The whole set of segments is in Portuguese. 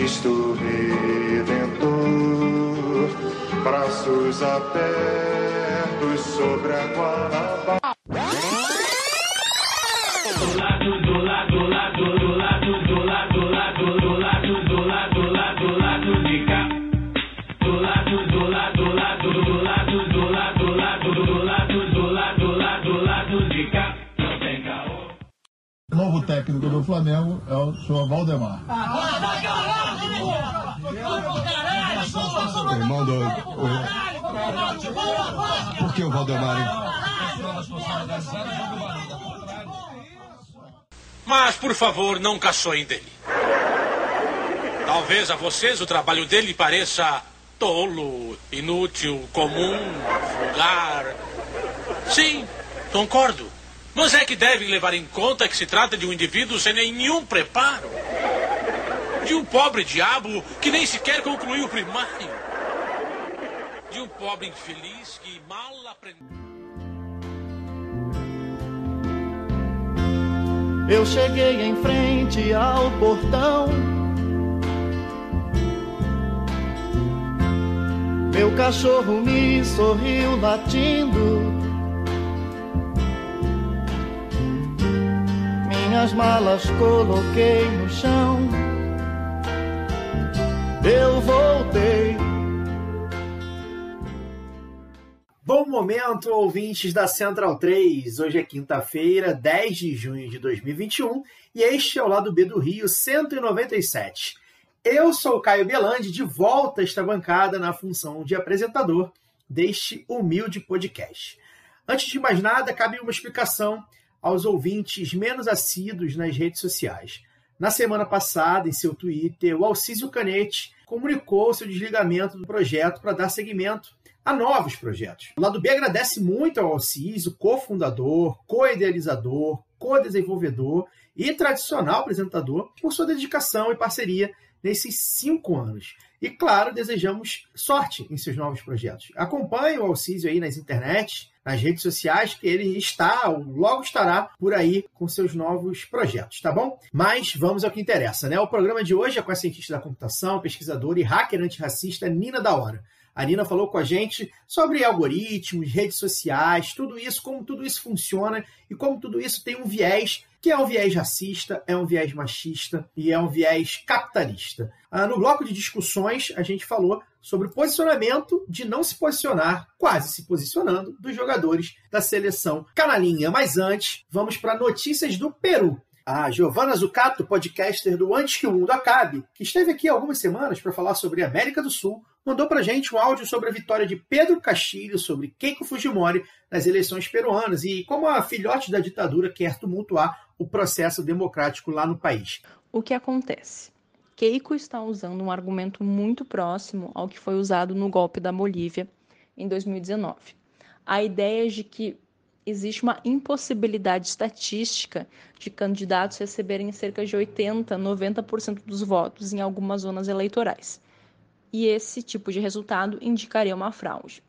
Cristo Redentor, braços abertos sobre a Guanabara. Do lado, do lado, do lado, do lado, do lado, do lado, do lado, do lado, do lado, do lado de cá. Do lado, do lado, do lado, do lado, do lado, do lado, do lado, do lado, do lado, do lado de cá. Não tem caô. O novo técnico do Flamengo é o senhor Valdemar. Irmão do. o- Por que o Valdemar? Mas, por favor, não caçoem dele. Talvez a vocês o trabalho dele pareça tolo, inútil, comum, vulgar. Sim, concordo. Mas é que devem levar em conta que se trata de um indivíduo sem nenhum preparo. De um pobre diabo que nem sequer concluiu o primário. De um pobre infeliz que mal aprendeu. Eu cheguei em frente ao portão. Meu cachorro me sorriu latindo. Minhas malas coloquei no chão. Eu voltei. Bom momento, ouvintes da Central 3. Hoje é quinta-feira, 10 de junho de 2021 e este é o lado B do Rio 197. Eu sou o Caio Belandi, de volta a esta bancada na função de apresentador deste humilde podcast. Antes de mais nada, cabe uma explicação aos ouvintes menos assíduos nas redes sociais. Na semana passada, em seu Twitter, o Alcísio Canete comunicou seu desligamento do projeto para dar seguimento a novos projetos. O lado B agradece muito ao Alcísio, cofundador, co-idealizador, co-desenvolvedor e tradicional apresentador, por sua dedicação e parceria nesses cinco anos. E, claro, desejamos sorte em seus novos projetos. Acompanhe o Alcísio aí nas internet, nas redes sociais, que ele está, ou logo estará por aí com seus novos projetos, tá bom? Mas vamos ao que interessa, né? O programa de hoje é com a cientista da computação, pesquisadora e hacker antirracista Nina da Hora. A Nina falou com a gente sobre algoritmos, redes sociais, tudo isso, como tudo isso funciona e como tudo isso tem um viés que é um viés racista, é um viés machista e é um viés capitalista. Ah, no bloco de discussões, a gente falou sobre o posicionamento de não se posicionar, quase se posicionando, dos jogadores da seleção canalinha. Mas antes, vamos para notícias do Peru. A Giovanna Zucato, podcaster do Antes que o Mundo Acabe, que esteve aqui algumas semanas para falar sobre a América do Sul, mandou para gente um áudio sobre a vitória de Pedro Castilho sobre Keiko Fujimori nas eleições peruanas e como a filhote da ditadura quer tumultuar o processo democrático lá no país. O que acontece? Keiko está usando um argumento muito próximo ao que foi usado no golpe da Bolívia em 2019. A ideia de que existe uma impossibilidade estatística de candidatos receberem cerca de 80, 90% dos votos em algumas zonas eleitorais. E esse tipo de resultado indicaria uma fraude.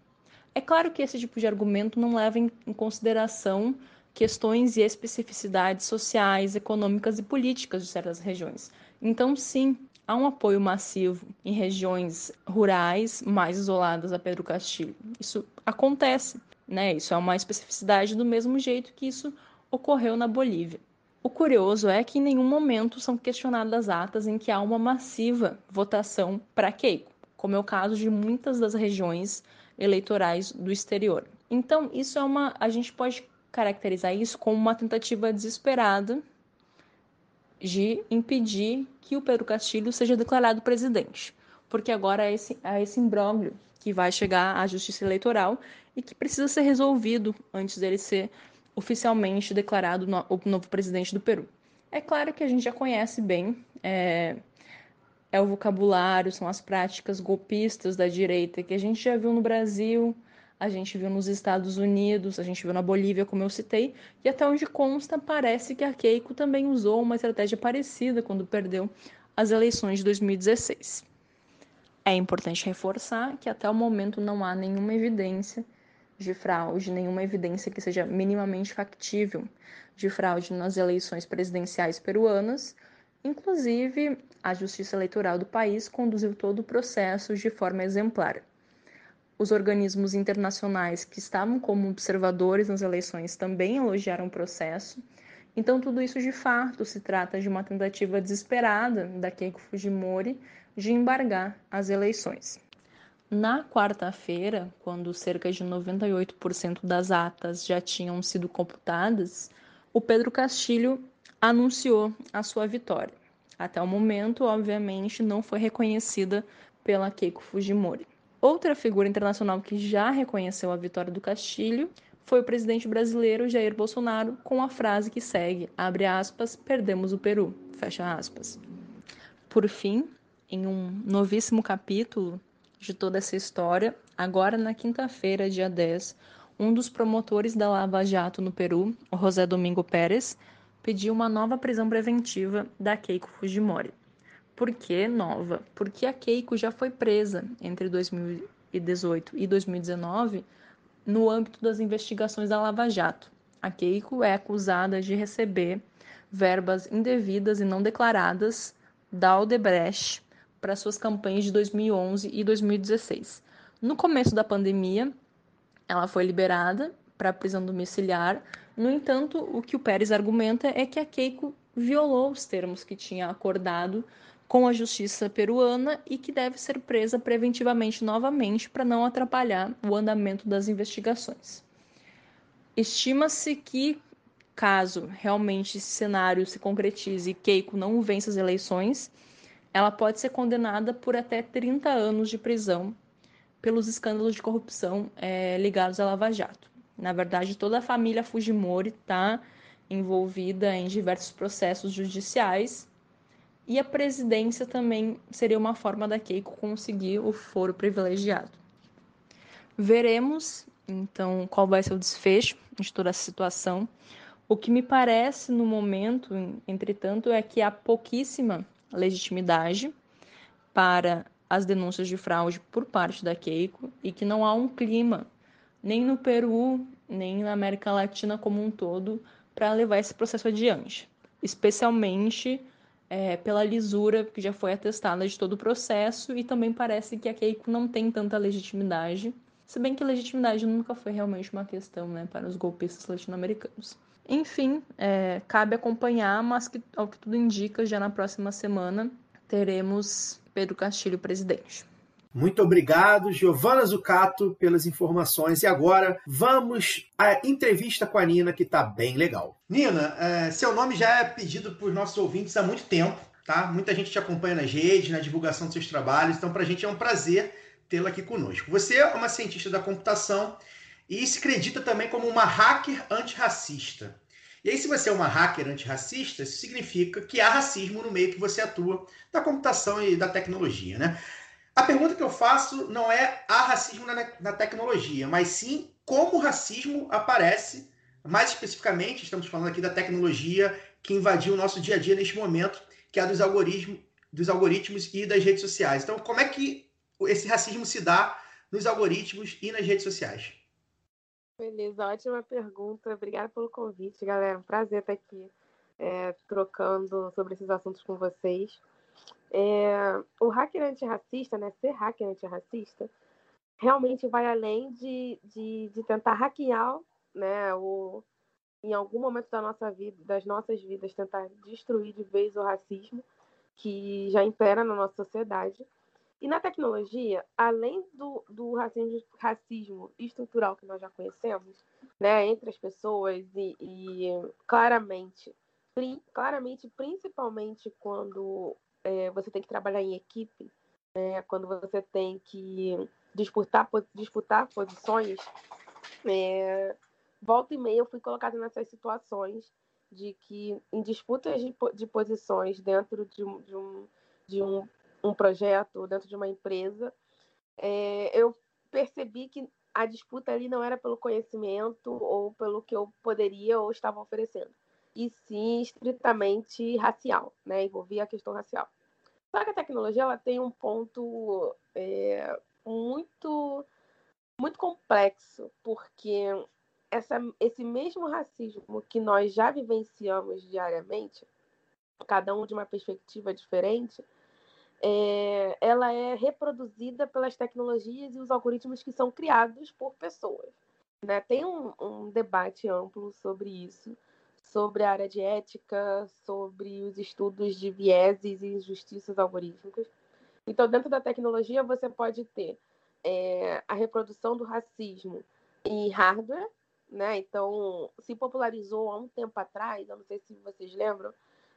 É claro que esse tipo de argumento não leva em consideração questões e especificidades sociais, econômicas e políticas de certas regiões. Então, sim, há um apoio massivo em regiões rurais mais isoladas a Pedro Castilho. Isso acontece, né? Isso é uma especificidade do mesmo jeito que isso ocorreu na Bolívia. O curioso é que em nenhum momento são questionadas atas em que há uma massiva votação para Keiko, como é o caso de muitas das regiões eleitorais do exterior. Então, isso é uma a gente pode caracterizar isso como uma tentativa desesperada de impedir que o Pedro Castilho seja declarado presidente, porque agora é esse, é esse imbróglio que vai chegar à justiça eleitoral e que precisa ser resolvido antes dele ser oficialmente declarado no, o novo presidente do Peru. É claro que a gente já conhece bem é, é o vocabulário, são as práticas golpistas da direita que a gente já viu no Brasil, a gente viu nos Estados Unidos, a gente viu na Bolívia, como eu citei, e até onde consta, parece que a Keiko também usou uma estratégia parecida quando perdeu as eleições de 2016. É importante reforçar que até o momento não há nenhuma evidência de fraude, nenhuma evidência que seja minimamente factível de fraude nas eleições presidenciais peruanas. Inclusive, a Justiça Eleitoral do país conduziu todo o processo de forma exemplar. Os organismos internacionais que estavam como observadores nas eleições também elogiaram o processo. Então, tudo isso de fato se trata de uma tentativa desesperada da Keiko Fujimori de embargar as eleições. Na quarta-feira, quando cerca de 98% das atas já tinham sido computadas, o Pedro Castilho anunciou a sua vitória. Até o momento, obviamente, não foi reconhecida pela Keiko Fujimori. Outra figura internacional que já reconheceu a vitória do Castilho foi o presidente brasileiro Jair Bolsonaro com a frase que segue, abre aspas, perdemos o Peru, fecha aspas. Por fim, em um novíssimo capítulo de toda essa história, agora na quinta-feira, dia 10, um dos promotores da Lava Jato no Peru, José Domingo Pérez, pediu uma nova prisão preventiva da Keiko Fujimori. Por que nova? Porque a Keiko já foi presa entre 2018 e 2019 no âmbito das investigações da Lava Jato. A Keiko é acusada de receber verbas indevidas e não declaradas da Aldebrecht para suas campanhas de 2011 e 2016. No começo da pandemia, ela foi liberada para prisão domiciliar. No entanto, o que o Pérez argumenta é que a Keiko violou os termos que tinha acordado com a justiça peruana e que deve ser presa preventivamente novamente para não atrapalhar o andamento das investigações. Estima-se que, caso realmente esse cenário se concretize e Keiko não vença as eleições, ela pode ser condenada por até 30 anos de prisão pelos escândalos de corrupção é, ligados à Lava Jato. Na verdade, toda a família Fujimori está envolvida em diversos processos judiciais e a presidência também seria uma forma da Keiko conseguir o foro privilegiado. Veremos, então, qual vai ser o desfecho de toda essa situação. O que me parece no momento, entretanto, é que há pouquíssima legitimidade para as denúncias de fraude por parte da Keiko e que não há um clima, nem no Peru, nem na América Latina como um todo, para levar esse processo adiante. Especialmente é, pela lisura que já foi atestada de todo o processo e também parece que a Keiko não tem tanta legitimidade, se bem que legitimidade nunca foi realmente uma questão né, para os golpistas latino-americanos. Enfim, é, cabe acompanhar, mas que, ao que tudo indica, já na próxima semana teremos Pedro Castilho presidente. Muito obrigado, Giovana Zucato, pelas informações. E agora vamos à entrevista com a Nina, que está bem legal. Nina, é, seu nome já é pedido por nossos ouvintes há muito tempo, tá? Muita gente te acompanha nas redes, na divulgação dos seus trabalhos, então para a gente é um prazer tê-la aqui conosco. Você é uma cientista da computação e se acredita também como uma hacker antirracista. E aí, se você é uma hacker antirracista, isso significa que há racismo no meio que você atua da computação e da tecnologia, né? A pergunta que eu faço não é há racismo na, na tecnologia, mas sim como o racismo aparece. Mais especificamente, estamos falando aqui da tecnologia que invadiu o nosso dia a dia neste momento, que é a dos algoritmos, dos algoritmos e das redes sociais. Então, como é que esse racismo se dá nos algoritmos e nas redes sociais? Beleza, ótima pergunta. Obrigada pelo convite, galera. Um prazer estar aqui é, trocando sobre esses assuntos com vocês. É, o hacker antirracista, né, ser hacker antirracista, realmente vai além de, de, de tentar hackear, né, o, em algum momento da nossa vida, das nossas vidas, tentar destruir de vez o racismo que já impera na nossa sociedade. E na tecnologia, além do, do racismo, racismo estrutural que nós já conhecemos, né, entre as pessoas e, e claramente, claramente, principalmente quando é, você tem que trabalhar em equipe, é, quando você tem que disputar, disputar posições, é, volta e meia eu fui colocada nessas situações de que em disputas de, de posições dentro de, de, um, de um um projeto, dentro de uma empresa, é, eu percebi que a disputa ali não era pelo conhecimento ou pelo que eu poderia ou estava oferecendo, e sim estritamente racial, né? Envolvia a questão racial. Só que a tecnologia ela tem um ponto é, muito muito complexo, porque essa, esse mesmo racismo que nós já vivenciamos diariamente, cada um de uma perspectiva diferente, é, ela é reproduzida pelas tecnologias e os algoritmos que são criados por pessoas. Né? Tem um, um debate amplo sobre isso, sobre a área de ética, sobre os estudos de vieses e injustiças algorítmicas. Então, dentro da tecnologia, você pode ter é, a reprodução do racismo em hardware, né? Então, se popularizou há um tempo atrás, eu não sei se vocês lembram,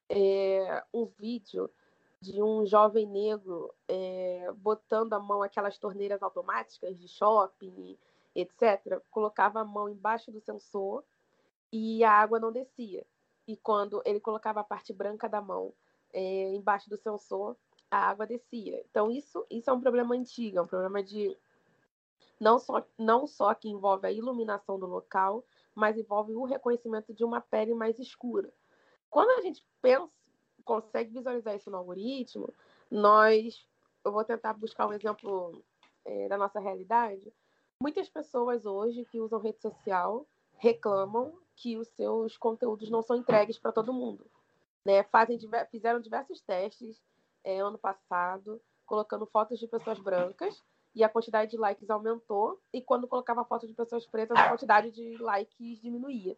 é, um vídeo de um jovem negro é, botando a mão aquelas torneiras automáticas de shopping, etc. Colocava a mão embaixo do sensor e a água não descia. E quando ele colocava a parte branca da mão é, embaixo do sensor, a água descia. Então, isso, isso é um problema antigo, é um problema de não só, não só que envolve a iluminação do local, mas envolve o reconhecimento de uma pele mais escura. Quando a gente pensa, consegue visualizar isso no algoritmo, nós, eu vou tentar buscar um exemplo é, da nossa realidade. Muitas pessoas hoje que usam rede social reclamam que os seus conteúdos não são entregues para todo mundo. Né? Fazem, fizeram diversos testes é, ano passado, colocando fotos de pessoas brancas e a quantidade de likes aumentou, e quando colocava foto de pessoas pretas, a quantidade de likes diminuía.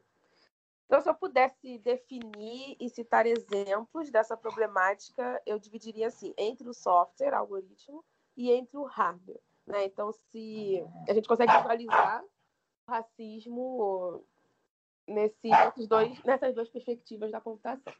Então, se eu pudesse definir e citar exemplos dessa problemática, eu dividiria assim, entre o software, algoritmo, e entre o hardware. Né? Então, se a gente consegue visualizar o racismo nesse, nesses dois, nessas duas perspectivas da computação.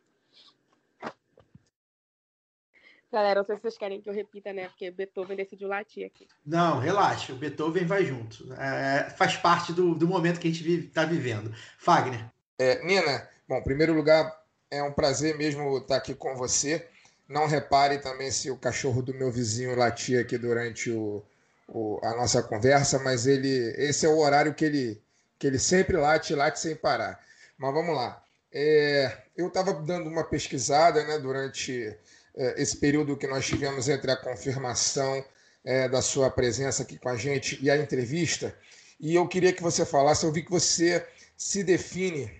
Galera, não sei se vocês querem que eu repita, né? Porque Beethoven decidiu latir aqui. Não, relaxa. O Beethoven vai junto. É, faz parte do, do momento que a gente está vivendo. Fagner. É, Nina, bom, em primeiro lugar, é um prazer mesmo estar aqui com você. Não repare também se o cachorro do meu vizinho latia aqui durante o, o, a nossa conversa, mas ele esse é o horário que ele, que ele sempre late, late sem parar. Mas vamos lá. É, eu estava dando uma pesquisada né, durante é, esse período que nós tivemos entre a confirmação é, da sua presença aqui com a gente e a entrevista. E eu queria que você falasse, eu vi que você se define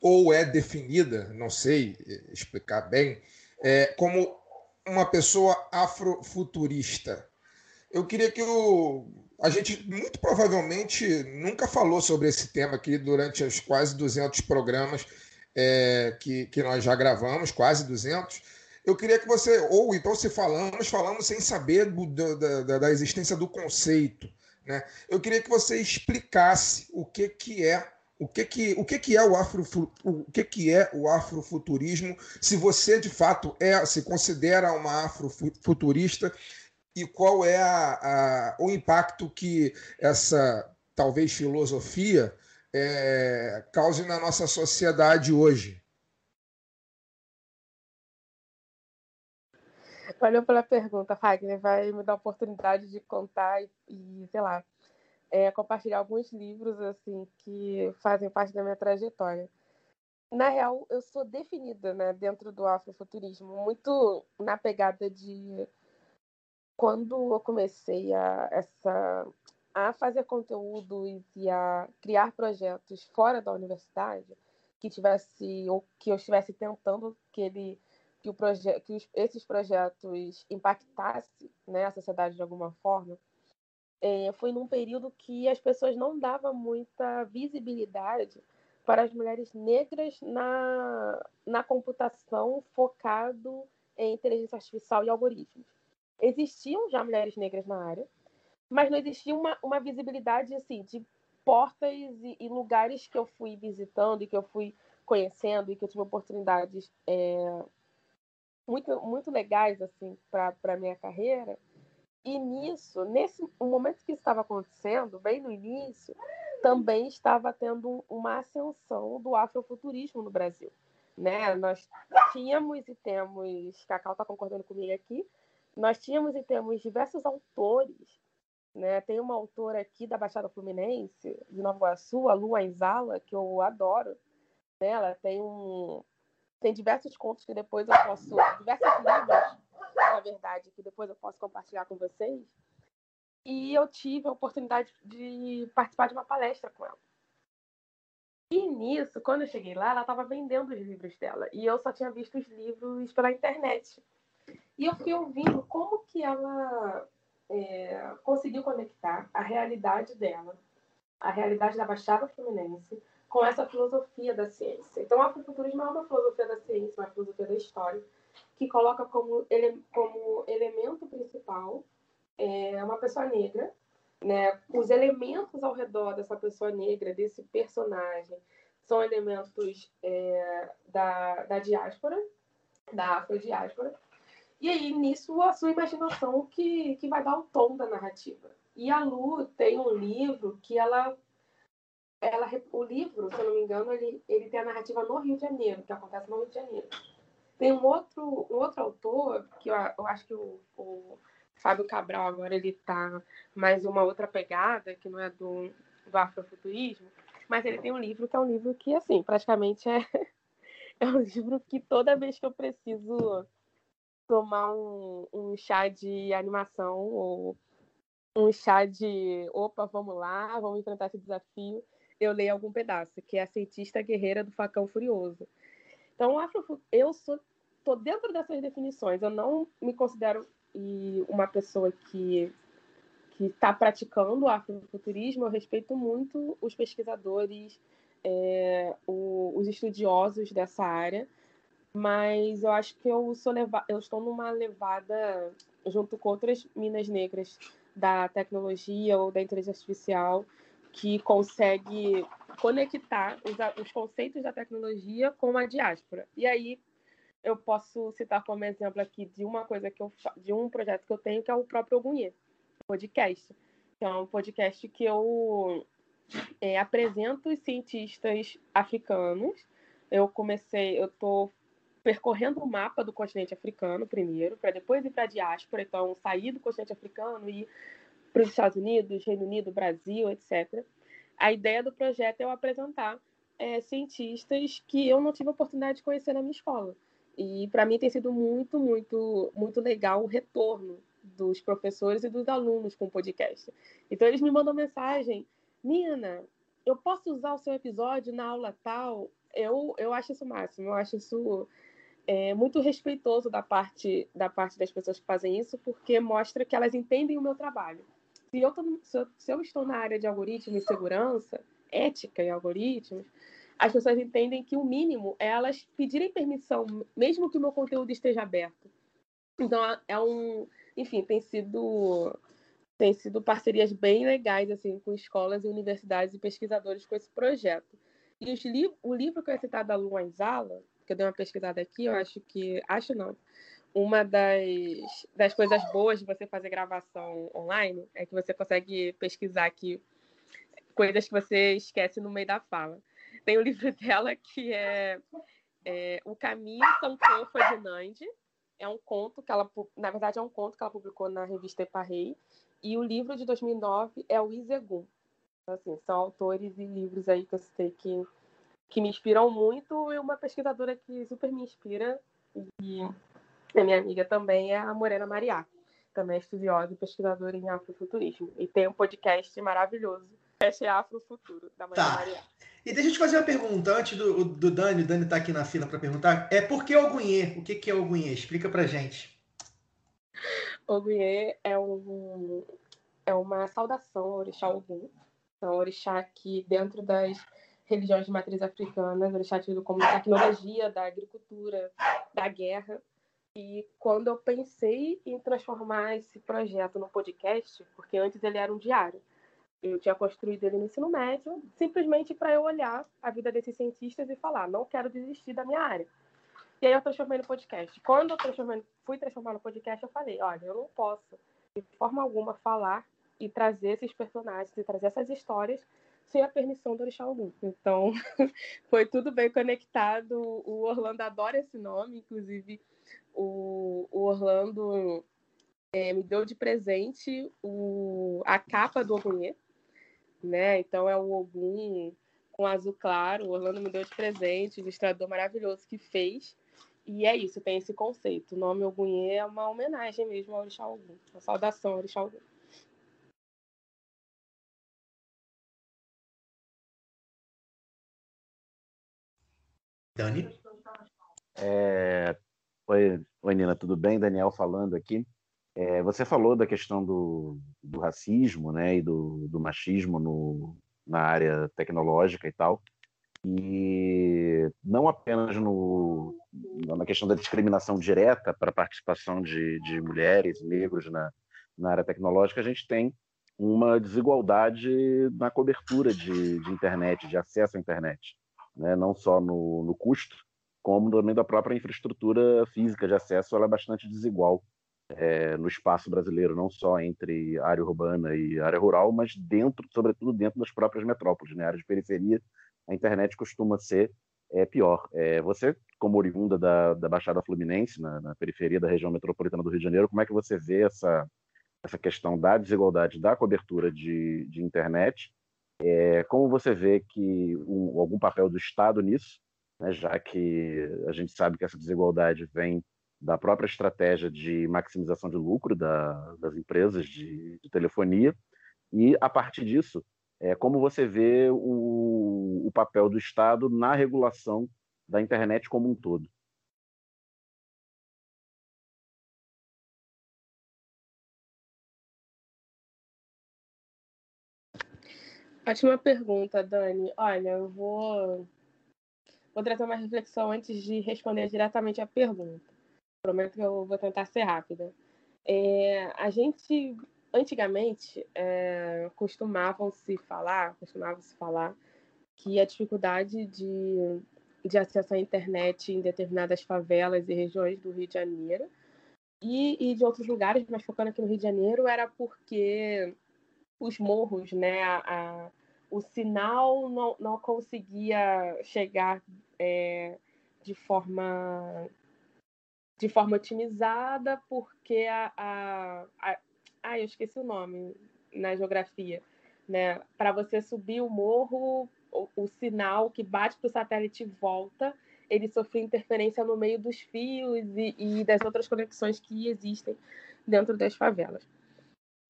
ou é definida, não sei explicar bem, é, como uma pessoa afrofuturista. Eu queria que o, a gente, muito provavelmente, nunca falou sobre esse tema aqui durante os quase 200 programas é, que, que nós já gravamos, quase 200. Eu queria que você, ou então se falamos, falamos sem saber do, da, da, existência do conceito. Né? Eu queria que você explicasse o que, que é o que, que, o que, que é o afro o que, que é o afrofuturismo, se você de fato é se considera uma afrofuturista e qual é a, a, o impacto que essa talvez filosofia é, cause na nossa sociedade hoje. Valeu pela pergunta, Fagner. Vai me dar a oportunidade de contar e, e sei lá, é, compartilhar alguns livros assim que fazem parte da minha trajetória. Na real, eu sou definida né, dentro do afrofuturismo, muito na pegada de quando eu comecei a, essa, a fazer conteúdo e a criar projetos fora da universidade, que tivesse ou que eu estivesse tentando que ele que, o proje que os, esses projetos impactassem né, a sociedade de alguma forma, é, foi num período que as pessoas não davam muita visibilidade para as mulheres negras na, na computação focado em inteligência artificial e algoritmos. Existiam já mulheres negras na área, mas não existia uma, uma visibilidade assim de portas e, e lugares que eu fui visitando e que eu fui conhecendo e que eu tive oportunidades é, muito, muito legais assim para minha carreira. E nisso, nesse o momento que isso estava acontecendo, bem no início, também estava tendo uma ascensão do afrofuturismo no Brasil. Né? Nós tínhamos e temos, Cacau está concordando comigo aqui, nós tínhamos e temos diversos autores. Né? Tem uma autora aqui da Baixada Fluminense, de Nova Iguaçu, a Lu Anzala, que eu adoro. Né? Ela tem um. Tem diversos contos que depois eu posso. Diversos livros, na verdade, que depois eu posso compartilhar com vocês. E eu tive a oportunidade de participar de uma palestra com ela. E nisso, quando eu cheguei lá, ela estava vendendo os livros dela. E eu só tinha visto os livros pela internet. E eu fui ouvindo como que ela é, conseguiu conectar a realidade dela, a realidade da Baixada Fluminense, com essa filosofia da ciência. Então, o afrofuturismo é uma filosofia da ciência, uma filosofia da história, que coloca como, ele, como elemento principal é, uma pessoa negra, né? os elementos ao redor dessa pessoa negra, desse personagem, são elementos é, da, da diáspora, da afrodiáspora, e aí, nisso, a sua imaginação que, que vai dar o tom da narrativa. E a Lu tem um livro que ela. ela o livro, se eu não me engano, ele, ele tem a narrativa no Rio de Janeiro, que acontece no Rio de Janeiro. Tem um outro, um outro autor, que eu, eu acho que o, o Fábio Cabral agora ele está mais uma outra pegada, que não é do, do afrofuturismo, mas ele tem um livro que é um livro que, assim, praticamente é, é um livro que toda vez que eu preciso tomar um, um chá de animação ou um chá de opa, vamos lá, vamos enfrentar esse desafio, eu leio algum pedaço, que é a cientista guerreira do facão furioso. Então, eu sou tô dentro dessas definições. Eu não me considero uma pessoa que que está praticando o afrofuturismo. Eu respeito muito os pesquisadores, é, o, os estudiosos dessa área, mas eu acho que eu sou leva... eu estou numa levada junto com outras minas negras da tecnologia ou da inteligência artificial que consegue conectar os, os conceitos da tecnologia com a diáspora. E aí eu posso citar como exemplo aqui de uma coisa que eu de um projeto que eu tenho que é o próprio Ogunhê, podcast, que é um podcast que eu é, apresento os cientistas africanos. Eu comecei, eu estou percorrendo o mapa do continente africano primeiro, para depois ir para a diáspora, então sair do continente africano e ir para os Estados Unidos, Reino Unido, Brasil, etc. A ideia do projeto é eu apresentar é, cientistas que eu não tive a oportunidade de conhecer na minha escola. E para mim tem sido muito, muito, muito legal o retorno dos professores e dos alunos com o podcast. Então eles me mandam mensagem, Nina, eu posso usar o seu episódio na aula tal? Eu, eu acho isso máximo, eu acho isso é, muito respeitoso da parte, da parte das pessoas que fazem isso, porque mostra que elas entendem o meu trabalho. Se eu, tô, se eu, se eu estou na área de algoritmo e segurança, ética e algoritmos, as pessoas entendem que o mínimo é elas pedirem permissão, mesmo que o meu conteúdo esteja aberto. Então, é um. Enfim, tem sido. Tem sido parcerias bem legais assim com escolas e universidades e pesquisadores com esse projeto. E os li o livro que eu citado da Luan Zala, que eu dei uma pesquisada aqui, eu acho que. Acho não. Uma das, das coisas boas de você fazer gravação online é que você consegue pesquisar aqui coisas que você esquece no meio da fala. Tem o um livro dela que é, é O Caminho Sankofa Ferdinand. É um conto que ela, na verdade, é um conto que ela publicou na revista Eparrei. E o livro de 2009 é o Izegun. Então, assim, são autores e livros aí que eu citei que que me inspiram muito e uma pesquisadora que super me inspira e a minha amiga também é a Morena Mariá, também é estudiosa e pesquisadora em afrofuturismo e tem um podcast maravilhoso, é Afrofuturo, da Morena tá. Mariá. E deixa eu te fazer uma pergunta antes do, do Dani, o Dani está aqui na fila para perguntar, é por que Ogunhê? O que, que é Ogunhê? Explica pra gente. Ogunhê é, um, é uma saudação ao orixá Ogum, é um orixá que dentro das religiões de matriz africana, tido como tecnologia da agricultura, da guerra. E quando eu pensei em transformar esse projeto no podcast, porque antes ele era um diário, eu tinha construído ele no ensino médio, simplesmente para eu olhar a vida desses cientistas e falar, não quero desistir da minha área. E aí eu transformei no podcast. Quando eu transformei, fui transformar no podcast, eu falei, olha, eu não posso, de forma alguma, falar e trazer esses personagens, e trazer essas histórias sem a permissão do Orixá Ogum. Então, foi tudo bem conectado. O Orlando adora esse nome, inclusive o, o Orlando é, me deu de presente o, a capa do Ogunhê, né? Então é o Ogum com azul claro. O Orlando me deu de presente, o ilustrador maravilhoso que fez. E é isso, tem esse conceito. O nome Ogunhê é uma homenagem mesmo ao Orixá Ogum, uma saudação ao Orixá Ogum. Dani? É... Oi, oi, Nina, tudo bem? Daniel falando aqui. É, você falou da questão do, do racismo né, e do, do machismo no, na área tecnológica e tal, e não apenas no, na questão da discriminação direta para a participação de, de mulheres, negros na, na área tecnológica, a gente tem uma desigualdade na cobertura de, de internet, de acesso à internet, né? não só no, no custo, como também da própria infraestrutura física de acesso, ela é bastante desigual é, no espaço brasileiro, não só entre área urbana e área rural, mas dentro, sobretudo dentro das próprias metrópoles, né? área de periferia, a internet costuma ser é, pior. É, você, como oriunda da, da Baixada Fluminense, na, na, periferia da região metropolitana do Rio de Janeiro, como é que você vê essa, essa questão da desigualdade da cobertura de, de internet? É, como você vê que um, algum papel do Estado nisso, né, já que a gente sabe que essa desigualdade vem da própria estratégia de maximização de lucro da, das empresas de, de, telefonia. E, a partir disso, é, como você vê o, o papel do Estado na regulação da internet como um todo? Ótima pergunta, Dani. Olha, eu vou, vou trazer uma reflexão antes de responder diretamente a pergunta. Prometo que eu vou tentar ser rápida. É, a gente, antigamente, é, costumavam se falar, costumava se falar que a dificuldade de, de acesso à internet em determinadas favelas e regiões do Rio de Janeiro e, e de outros lugares, mas focando aqui no Rio de Janeiro, era porque os morros, né, a, a, o sinal não, não conseguia chegar é, de forma de forma otimizada, porque a, a, a ah, eu esqueci o nome na geografia, né? Para você subir o morro, o, o sinal que bate para o satélite volta, ele sofre interferência no meio dos fios e, e das outras conexões que existem dentro das favelas.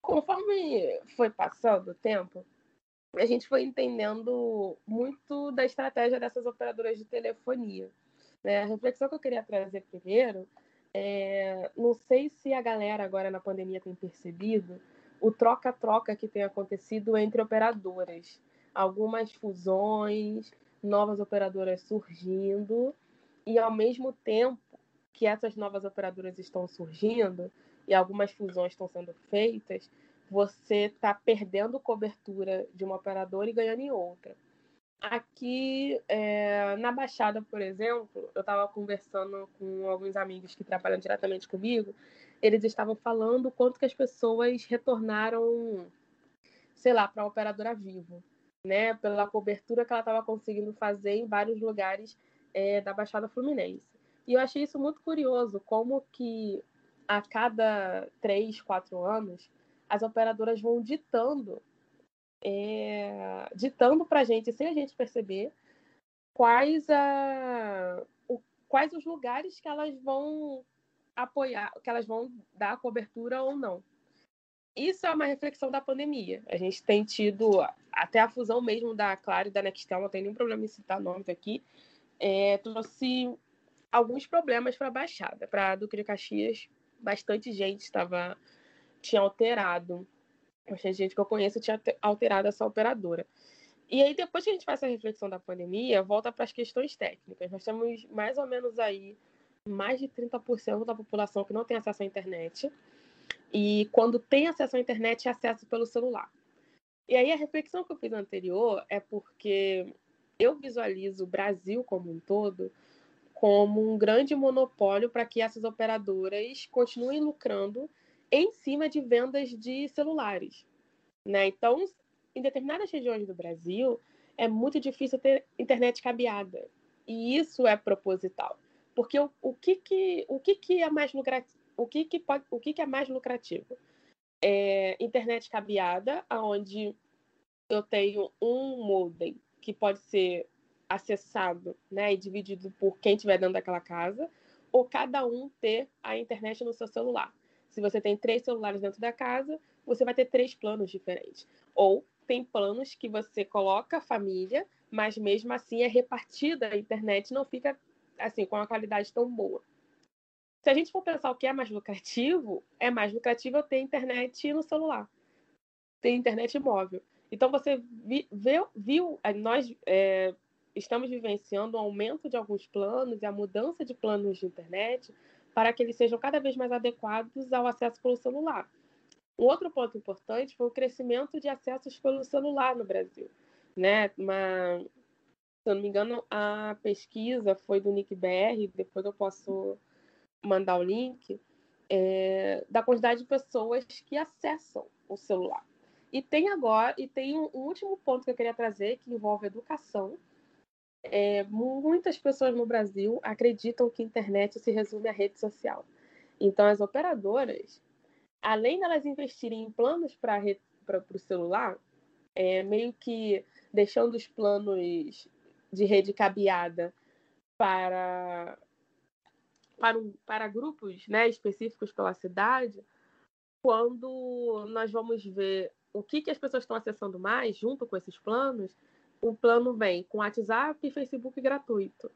Conforme foi passando o tempo, a gente foi entendendo muito da estratégia dessas operadoras de telefonia. Né? A reflexão que eu queria trazer primeiro é, não sei se a galera agora na pandemia tem percebido o troca-troca que tem acontecido entre operadoras. Algumas fusões, novas operadoras surgindo, e ao mesmo tempo que essas novas operadoras estão surgindo e algumas fusões estão sendo feitas, você está perdendo cobertura de uma operadora e ganhando em outra. Aqui é, na Baixada, por exemplo, eu estava conversando com alguns amigos que trabalham diretamente comigo. Eles estavam falando quanto que as pessoas retornaram, sei lá, para a operadora Vivo, né? Pela cobertura que ela estava conseguindo fazer em vários lugares é, da Baixada Fluminense. E eu achei isso muito curioso, como que a cada três, quatro anos as operadoras vão ditando é, ditando para a gente, sem a gente perceber, quais, a, o, quais os lugares que elas vão apoiar, que elas vão dar cobertura ou não. Isso é uma reflexão da pandemia. A gente tem tido até a fusão mesmo da Claro e da Nextel, não tem nenhum problema em citar nomes aqui, é, trouxe alguns problemas para a Baixada. Para Duque de Caxias, bastante gente estava tinha alterado Bastante gente que eu conheço tinha alterado essa operadora. E aí, depois que a gente faz essa reflexão da pandemia, volta para as questões técnicas. Nós temos mais ou menos aí mais de 30% da população que não tem acesso à internet. E quando tem acesso à internet, é acesso pelo celular. E aí, a reflexão que eu fiz anterior é porque eu visualizo o Brasil como um todo como um grande monopólio para que essas operadoras continuem lucrando em cima de vendas de celulares. Né? Então, em determinadas regiões do Brasil, é muito difícil ter internet cabeada. E isso é proposital. Porque o, o, que, que, o que, que é mais o que, que, pode, o que, que é mais lucrativo? É internet cabeada, onde eu tenho um modem que pode ser acessado né, e dividido por quem estiver dentro daquela casa, ou cada um ter a internet no seu celular. Se você tem três celulares dentro da casa, você vai ter três planos diferentes. Ou tem planos que você coloca família, mas mesmo assim é repartida a internet, não fica assim com uma qualidade tão boa. Se a gente for pensar o que é mais lucrativo, é mais lucrativo eu ter internet no celular, ter internet móvel. Então você vi, viu, viu nós é, estamos vivenciando o aumento de alguns planos e a mudança de planos de internet para que eles sejam cada vez mais adequados ao acesso pelo celular. Um outro ponto importante foi o crescimento de acessos pelo celular no Brasil. Né? Uma, se eu não me engano, a pesquisa foi do NICBR, depois eu posso mandar o link, é, da quantidade de pessoas que acessam o celular. E tem agora, e tem um, último ponto que eu queria trazer, que envolve educação. É, muitas pessoas no Brasil acreditam que internet se resume à rede social. Então, as operadoras além delas investirem em planos para o celular, é, meio que deixando os planos de rede cabeada para, para, um, para grupos né, específicos pela cidade, quando nós vamos ver o que, que as pessoas estão acessando mais junto com esses planos, o plano vem com WhatsApp e Facebook gratuito,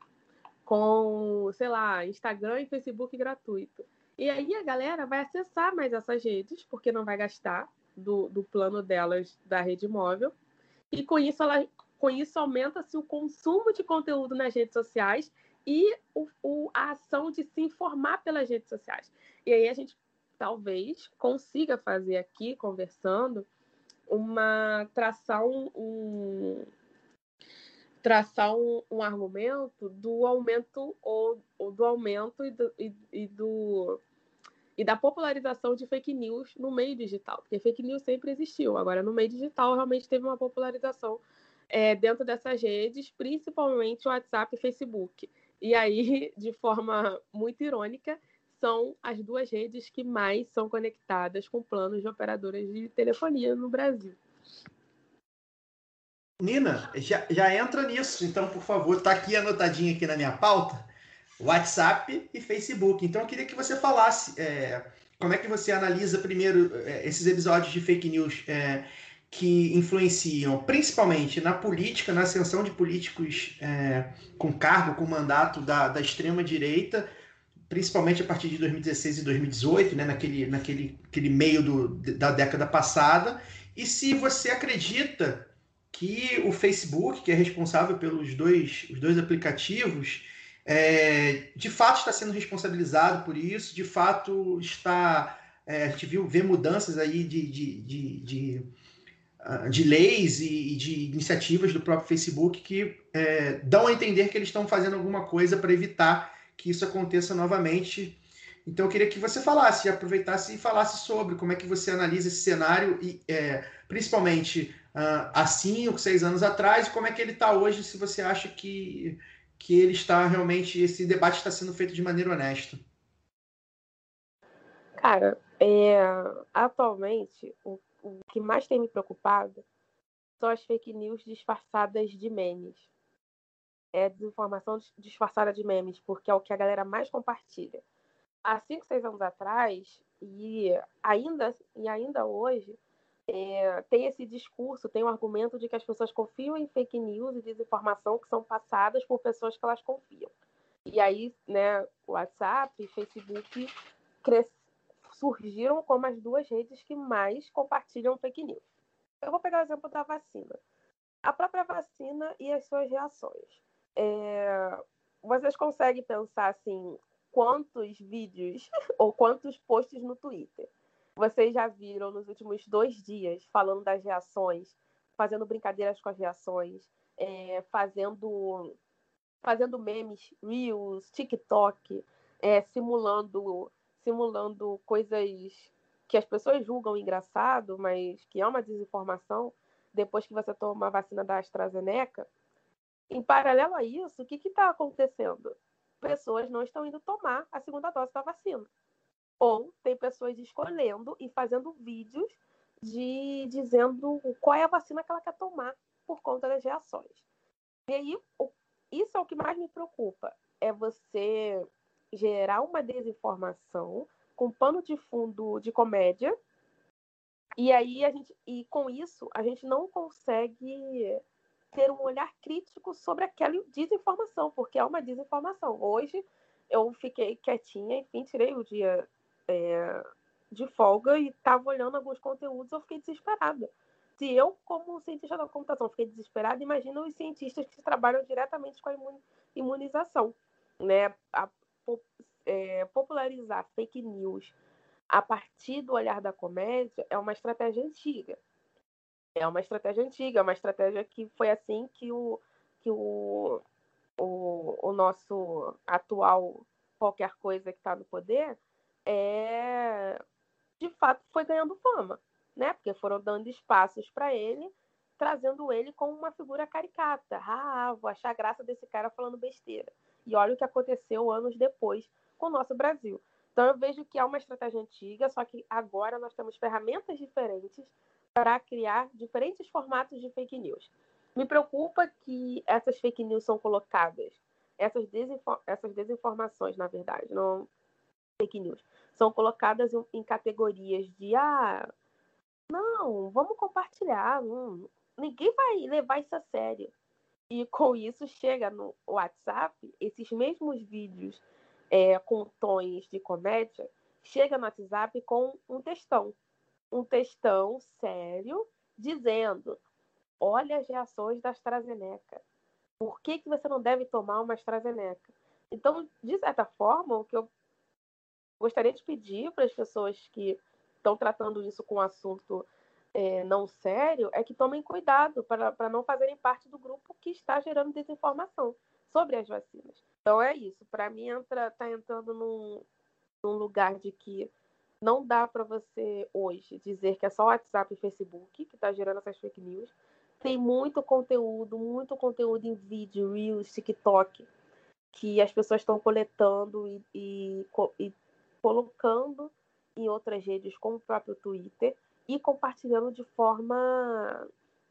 com, sei lá, Instagram e Facebook gratuito. E aí a galera vai acessar mais essas redes, porque não vai gastar do, do plano delas da rede móvel. E com isso, ela, com isso aumenta-se o consumo de conteúdo nas redes sociais e o, o, a ação de se informar pelas redes sociais. E aí a gente talvez consiga fazer aqui, conversando, uma traçar um, um traçar um, um, argumento do aumento ou, ou do aumento e do, e, e do e da popularização de fake news no meio digital, porque fake news sempre existiu, agora no meio digital realmente teve uma popularização é, dentro dessas redes, principalmente WhatsApp e Facebook. E aí, de forma muito irônica, são as duas redes que mais são conectadas com planos de operadoras de telefonia no Brasil. Nina, já, já entra nisso, então, por favor, está aqui anotadinho aqui na minha pauta. WhatsApp e Facebook. Então eu queria que você falasse é, como é que você analisa primeiro é, esses episódios de fake news é, que influenciam principalmente na política, na ascensão de políticos é, com cargo, com mandato da, da extrema direita, principalmente a partir de 2016 e 2018, né, naquele, naquele aquele meio do, da década passada, e se você acredita que o Facebook, que é responsável pelos dois, os dois aplicativos, é, de fato está sendo responsabilizado por isso, de fato está. É, a gente viu ver mudanças aí de, de, de, de, ah, de leis e de iniciativas do próprio Facebook que é, dão a entender que eles estão fazendo alguma coisa para evitar que isso aconteça novamente. Então eu queria que você falasse, aproveitasse e falasse sobre como é que você analisa esse cenário, e, é, principalmente uh, há cinco, seis anos atrás, e como é que ele está hoje, se você acha que que ele está realmente, esse debate está sendo feito de maneira honesta? Cara, é, atualmente, o, o que mais tem me preocupado são as fake news disfarçadas de memes. É desinformação disfarçada de memes, porque é o que a galera mais compartilha. Há 5, 6 anos atrás, e ainda, e ainda hoje, é, tem esse discurso, tem o argumento de que as pessoas confiam em fake news e desinformação que são passadas por pessoas que elas confiam. E aí, né, WhatsApp e Facebook surgiram como as duas redes que mais compartilham fake news. Eu vou pegar o exemplo da vacina. A própria vacina e as suas reações. É, vocês conseguem pensar assim, quantos vídeos ou quantos posts no Twitter vocês já viram nos últimos dois dias falando das reações, fazendo brincadeiras com as reações, é, fazendo, fazendo memes, reels, TikTok, é, simulando, simulando coisas que as pessoas julgam engraçado, mas que é uma desinformação depois que você toma a vacina da AstraZeneca. Em paralelo a isso, o que está acontecendo? Pessoas não estão indo tomar a segunda dose da vacina. Ou tem pessoas escolhendo e fazendo vídeos de dizendo qual é a vacina que ela quer tomar por conta das reações. E aí, isso é o que mais me preocupa, é você gerar uma desinformação com pano de fundo de comédia. E aí a gente e com isso a gente não consegue ter um olhar crítico sobre aquela desinformação, porque é uma desinformação. Hoje eu fiquei quietinha, enfim, tirei o dia é, de folga e estava olhando alguns conteúdos, eu fiquei desesperada. Se eu, como cientista da computação, fiquei desesperada, imagina os cientistas que trabalham diretamente com a imunização. Né? A, é, popularizar fake news a partir do olhar da comédia é uma estratégia antiga. É uma estratégia antiga, é uma estratégia que foi assim que o, que o, o, o nosso atual qualquer coisa que está no poder é, de fato foi ganhando fama, né? Porque foram dando espaços para ele, trazendo ele como uma figura caricata. Ah, vou achar graça desse cara falando besteira. E olha o que aconteceu anos depois com o nosso Brasil. Então eu vejo que é uma estratégia antiga, só que agora nós temos ferramentas diferentes para criar diferentes formatos de fake news. Me preocupa que essas fake news são colocadas, essas, desinfo essas desinformações, na verdade, não fake news, são colocadas em, categorias de ah, não, vamos compartilhar, não, ninguém vai levar isso a sério. E com isso chega no WhatsApp, esses mesmos vídeos é, com tons de comédia, chega no WhatsApp com um textão. Um textão sério dizendo: olha as reações da AstraZeneca. Por que, que você não deve tomar uma AstraZeneca? Então, de certa forma, o que eu gostaria de pedir para as pessoas que estão tratando isso com um assunto é, não sério é que tomem cuidado para não fazerem parte do grupo que está gerando desinformação sobre as vacinas. Então é isso. Para mim, entra, tá entrando num, num lugar de que não dá para você hoje dizer que é só WhatsApp e Facebook que está gerando essas fake news. Tem muito conteúdo, muito conteúdo em vídeo, Reels, TikTok, que as pessoas estão coletando e, e, e colocando em outras redes, como o próprio Twitter, e compartilhando de forma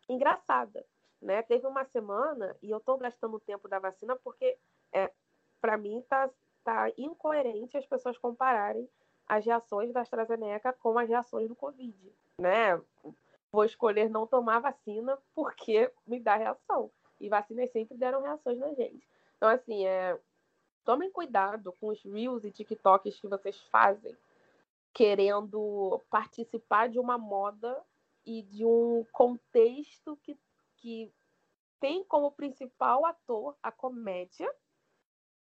engraçada. Né? Teve uma semana, e eu estou gastando o tempo da vacina porque, é, para mim, está tá incoerente as pessoas compararem as reações da AstraZeneca com as reações do Covid. Né? Vou escolher não tomar vacina porque me dá reação. E vacinas sempre deram reações na gente. Então, assim, é, tomem cuidado com os Reels e TikToks que vocês fazem, querendo participar de uma moda e de um contexto que que tem como principal ator a comédia,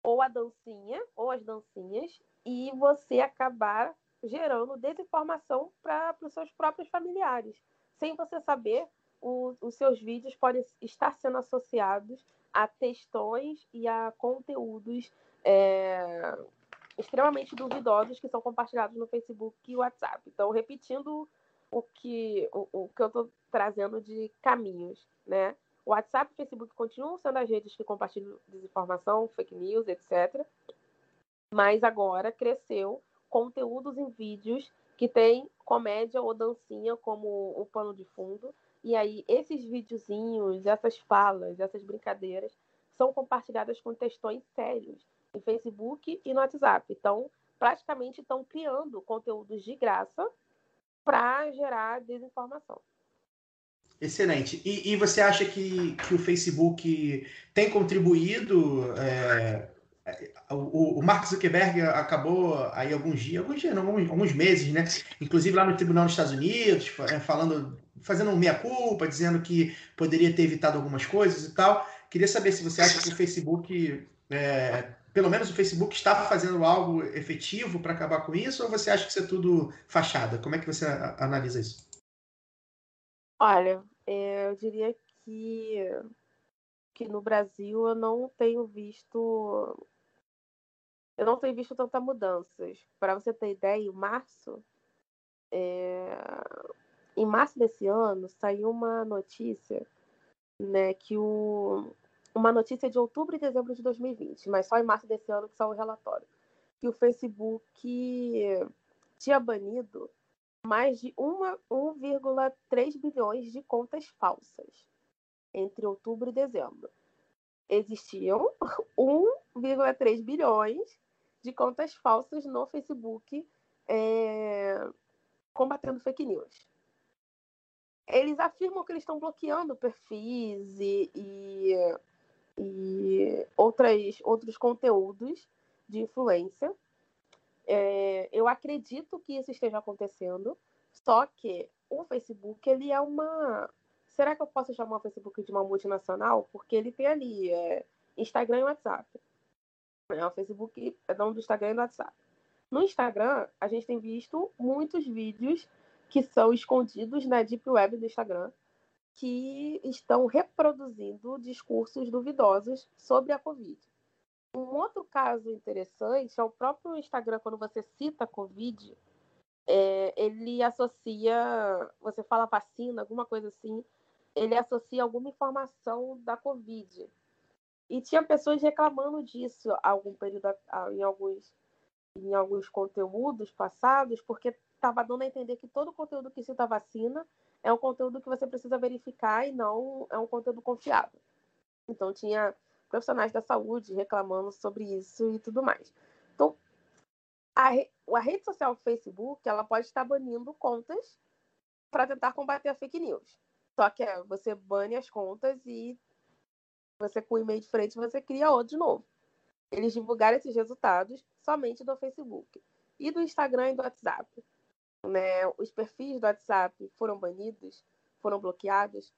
ou a dancinha, ou as dancinhas, e você acabar gerando desinformação para os seus próprios familiares. Sem você saber, o, os seus vídeos podem estar sendo associados a textões e a conteúdos é, extremamente duvidosos que são compartilhados no Facebook e WhatsApp. Então, repetindo o que, o, o que eu estou trazendo de caminhos, né? O WhatsApp e o Facebook continuam sendo as redes que compartilham desinformação, fake news, etc. Mas agora cresceu conteúdos em vídeos que tem comédia ou dancinha como o pano de fundo. E aí, esses videozinhos, essas falas, essas brincadeiras são compartilhadas com textões sérios em Facebook e no WhatsApp. Então, praticamente estão criando conteúdos de graça para gerar desinformação. Excelente. E, e, você acha que, que o Facebook tem contribuído? É, o, o, Mark Zuckerberg acabou aí alguns dias, alguns dias, não, alguns, alguns, meses, né? Inclusive lá no tribunal dos Estados Unidos, é, falando, fazendo um meia-culpa, dizendo que poderia ter evitado algumas coisas e tal. Queria saber se você acha que o Facebook, é, pelo menos o Facebook, está fazendo algo efetivo para acabar com isso, ou você acha que isso é tudo fachada? Como é que você analisa isso? Olha, é, eu diria que, que no Brasil eu não tenho visto. Eu não tenho visto tantas mudanças. Para você ter ideia, em março, é, em março desse ano, saiu uma notícia, né, que o, uma notícia de outubro e dezembro de 2020, mas só em março desse ano que saiu o relatório, que o Facebook tinha banido mais de 1,3 bilhões de contas falsas entre outubro e dezembro. Existiam 1,3 bilhões de contas falsas no Facebook é, combatendo fake news. Eles afirmam que eles estão bloqueando perfis e, e, e outras, outros conteúdos de influência. É, eu acredito que isso esteja acontecendo, só que o Facebook ele é uma. Será que eu posso chamar o Facebook de uma multinacional? Porque ele tem ali é, Instagram e WhatsApp. É, o Facebook é dono do Instagram e do WhatsApp. No Instagram, a gente tem visto muitos vídeos que são escondidos na Deep Web do Instagram que estão reproduzindo discursos duvidosos sobre a Covid. Um outro caso interessante é o próprio Instagram, quando você cita a Covid, é, ele associa, você fala vacina, alguma coisa assim, ele associa alguma informação da Covid. E tinha pessoas reclamando disso algum período, em alguns, em alguns conteúdos passados, porque estava dando a entender que todo conteúdo que cita vacina é um conteúdo que você precisa verificar e não é um conteúdo confiável. Então tinha profissionais da saúde reclamando sobre isso e tudo mais. Então, a, a rede social Facebook, ela pode estar banindo contas para tentar combater a fake news. Só que é, você bane as contas e você com o e-mail diferente, você cria outro de novo. Eles divulgaram esses resultados somente do Facebook e do Instagram e do WhatsApp. Né? Os perfis do WhatsApp foram banidos, foram bloqueados.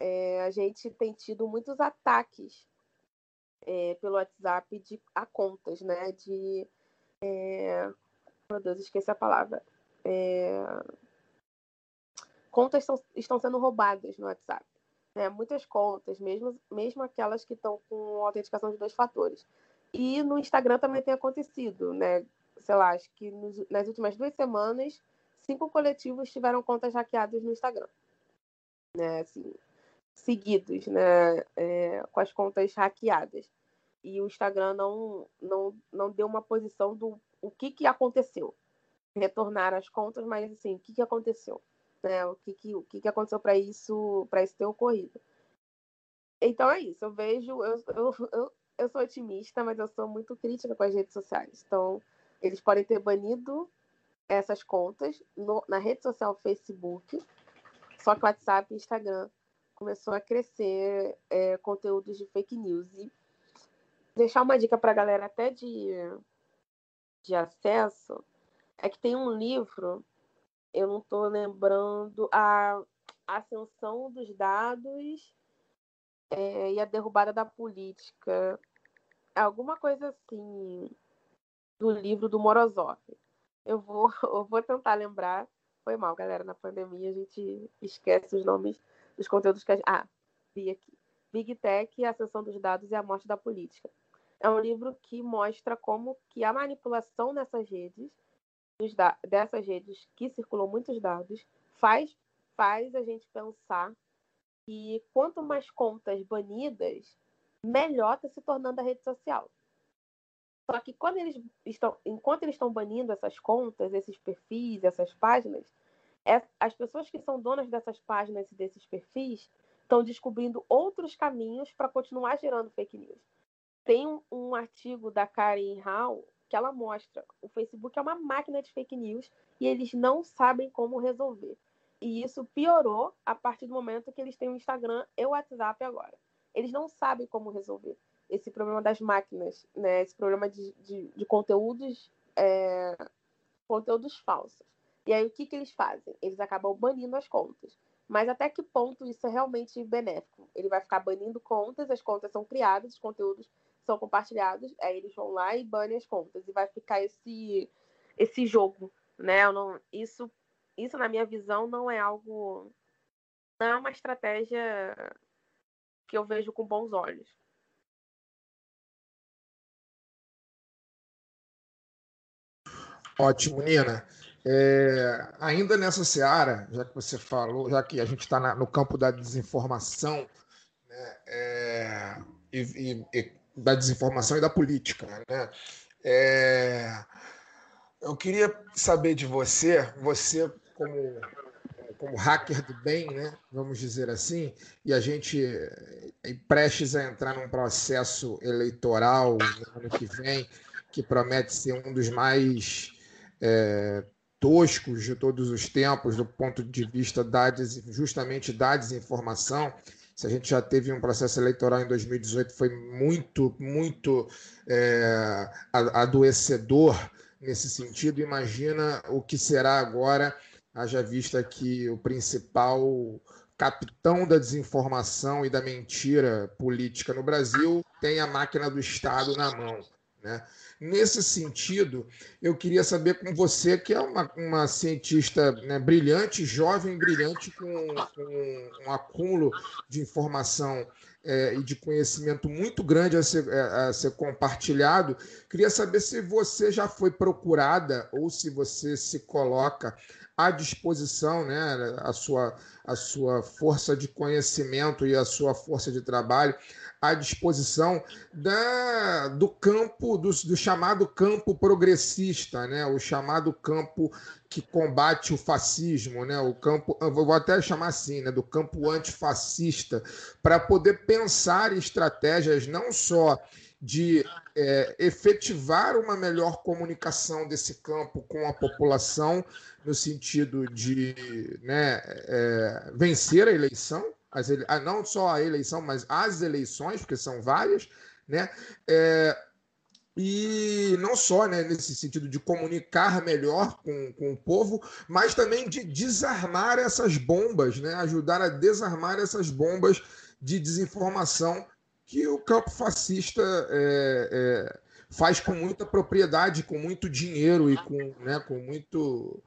É, a gente tem tido muitos ataques é, pelo WhatsApp de, a contas, né? De. É, meu Deus, esqueci a palavra. É, contas estão, estão sendo roubadas no WhatsApp né, muitas contas, mesmo, mesmo aquelas que estão com autenticação de dois fatores. E no Instagram também tem acontecido, né? Sei lá, acho que nos, nas últimas duas semanas, cinco coletivos tiveram contas hackeadas no Instagram. Né, assim, seguidos, né? É, com as contas hackeadas. E o Instagram não, não, não deu uma posição do o que, que aconteceu. Retornar as contas, mas assim, o que, que aconteceu? né? O que, que, o que, que aconteceu para isso, isso ter ocorrido. Então é isso, eu vejo, eu, eu, eu, eu sou otimista, mas eu sou muito crítica com as redes sociais. Então, eles podem ter banido essas contas no, na rede social Facebook, só que WhatsApp e Instagram começou a crescer é, conteúdos de fake news. E deixar uma dica para a galera até de, de acesso, é que tem um livro eu não estou lembrando a ascensão dos dados é, e a derrubada da política. Alguma coisa assim do livro do Morozov. Eu vou, eu vou tentar lembrar. Foi mal, galera. Na pandemia a gente esquece os nomes dos conteúdos que a gente. Ah, vi aqui. Big Tech, a ascensão dos dados e a morte da política. É um livro que mostra como que a manipulação nessas redes dessas redes que circulam muitos dados faz, faz a gente pensar que quanto mais contas banidas, melhor está se tornando a rede social. Só que quando eles estão, enquanto eles estão banindo essas contas, esses perfis, essas páginas, é, as pessoas que são donas dessas páginas e desses perfis estão descobrindo outros caminhos para continuar gerando fake news. Tem um, um artigo da Karen Hall que ela mostra. O Facebook é uma máquina de fake news e eles não sabem como resolver. E isso piorou a partir do momento que eles têm o Instagram e o WhatsApp agora. Eles não sabem como resolver esse problema das máquinas, né? esse problema de, de, de conteúdos, é, conteúdos falsos. E aí o que, que eles fazem? Eles acabam banindo as contas. Mas até que ponto isso é realmente benéfico? Ele vai ficar banindo contas, as contas são criadas, os conteúdos são compartilhados, aí eles vão lá e banem as contas e vai ficar esse esse jogo, né? Não, isso isso na minha visão não é algo não é uma estratégia que eu vejo com bons olhos. Ótimo, Nina. É, ainda nessa seara, já que você falou, já que a gente está no campo da desinformação né, é, e, e, da desinformação e da política. Né? É... Eu queria saber de você, você como, como hacker do bem, né? vamos dizer assim, e a gente é prestes a entrar num processo eleitoral no ano que vem, que promete ser um dos mais é, toscos de todos os tempos, do ponto de vista da, justamente da desinformação. Se a gente já teve um processo eleitoral em 2018, foi muito, muito é, adoecedor nesse sentido. Imagina o que será agora, haja vista que o principal capitão da desinformação e da mentira política no Brasil tem a máquina do Estado na mão. Né? Nesse sentido, eu queria saber com você, que é uma, uma cientista né, brilhante, jovem, brilhante, com, com, um acúmulo de informação é, e de conhecimento muito grande a ser, é, a ser compartilhado. Queria saber se você já foi procurada ou se você se coloca à disposição, né, a sua, a sua força de conhecimento e a sua força de trabalho à disposição da, do campo, do, do, chamado campo progressista, né? o chamado campo que combate o fascismo, né? o campo, vou até chamar assim, né? do campo antifascista, para poder pensar estratégias não só de é, efetivar uma melhor comunicação desse campo com a população, no sentido de né, é, vencer a eleição, as ele... Ah, não só a eleição, mas as eleições, porque são várias, né? É... E não só né, nesse sentido de comunicar melhor com, com o povo, mas também de desarmar essas bombas, né? ajudar a desarmar essas bombas de desinformação que o campo fascista é, é, faz com muita propriedade, com muito dinheiro e com, né, com muito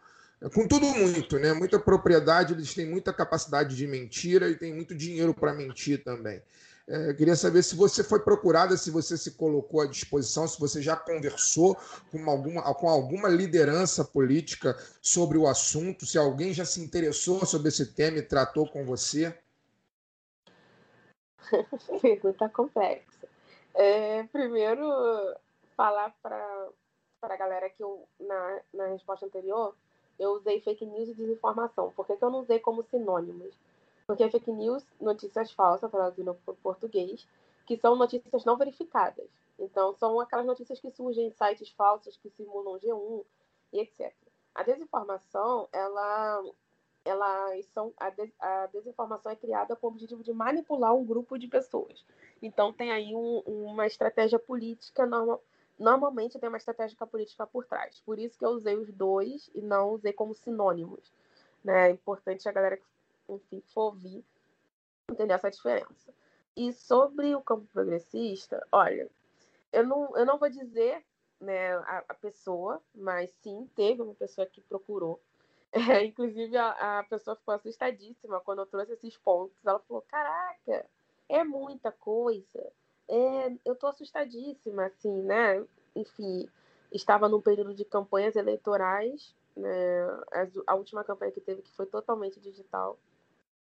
com tudo muito, né? Muita propriedade, eles têm muita capacidade de mentira e tem muito dinheiro para mentir também. É, queria saber se você foi procurada, se você se colocou à disposição, se você já conversou com alguma, com alguma liderança política sobre o assunto, se alguém já se interessou sobre esse tema e tratou com você. Pergunta complexa. É, primeiro, falar para a galera que eu, na, na resposta anterior, eu usei fake news e desinformação. Por que, que eu não usei como sinônimos? Porque fake news, notícias falsas, traduzindo para português, que são notícias não verificadas. Então, são aquelas notícias que surgem em sites falsos, que simulam G1 e etc. A desinformação, ela, ela são, a, a desinformação é criada com o objetivo de manipular um grupo de pessoas. Então, tem aí um, uma estratégia política normal, normalmente tem uma estratégia política por trás. Por isso que eu usei os dois e não usei como sinônimos. Né? É importante a galera que enfim, for ouvir entender essa diferença. E sobre o campo progressista, olha, eu não, eu não vou dizer né, a, a pessoa, mas sim teve uma pessoa que procurou. É, inclusive, a, a pessoa ficou assustadíssima quando eu trouxe esses pontos. Ela falou: Caraca, é muita coisa é, eu tô assustadíssima, assim, né? Enfim, estava num período de campanhas eleitorais, né? A última campanha que teve que foi totalmente digital.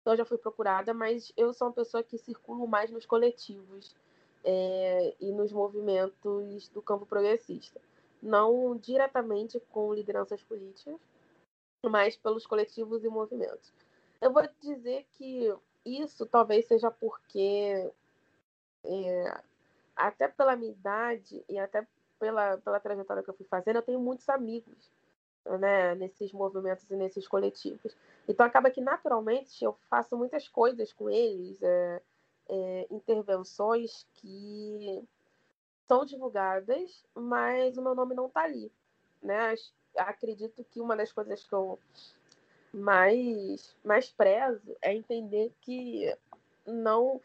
Então já fui procurada, mas eu sou uma pessoa que circulo mais nos coletivos é, e nos movimentos do campo progressista. Não diretamente com lideranças políticas, mas pelos coletivos e movimentos. Eu vou dizer que isso talvez seja porque é, até pela minha idade e até pela, pela trajetória que eu fui fazendo, eu tenho muitos amigos né, nesses movimentos e nesses coletivos. Então acaba que naturalmente eu faço muitas coisas com eles, é, é, intervenções que são divulgadas, mas o meu nome não está ali. Né? Acredito que uma das coisas que eu mais, mais prezo é entender que não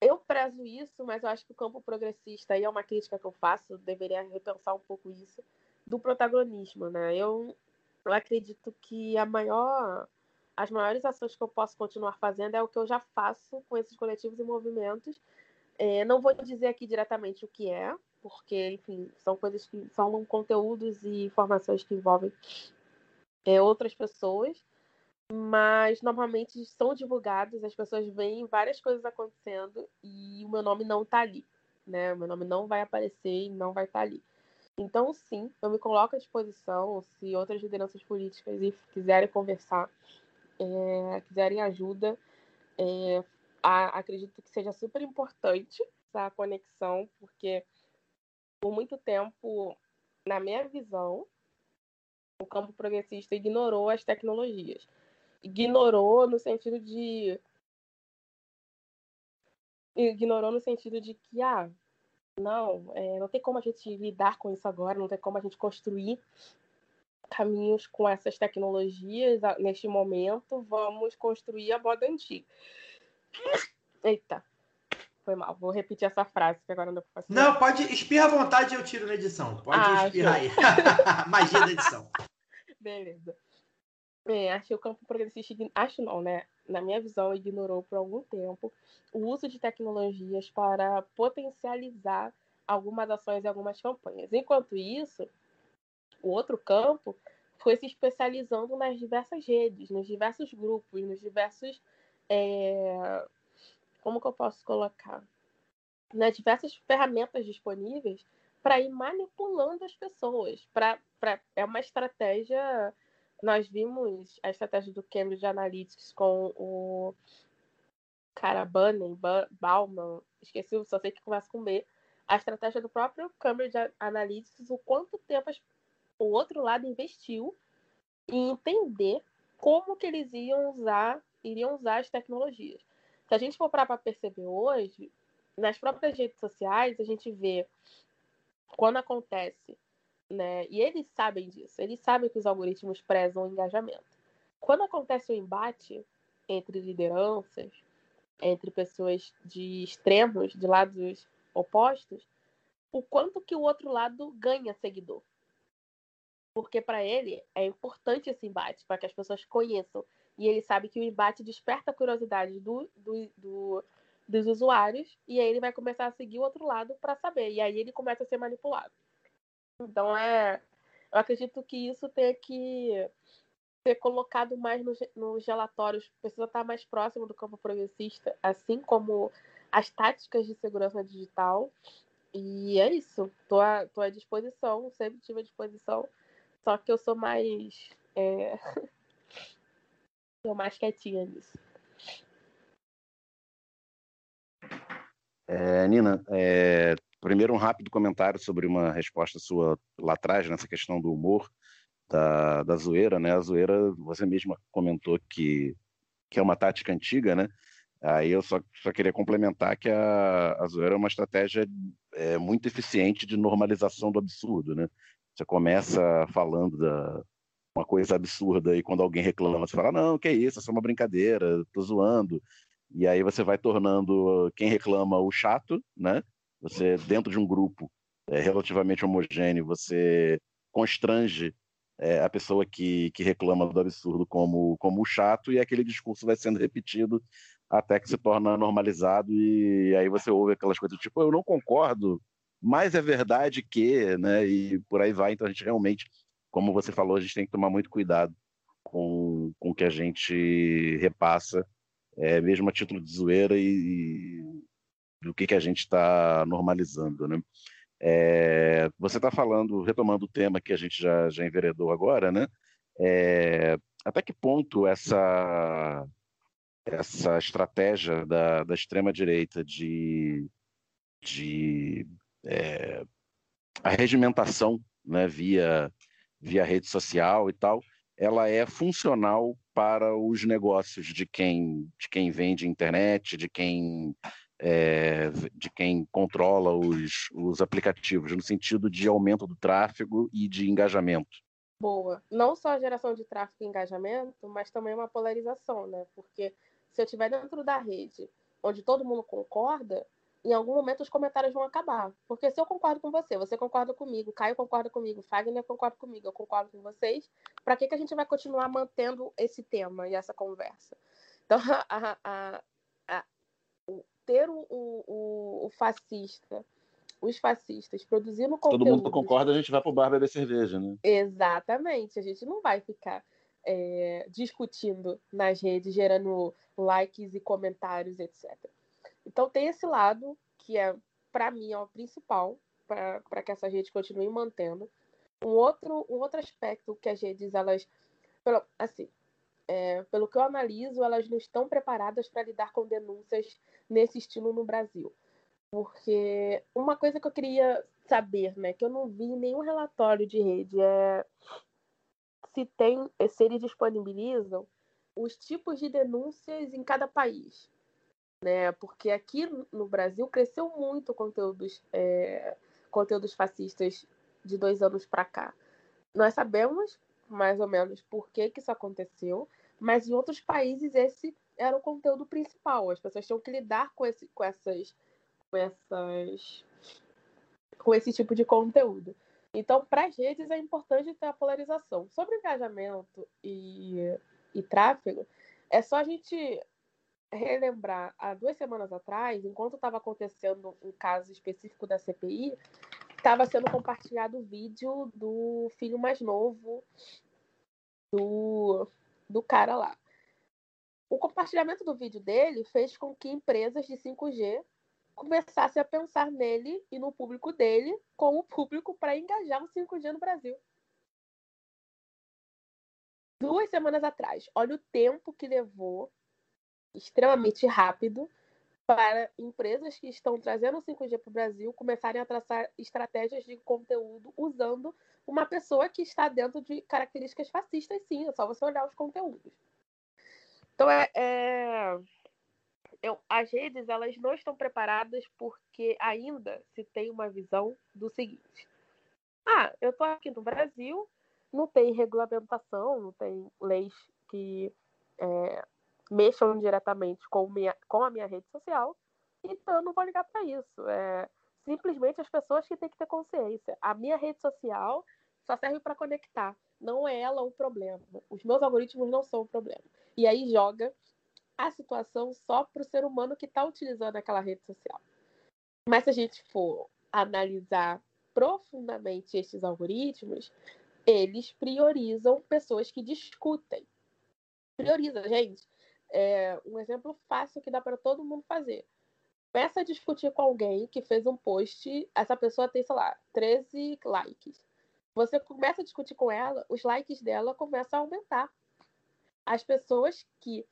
eu prezo isso, mas eu acho que o campo progressista, aí é uma crítica que eu faço, deveria repensar um pouco isso, do protagonismo, né? Eu, eu acredito que a maior, as maiores ações que eu posso continuar fazendo é o que eu já faço com esses coletivos e movimentos. É, não vou dizer aqui diretamente o que é, porque, enfim, são coisas que são conteúdos e informações que envolvem é, outras pessoas, mas normalmente são divulgados, as pessoas veem várias coisas acontecendo e o meu nome não tá ali, né? O meu nome não vai aparecer e não vai estar tá ali. Então, sim, eu me coloco à disposição se outras lideranças políticas quiserem conversar, é, quiserem ajuda. É, a, acredito que seja super importante essa conexão, porque por muito tempo, na minha visão, o campo progressista ignorou as tecnologias. Ignorou no sentido de. Ignorou no sentido de que, ah, não, é, não tem como a gente lidar com isso agora, não tem como a gente construir caminhos com essas tecnologias neste momento, vamos construir a moda antiga. Eita, foi mal. Vou repetir essa frase que agora não deu pra fazer. Não, pode espirra à vontade e eu tiro na edição. Pode Ah, espirrar aí. Magia da edição. Beleza. É, acho que o campo progressista, acho não, né? Na minha visão, ignorou por algum tempo o uso de tecnologias para potencializar algumas ações e algumas campanhas. Enquanto isso, o outro campo foi se especializando nas diversas redes, nos diversos grupos, nos diversos. é, Como que eu posso colocar? Nas diversas ferramentas disponíveis para ir manipulando as pessoas. Pra, pra, é uma estratégia. Nós vimos a estratégia do Cambridge Analytics com o cara Bunny, Ba- Bauman, esqueci, só sei que começa com B. A estratégia do próprio Cambridge Analytics, o quanto tempo o outro lado investiu em entender como que eles iam usar, iriam usar as tecnologias. Se a gente for para perceber hoje, nas próprias redes sociais, a gente vê quando acontece, né? E eles sabem disso, eles sabem que os algoritmos prezam o engajamento. Quando acontece o embate entre lideranças, entre pessoas de extremos, de lados opostos, o quanto que o outro lado ganha seguidor. Porque para ele é importante esse embate, para que as pessoas conheçam. E ele sabe que o embate desperta a curiosidade do, do, do- dos usuários, e aí ele vai começar a seguir o outro lado para saber. E aí ele começa a ser manipulado. Então é. Eu acredito que isso tem que ser colocado mais nos, nos relatórios, precisa estar mais próximo do campo progressista, assim como as táticas de segurança digital. E é isso. Tô à, tô à disposição, sempre tive à disposição. Só que eu sou mais. É... Tô mais quietinha nisso. É, Nina, é, primeiro um rápido comentário sobre uma resposta sua lá atrás, nessa questão do humor, da, da zoeira, né? A zoeira, você mesma comentou que, que é uma tática antiga, né? Aí eu só, só queria complementar que a, a zoeira é uma estratégia é, muito eficiente de normalização do absurdo, né? Você começa falando da uma coisa absurda e quando alguém reclama, você fala, não, que é isso, é só uma brincadeira, tô zoando. E aí você vai tornando quem reclama o chato, né? Você, dentro de um grupo é, relativamente homogêneo, você constrange é, a pessoa que, que reclama do absurdo como, como chato e aquele discurso vai sendo repetido até que se torna normalizado e aí você ouve aquelas coisas tipo, eu não concordo, mas é verdade que, né? E por aí vai. Então a gente realmente, como você falou, a gente tem que tomar muito cuidado com, com o que a gente repassa é, mesmo a título de zoeira e do que, que a gente está normalizando, né? É, você está falando, retomando o tema que a gente já, já enveredou agora, né? É, até que ponto essa essa estratégia da, da extrema direita de, de é, arregimentação, né, via via rede social e tal, ela é funcional para os negócios de quem, de quem vende internet, de quem, é, de quem controla os, os aplicativos, no sentido de aumento do tráfego e de engajamento. Boa. Não só a geração de tráfego e engajamento, mas também uma polarização, né? Porque se eu estiver dentro da rede onde todo mundo concorda, em algum momento os comentários vão acabar. Porque se eu concordo com você, você concorda comigo, Caio concorda comigo, Fagner concorda comigo, eu concordo com vocês, para que, que a gente vai continuar mantendo esse tema e essa conversa? Então, a, a, ter o, o, o fascista, os fascistas produzindo Se todo conteúdo. mundo concorda, a gente vai pro bar beber cerveja, né? Exatamente. A gente não vai ficar é, discutindo nas redes, gerando likes e comentários, etc. Então tem esse lado que é, para mim, é o principal, para que essas redes continuem mantendo. Um outro, um outro aspecto que as redes, elas, pelo, assim, é, pelo que eu analiso, elas não estão preparadas para lidar com denúncias nesse estilo no Brasil. Porque uma coisa que eu queria saber, né, que eu não vi nenhum relatório de rede, é se tem, se eles disponibilizam os tipos de denúncias em cada país. Né? Porque aqui no Brasil cresceu muito conteúdos, é, conteúdos fascistas de dois anos para cá. Nós sabemos mais ou menos por que, que isso aconteceu, mas em outros países esse era o conteúdo principal. As pessoas tinham que lidar com, esse, com essas, com essas, com esse tipo de conteúdo. Então, para as redes é importante ter a polarização. Sobre engajamento e, e tráfego, é só a gente relembrar há duas semanas atrás, enquanto estava acontecendo um caso específico da CPI, estava sendo compartilhado o vídeo do filho mais novo do, do cara lá. O compartilhamento do vídeo dele fez com que empresas de 5G começassem a pensar nele e no público dele como público para engajar o 5G no Brasil. Duas semanas atrás, olha o tempo que levou, extremamente rápido, para empresas que estão trazendo o 5G para o Brasil começarem a traçar estratégias de conteúdo usando uma pessoa que está dentro de características fascistas, sim, é só você olhar os conteúdos. Então, é, é... Eu, as redes elas não estão preparadas porque ainda se tem uma visão do seguinte: ah, eu estou aqui no Brasil, não tem regulamentação, não tem leis que é, mexam diretamente com, minha, com a minha rede social, então eu não vou ligar para isso. É simplesmente as pessoas que têm que ter consciência. A minha rede social só serve para conectar, não é ela o problema. Os meus algoritmos não são o problema. E aí joga a situação só para o ser humano que está utilizando aquela rede social. Mas se a gente for analisar profundamente esses algoritmos, eles priorizam pessoas que discutem. Prioriza, gente. É um exemplo fácil que dá para todo mundo fazer. Começa a discutir com alguém que fez um post, essa pessoa tem, sei lá, 13 likes. Você começa a discutir com ela, os likes dela começam a aumentar. As pessoas que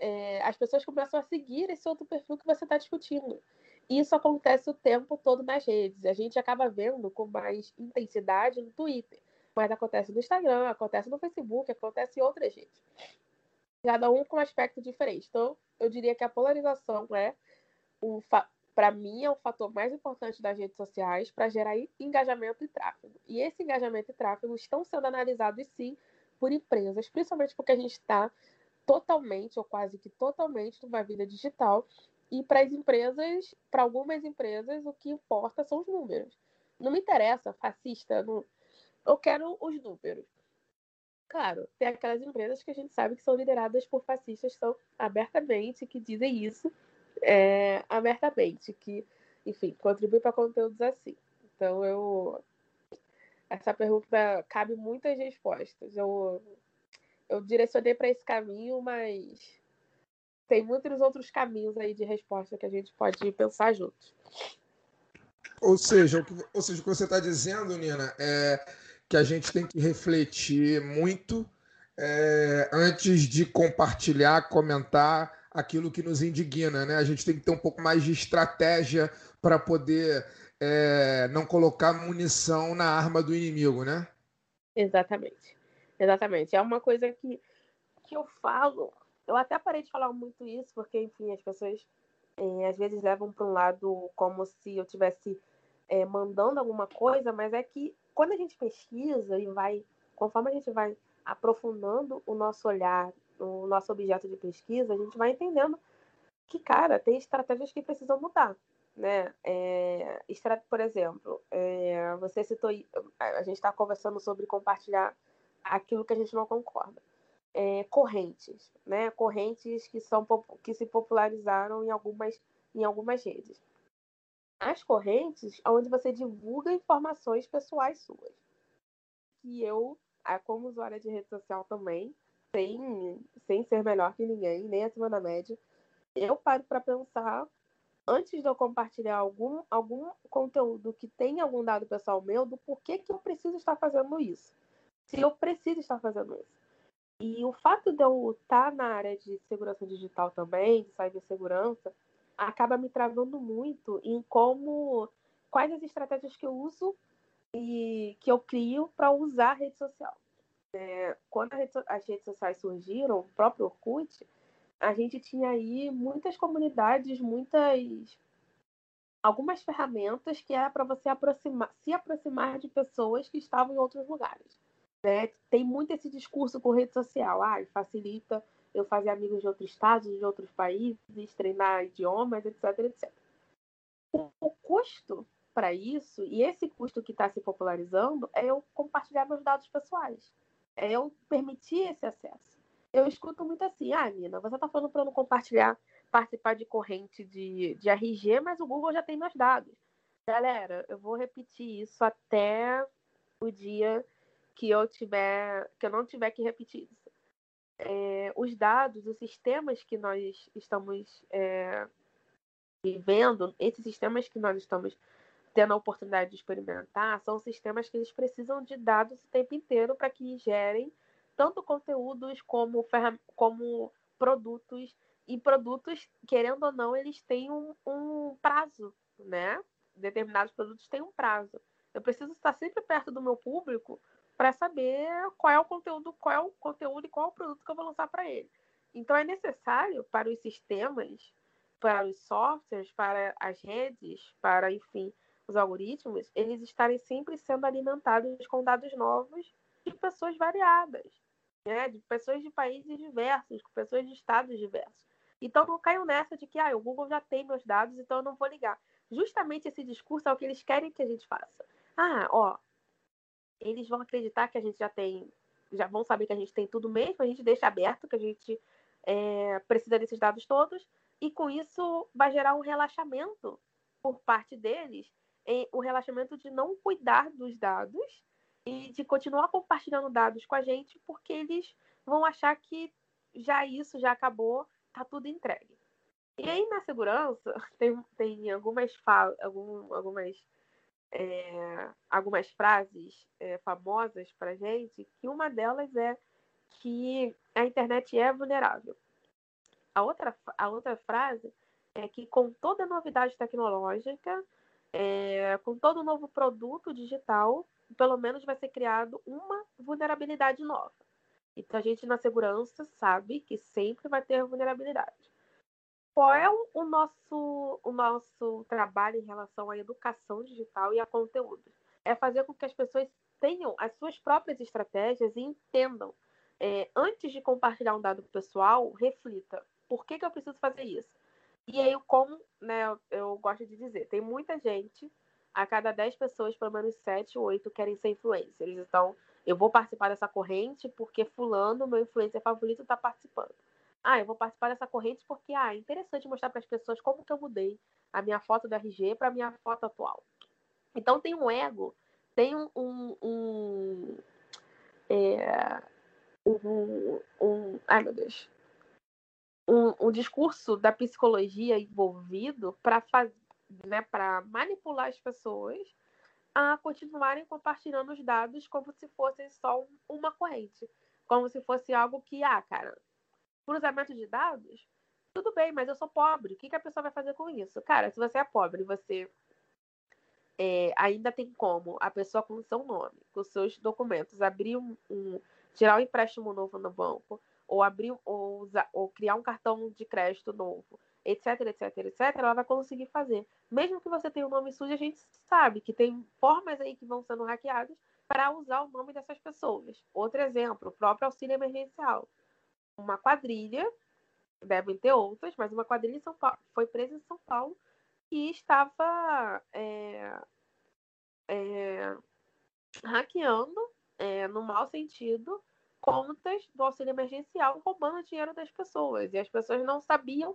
é, as pessoas começam a seguir esse outro perfil que você está discutindo. Isso acontece o tempo todo nas redes. A gente acaba vendo com mais intensidade no Twitter, mas acontece no Instagram, acontece no Facebook, acontece em outras redes cada um com um aspecto diferente. Então, eu diria que a polarização é, um para mim, é o fator mais importante das redes sociais para gerar engajamento e tráfego. E esse engajamento e tráfego estão sendo analisados, sim, por empresas, principalmente porque a gente está totalmente, ou quase que totalmente, numa vida digital. E para as empresas, para algumas empresas, o que importa são os números. Não me interessa, fascista, não... eu quero os números. Claro, tem aquelas empresas que a gente sabe que são lideradas por fascistas, são abertamente, que dizem isso é, abertamente, que, enfim, contribuem para conteúdos assim. Então, eu. Essa pergunta cabe muitas respostas. Eu, eu direcionei para esse caminho, mas tem muitos outros caminhos aí de resposta que a gente pode pensar juntos. Ou seja, ou seja, o que você está dizendo, Nina, é que a gente tem que refletir muito é, antes de compartilhar, comentar aquilo que nos indigna, né? A gente tem que ter um pouco mais de estratégia para poder é, não colocar munição na arma do inimigo, né? Exatamente. Exatamente. É uma coisa que, que eu falo. Eu até parei de falar muito isso, porque, enfim, as pessoas é, às vezes levam para um lado como se eu tivesse é, mandando alguma coisa, mas é que quando a gente pesquisa e vai, conforme a gente vai aprofundando o nosso olhar, o nosso objeto de pesquisa, a gente vai entendendo que, cara, tem estratégias que precisam mudar. Né? É, por exemplo, é, você citou, a gente está conversando sobre compartilhar aquilo que a gente não concorda. É, correntes, né? Correntes que são que se popularizaram em algumas em algumas redes as correntes onde você divulga informações pessoais suas. Que eu, como usuária de rede social também, sem, sem ser melhor que ninguém, nem acima da média, eu paro para pensar antes de eu compartilhar algum, algum conteúdo que tenha algum dado pessoal meu, do porquê que eu preciso estar fazendo isso. Se eu preciso estar fazendo isso. E o fato de eu estar na área de segurança digital também, de cibersegurança, acaba me travando muito em como quais as estratégias que eu uso e que eu crio para usar a rede social. É, quando rede, as redes sociais surgiram, o próprio Orkut, a gente tinha aí muitas comunidades, muitas algumas ferramentas que era para você aproximar, se aproximar de pessoas que estavam em outros lugares. Né? Tem muito esse discurso com rede social, ah, facilita eu fazer amigos de outros estados, de outros países, treinar idiomas, etc, etc. O, o custo para isso, e esse custo que está se popularizando, é eu compartilhar meus dados pessoais. É eu permitir esse acesso eu escuto muito assim, ah, Nina, você está falando para eu não compartilhar, participar de corrente de, de RG, mas o Google já tem meus dados. Galera, eu vou repetir isso até o dia que eu tiver, que eu não tiver que repetir isso. É, os dados, os sistemas que nós estamos é, vivendo, esses sistemas que nós estamos tendo a oportunidade de experimentar, são sistemas que eles precisam de dados o tempo inteiro para que gerem tanto conteúdos como, como produtos. E produtos, querendo ou não, eles têm um, um prazo, né? Determinados produtos têm um prazo. Eu preciso estar sempre perto do meu público para saber qual é o conteúdo, qual é o conteúdo e qual é o produto que eu vou lançar para ele. Então é necessário para os sistemas, para os softwares, para as redes, para enfim, os algoritmos, eles estarem sempre sendo alimentados com dados novos de pessoas variadas né, de pessoas de países diversos, com pessoas de estados diversos. Então não caiam nessa de que ah, o Google já tem meus dados, então eu não vou ligar. Justamente esse discurso é o que eles querem que a gente faça. Ah, ó, eles vão acreditar que a gente já tem, já vão saber que a gente tem tudo mesmo, a gente deixa aberto que a gente é, precisa desses dados todos, e com isso vai gerar um relaxamento por parte deles, o relaxamento de não cuidar dos dados e de continuar compartilhando dados com a gente, porque eles vão achar que já isso já acabou, tá tudo entregue. E aí na segurança tem, tem algumas falas, algum, algumas é, algumas frases é, famosas para gente, que uma delas é que a internet é vulnerável. A outra, a outra frase é que com toda novidade tecnológica, é, com todo novo produto digital, pelo menos vai ser criado uma vulnerabilidade nova. Então a gente na segurança sabe que sempre vai ter vulnerabilidade. Qual é o nosso, o nosso trabalho em relação à educação digital e a conteúdo? É fazer com que as pessoas tenham as suas próprias estratégias e entendam. É, antes de compartilhar um dado pessoal, reflita. Por que, que eu preciso fazer isso? E aí, como né, eu, gosto de dizer, tem muita gente a cada 10 pessoas, pelo menos 7 ou 8 querem ser influencers. Então, eu vou participar dessa corrente porque fulano, meu influencer favorito, está participando. Ah, eu vou participar dessa corrente porque ah, é interessante mostrar para as pessoas como que eu mudei a minha foto da RG para a minha foto atual. Então tem um ego, tem um, um, um, é, um, um ai meu Deus, um, um discurso da psicologia envolvido para né, para manipular as pessoas a continuarem compartilhando os dados como se fossem só uma corrente. Como se fosse algo que, ah, cara, cruzamento de dados, tudo bem, mas eu sou pobre. O que, que a pessoa vai fazer com isso? Cara, se você é pobre você é, ainda tem como a pessoa com o seu nome, com seus documentos, abrir um, um tirar um empréstimo novo no banco, ou abrir ou, usar, ou criar um cartão de crédito novo, etc, etc, etc, ela vai conseguir fazer. Mesmo que você tenha um nome sujo, a gente sabe que tem formas aí que vão sendo hackeadas para usar o nome dessas pessoas. Outro exemplo, o próprio auxílio emergencial. Uma quadrilha, devem ter outras, mas uma quadrilha Paulo, foi presa em São Paulo e estava é, é, hackeando, é, no mau sentido, contas do auxílio emergencial, roubando dinheiro das pessoas. E as pessoas não sabiam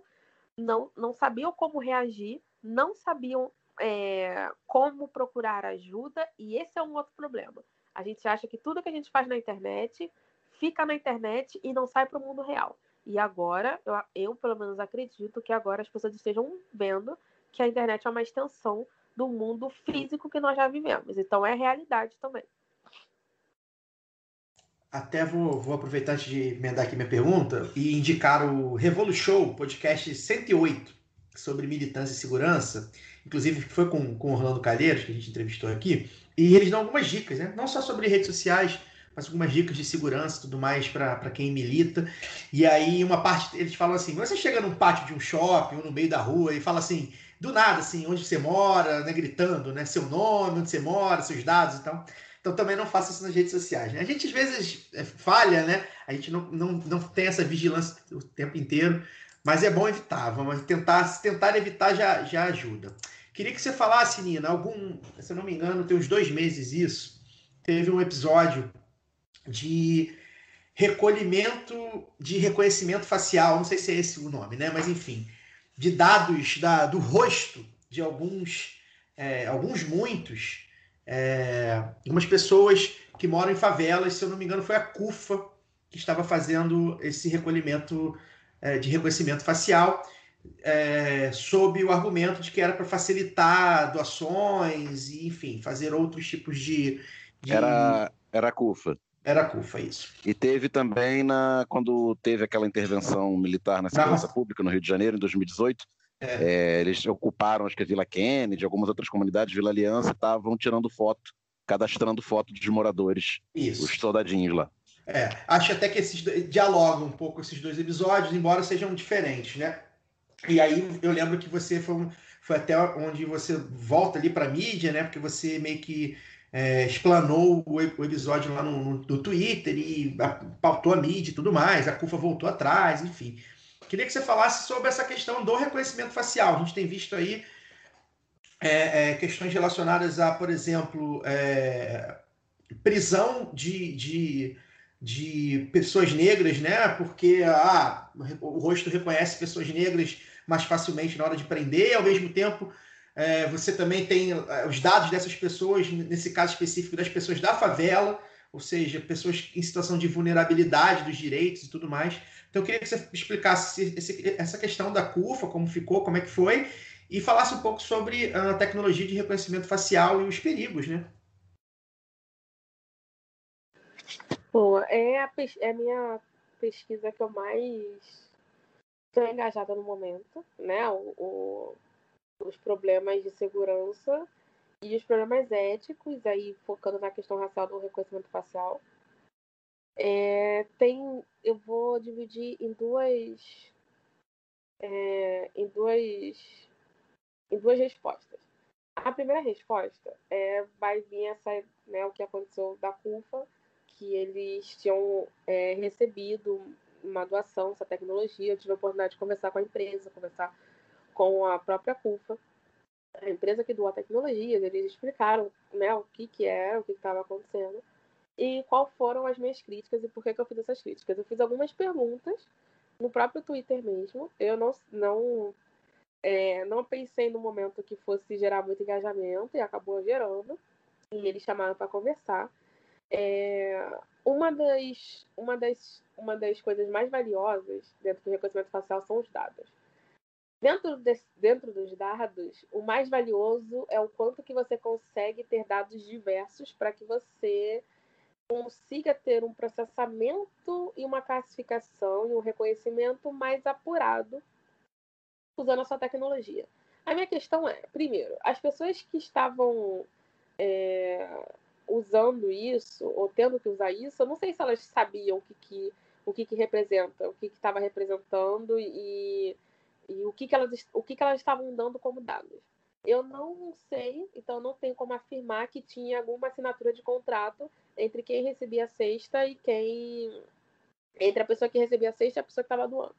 não, não sabiam como reagir, não sabiam é, como procurar ajuda, e esse é um outro problema. A gente acha que tudo que a gente faz na internet fica na internet e não sai para o mundo real. E agora, eu, eu, pelo menos acredito que agora as pessoas estejam vendo que a internet é uma extensão do mundo físico que nós já vivemos. Então é realidade também. Até vou, vou aproveitar antes de emendar aqui minha pergunta e indicar o Revolution, podcast 108, sobre militância e segurança. Inclusive, foi com, com o Orlando Calheiros, que a gente entrevistou aqui. E eles dão algumas dicas, né? Não só sobre redes sociais, mas algumas dicas de segurança e tudo mais para quem milita. E aí, uma parte, eles falam assim: você chega num pátio de um shopping ou no meio da rua e fala assim, do nada, assim, onde você mora, né? Gritando, né? Seu nome, onde você mora, seus dados e tal. Então também não faça isso nas redes sociais. Né? A gente às vezes é, falha, né? A gente não, não, não tem essa vigilância o tempo inteiro, mas é bom evitar. Vamos tentar, se tentar evitar já, já ajuda. Queria que você falasse, Nina, algum, se eu não me engano, tem uns dois meses isso, teve um episódio de recolhimento de reconhecimento facial, não sei se é esse o nome, né? Mas enfim, de dados da, do rosto de alguns, é, alguns muitos é, algumas pessoas que moram em favelas, se eu não me engano, foi a CUFA que estava fazendo esse recolhimento é, de reconhecimento facial, é, sob o argumento de que era para facilitar doações e, enfim, fazer outros tipos de. de... Era, era a CUFA. Era a CUFA, isso. E teve também na quando teve aquela intervenção militar na segurança pública no Rio de Janeiro, em 2018, É. É, eles ocuparam, acho que a Vila Kennedy, algumas outras comunidades, Vila Aliança, estavam tirando foto, cadastrando foto dos moradores, Isso. os soldadinhos lá. É, acho até que esses dialogam um pouco esses dois episódios, embora sejam diferentes, né? E aí eu lembro que você foi, foi até onde você volta ali para mídia, né? Porque você meio que é, explanou o, o episódio lá no, no- no Twitter e a- pautou a mídia e tudo mais. A CUFA voltou atrás, enfim. Queria que você falasse sobre essa questão do reconhecimento facial. A gente tem visto aí é, é, questões relacionadas a, por exemplo, é, prisão de, de, de pessoas negras, né? Porque ah, o rosto reconhece pessoas negras mais facilmente na hora de prender, ao mesmo tempo é, você também tem é, os dados dessas pessoas, nesse caso específico das pessoas da favela, ou seja, pessoas em situação de vulnerabilidade dos direitos e tudo mais. Então eu queria que você explicasse esse- essa questão da CUFA, como ficou, como é que foi, e falasse um pouco sobre a tecnologia de reconhecimento facial e os perigos, né? Boa, é a, é a minha pesquisa que eu mais estou engajada no momento, né? O, o- os problemas de segurança e os problemas éticos, aí focando na questão racial do reconhecimento facial. É, tem, eu vou dividir em duas, é, em duas, em duas respostas. A primeira resposta é vai vir essa, né, o que aconteceu da CUFA, que eles tinham é, recebido uma doação, essa tecnologia. Eu tive a oportunidade de conversar com a empresa, conversar com a própria CUFA, a empresa que doou a tecnologia. Eles explicaram né, o que, que era, o que estava acontecendo e qual foram as minhas críticas e por que, que eu fiz essas críticas. Eu fiz algumas perguntas no próprio Twitter mesmo. Eu não, não, é, não pensei no momento que fosse gerar muito engajamento e acabou gerando. E eles chamaram para conversar. É, uma, das, uma, das, uma das coisas mais valiosas dentro do reconhecimento facial são os dados. Dentro, desse, dentro dos dados, o mais valioso é o quanto que você consegue ter dados diversos para que você consiga ter um processamento e uma classificação e um reconhecimento mais apurado usando a sua tecnologia. A minha questão é, primeiro, as pessoas que estavam é, usando isso, ou tendo que usar isso, eu não sei se elas sabiam o que, que, o que, que representa, o que estava representando e, e o, que, que, elas, o que, que elas estavam dando como dados. Eu não sei, então não tenho como afirmar que tinha alguma assinatura de contrato entre quem recebia a cesta e quem. entre a pessoa que recebia a cesta e a pessoa que estava doando.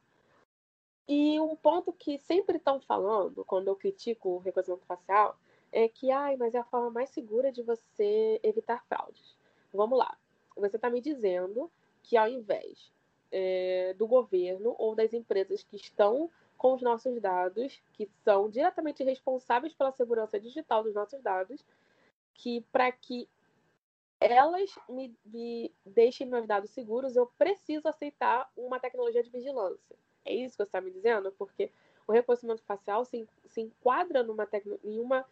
E um ponto que sempre estão falando, quando eu critico o reconhecimento facial, é que, ai, mas é a forma mais segura de você evitar fraudes. Vamos lá. Você está me dizendo que ao invés é, do governo ou das empresas que estão com os nossos dados, que são diretamente responsáveis pela segurança digital dos nossos dados, que para que elas me, me deixem meus dados seguros, eu preciso aceitar uma tecnologia de vigilância. É isso que você está me dizendo? Porque o reconhecimento facial se, se enquadra numa em uma,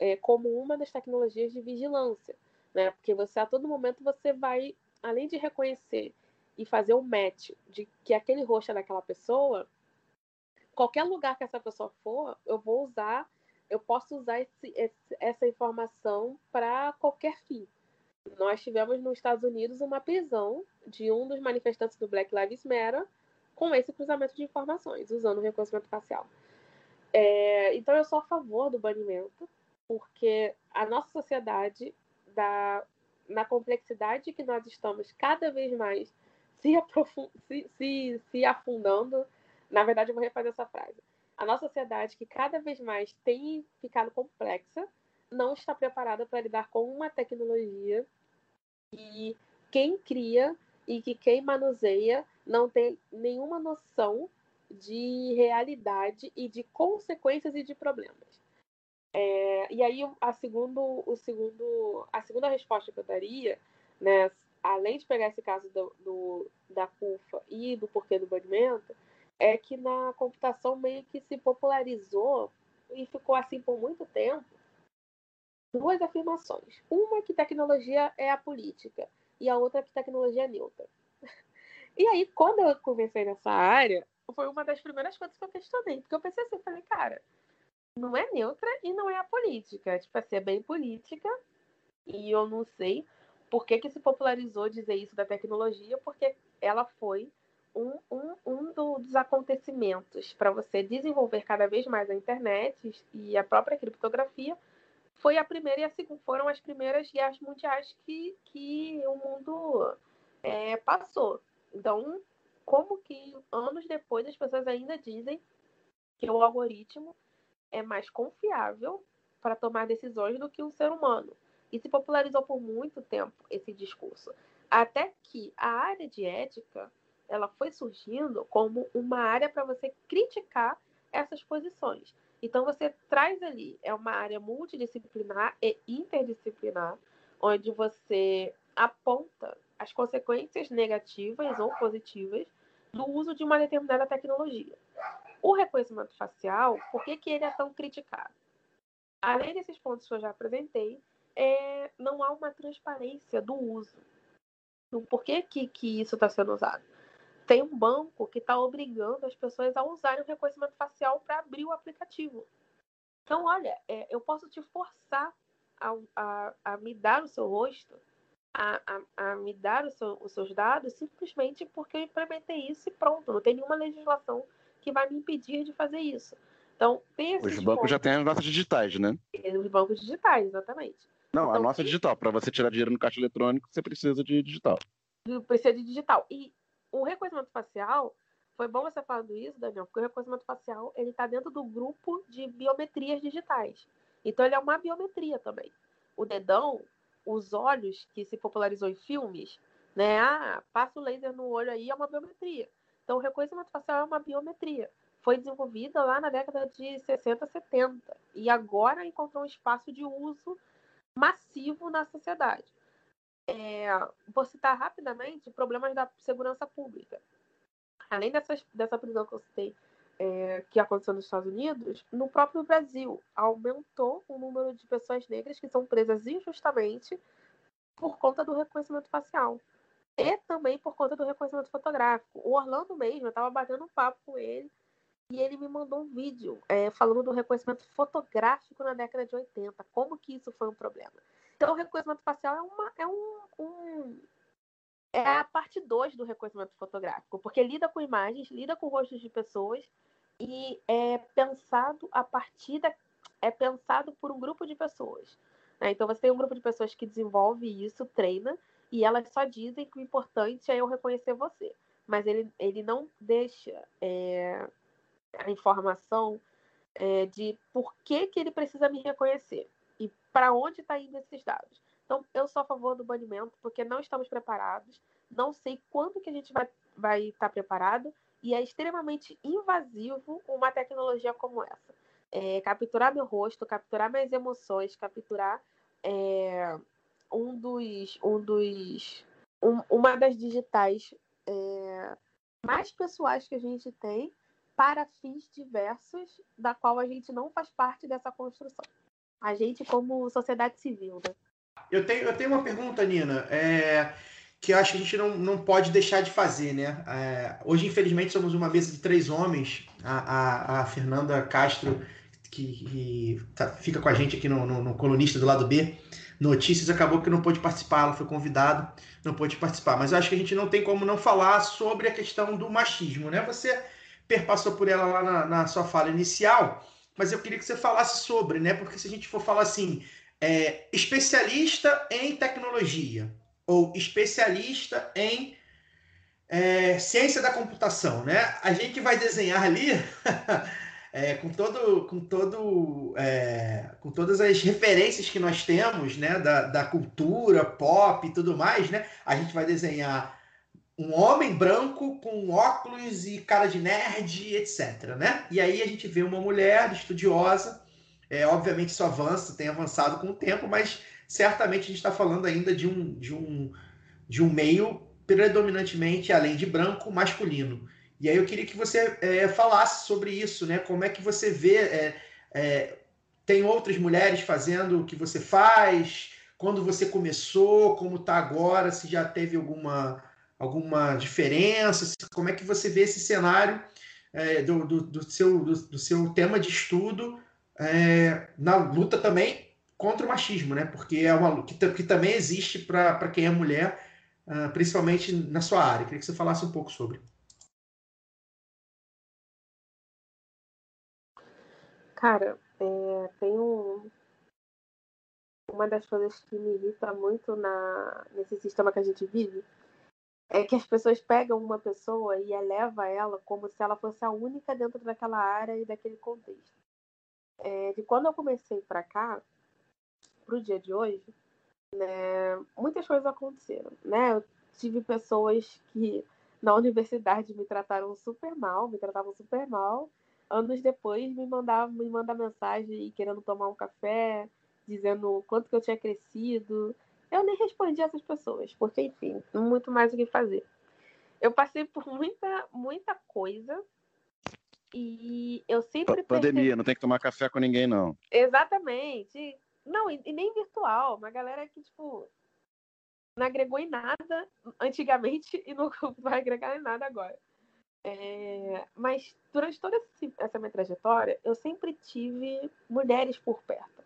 é, como uma das tecnologias de vigilância, né? Porque você a todo momento você vai, além de reconhecer e fazer um match de que aquele rosto é daquela pessoa, qualquer lugar que essa pessoa for, eu vou usar, eu posso usar esse, esse, essa informação para qualquer fim. Nós tivemos nos Estados Unidos uma prisão de um dos manifestantes do Black Lives Matter com esse cruzamento de informações, usando o reconhecimento facial. É, então, eu sou a favor do banimento, porque a nossa sociedade, da, na complexidade que nós estamos cada vez mais se, se, se, se afundando, na verdade, eu vou refazer essa frase. A nossa sociedade, que cada vez mais tem ficado complexa, não está preparada para lidar com uma tecnologia que quem cria e que quem manuseia não tem nenhuma noção de realidade e de consequências e de problemas. É, e aí a segundo, o segundo, a segunda resposta que eu daria, né, além de pegar esse caso do, do, da CUFA e do porquê do banimento, é que na computação meio que se popularizou e ficou assim por muito tempo duas afirmações. Uma que tecnologia é a política e a outra que tecnologia é neutra. E aí, quando eu comecei nessa área, foi uma das primeiras coisas que eu questionei. Porque eu pensei assim, falei, cara, não é neutra e não é a política. Tipo assim, é bem política. E eu não sei por que, que se popularizou dizer isso da tecnologia, porque ela foi um, um, um dos acontecimentos para você desenvolver cada vez mais a internet e a própria criptografia foi a primeira e a segunda, foram as primeiras guerras mundiais que, que o mundo é, passou. Então, como que anos depois as pessoas ainda dizem que o algoritmo é mais confiável para tomar decisões do que um ser humano? E se popularizou por muito tempo esse discurso. Até que a área de ética ela foi surgindo como uma área para você criticar essas posições. Então você traz ali, é uma área multidisciplinar e interdisciplinar, onde você aponta as consequências negativas ou positivas do uso de uma determinada tecnologia. O reconhecimento facial, por que, que ele é tão criticado? Além desses pontos que eu já apresentei, é, não há uma transparência do uso. Do porquê que, que isso está sendo usado tem um banco que está obrigando as pessoas a usarem o reconhecimento facial para abrir o aplicativo. Então, olha, é, eu posso te forçar a, a, a, me dar o seu rosto, a, a, a me dar seu, os seus dados, simplesmente porque eu implementei isso e pronto. Não tem nenhuma legislação que vai me impedir de fazer isso. Então, tem Os bancos pontos. já têm as notas digitais, né? Os bancos digitais, exatamente. Não, então, a nossa é digital. Para você tirar dinheiro no caixa eletrônico, você precisa de digital. Precisa de digital. E o reconhecimento facial, foi bom você falando isso, Daniel, porque o reconhecimento facial ele está dentro do grupo de biometrias digitais. Então ele é uma biometria também. O dedão, os olhos que se popularizou em filmes, né? Ah, passa o laser no olho aí é uma biometria. Então o reconhecimento facial é uma biometria. Foi desenvolvida lá na década de 60, 70 e agora encontrou um espaço de uso massivo na sociedade. É, vou citar rapidamente problemas da segurança pública. Além dessas, dessa prisão que eu citei, é, que aconteceu nos Estados Unidos, no próprio Brasil aumentou o número de pessoas negras que são presas injustamente por conta do reconhecimento facial e também por conta do reconhecimento fotográfico. O Orlando mesmo, eu estava batendo um papo com ele e ele me mandou um vídeo é, falando do reconhecimento fotográfico na década de 80, como que isso foi um problema. Então, o reconhecimento facial é, uma, é um, um é a parte 2 do reconhecimento fotográfico, porque lida com imagens, lida com rostos de pessoas e é pensado a partir da, é pensado por um grupo de pessoas. Né? Então você tem um grupo de pessoas que desenvolve isso, treina, e elas só dizem que o importante é eu reconhecer você. Mas ele, ele não deixa é, a informação é, de por que, que ele precisa me reconhecer para onde está indo esses dados. Então, eu sou a favor do banimento porque não estamos preparados, não sei quando que a gente vai estar vai tá preparado e é extremamente invasivo uma tecnologia como essa. É, capturar meu rosto, capturar minhas emoções, capturar é, um dos, um dos, um, uma das digitais é, mais pessoais que a gente tem para fins diversos, da qual a gente não faz parte dessa construção. A gente como sociedade civil, né? Eu tenho, eu tenho uma pergunta, Nina, é, que eu acho que a gente não, não pode deixar de fazer, né? É, hoje, infelizmente, somos uma mesa de três homens. A, a, a Fernanda Castro, que, que tá- fica com a gente aqui no, no, no Colunista do lado B, Notícias, acabou que não pôde participar, ela foi convidada, não pôde participar. Mas eu acho que a gente não tem como não falar sobre a questão do machismo, né? Você perpassou por ela lá na, na sua fala inicial, mas eu queria que você falasse sobre, né? Porque se a gente for falar assim, é, especialista em tecnologia ou especialista em é, ciência da computação, né? A gente vai desenhar ali é, com todo, com todo, é, com todas as referências que nós temos, né? Da, da cultura pop e tudo mais, né? A gente vai desenhar um homem branco com óculos e cara de nerd, etc, né? E aí a gente vê uma mulher estudiosa é, obviamente isso avança, tem avançado com o tempo, mas certamente a gente está falando ainda de um, de, um, de um meio predominantemente, além de branco, masculino. E aí eu queria que você é, falasse sobre isso, né? Como é que você vê. é, é, tem outras mulheres fazendo o que você faz? Quando você começou? Como está agora? Se já teve alguma, alguma diferença? Como é que você vê esse cenário é, do, do, do seu, do, do seu tema de estudo é, na luta também contra o machismo, né? Porque é uma que, que também existe para quem é mulher, ah, principalmente na sua área. Queria que você falasse um pouco sobre. Cara, é, tem um, uma das coisas que me irrita muito na, nesse sistema que a gente vive é que as pessoas pegam uma pessoa e eleva ela como se ela fosse a única dentro daquela área e daquele contexto. É, de quando eu comecei pra cá, pro dia de hoje, né, muitas coisas aconteceram, né? Eu tive pessoas que na universidade me trataram super mal, me tratavam super mal. Anos depois me mandavam, me mandar mensagem querendo tomar um café, dizendo o quanto que eu tinha crescido. Eu nem respondi essas pessoas, porque enfim, muito mais o que fazer. Eu passei por muita, muita coisa e eu sempre Pa- Pandemia, percebi- não tem que tomar café com ninguém, não. Exatamente. Não, e, e nem virtual. Uma galera que, tipo, não agregou em nada antigamente e não vai agregar em nada agora. É, mas durante toda essa minha trajetória, eu sempre tive mulheres por perto.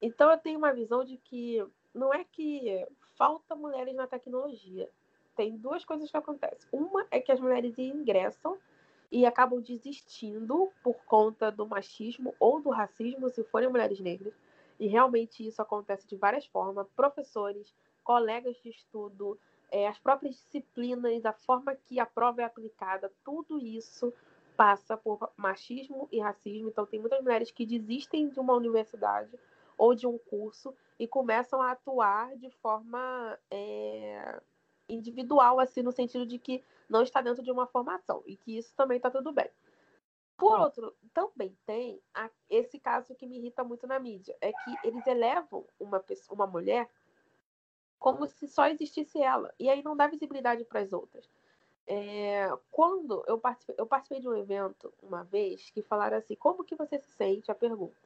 Então eu tenho uma visão de que não é que falta mulheres na tecnologia. Tem duas coisas que acontecem. Uma é que as mulheres ingressam e acabam desistindo por conta do machismo ou do racismo, se forem mulheres negras. E realmente isso acontece de várias formas. Professores, colegas de estudo, eh, as próprias disciplinas, a forma que a prova é aplicada, tudo isso passa por machismo e racismo. Então, tem muitas mulheres que desistem de uma universidade ou de um curso e começam a atuar de forma eh, individual, assim, no sentido de que não está dentro de uma formação e que isso também está tudo bem. Por outro, também tem a- esse caso que me irrita muito na mídia, é que eles elevam uma pessoa, uma mulher como se só existisse ela e aí não dá visibilidade para as outras. É, quando eu participei, eu participei de um evento uma vez que falaram assim, como que você se sente? A pergunta.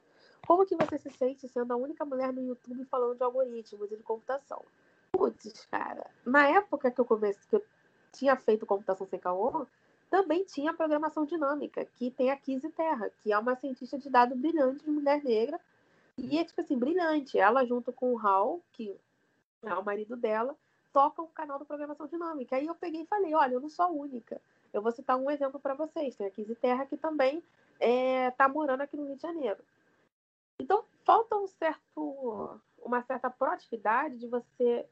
Como que você se sente sendo a única mulher no YouTube falando de algoritmos e de computação? Putz, cara, na época que eu comecei, que eu tinha feito computação sem caô, também tinha programação dinâmica, que tem a Kizzy Terra, que é uma cientista de dados brilhante de mulher negra. E é, tipo assim, brilhante. Ela, junto com o Hal, que é o marido dela, toca um canal de programação dinâmica. Aí eu peguei e falei: olha, eu não sou a única. Eu vou citar um exemplo para vocês. Tem a Kizzy Terra, que também está morando aqui no Rio de Janeiro. Então, falta um certo, uma certa proatividade de você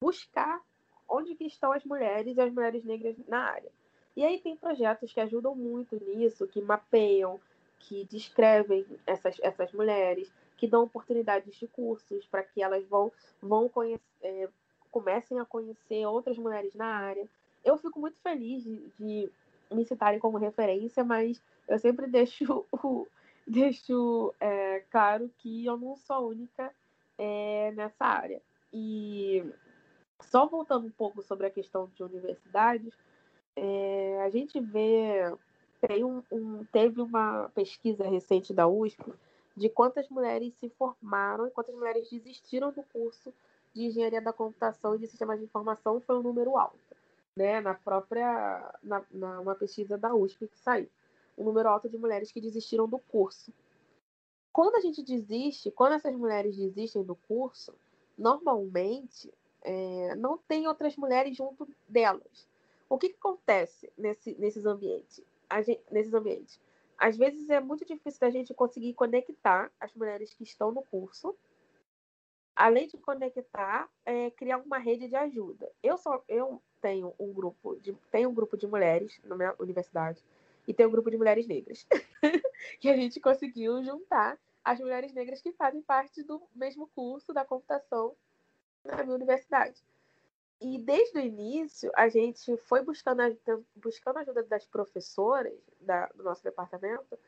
buscar onde que estão as mulheres e as mulheres negras na área. E aí tem projetos que ajudam muito nisso, que mapeiam, que descrevem essas, essas mulheres, que dão oportunidades de cursos para que elas vão, vão conhecer, é, comecem a conhecer outras mulheres na área. Eu fico muito feliz de, de me citarem como referência, mas eu sempre deixo, o- deixo é, claro que eu não sou a única é, nessa área. E só voltando um pouco sobre a questão de universidades, é, a gente vê. Um, um, teve uma pesquisa recente da USP de quantas mulheres se formaram e quantas mulheres desistiram do curso de engenharia da computação e de sistemas de informação foi um número alto, né? Na própria, na, na uma pesquisa da USP que saiu, um número alto de mulheres que desistiram do curso. Quando a gente desiste, quando essas mulheres desistem do curso, normalmente é, não tem outras mulheres junto delas. O que, que acontece nesse, nesses ambientes? Gente, nesses ambientes? Às vezes é muito difícil da gente conseguir conectar as mulheres que estão no curso além de conectar, é, criar uma rede de ajuda. Eu eu tenho um grupo de tenho um grupo de mulheres na minha universidade e tenho um grupo de mulheres negras que a gente conseguiu juntar as mulheres negras que fazem parte do mesmo curso da computação na minha universidade. E desde o início a gente foi buscando a, buscando a ajuda das professoras da, do nosso departamento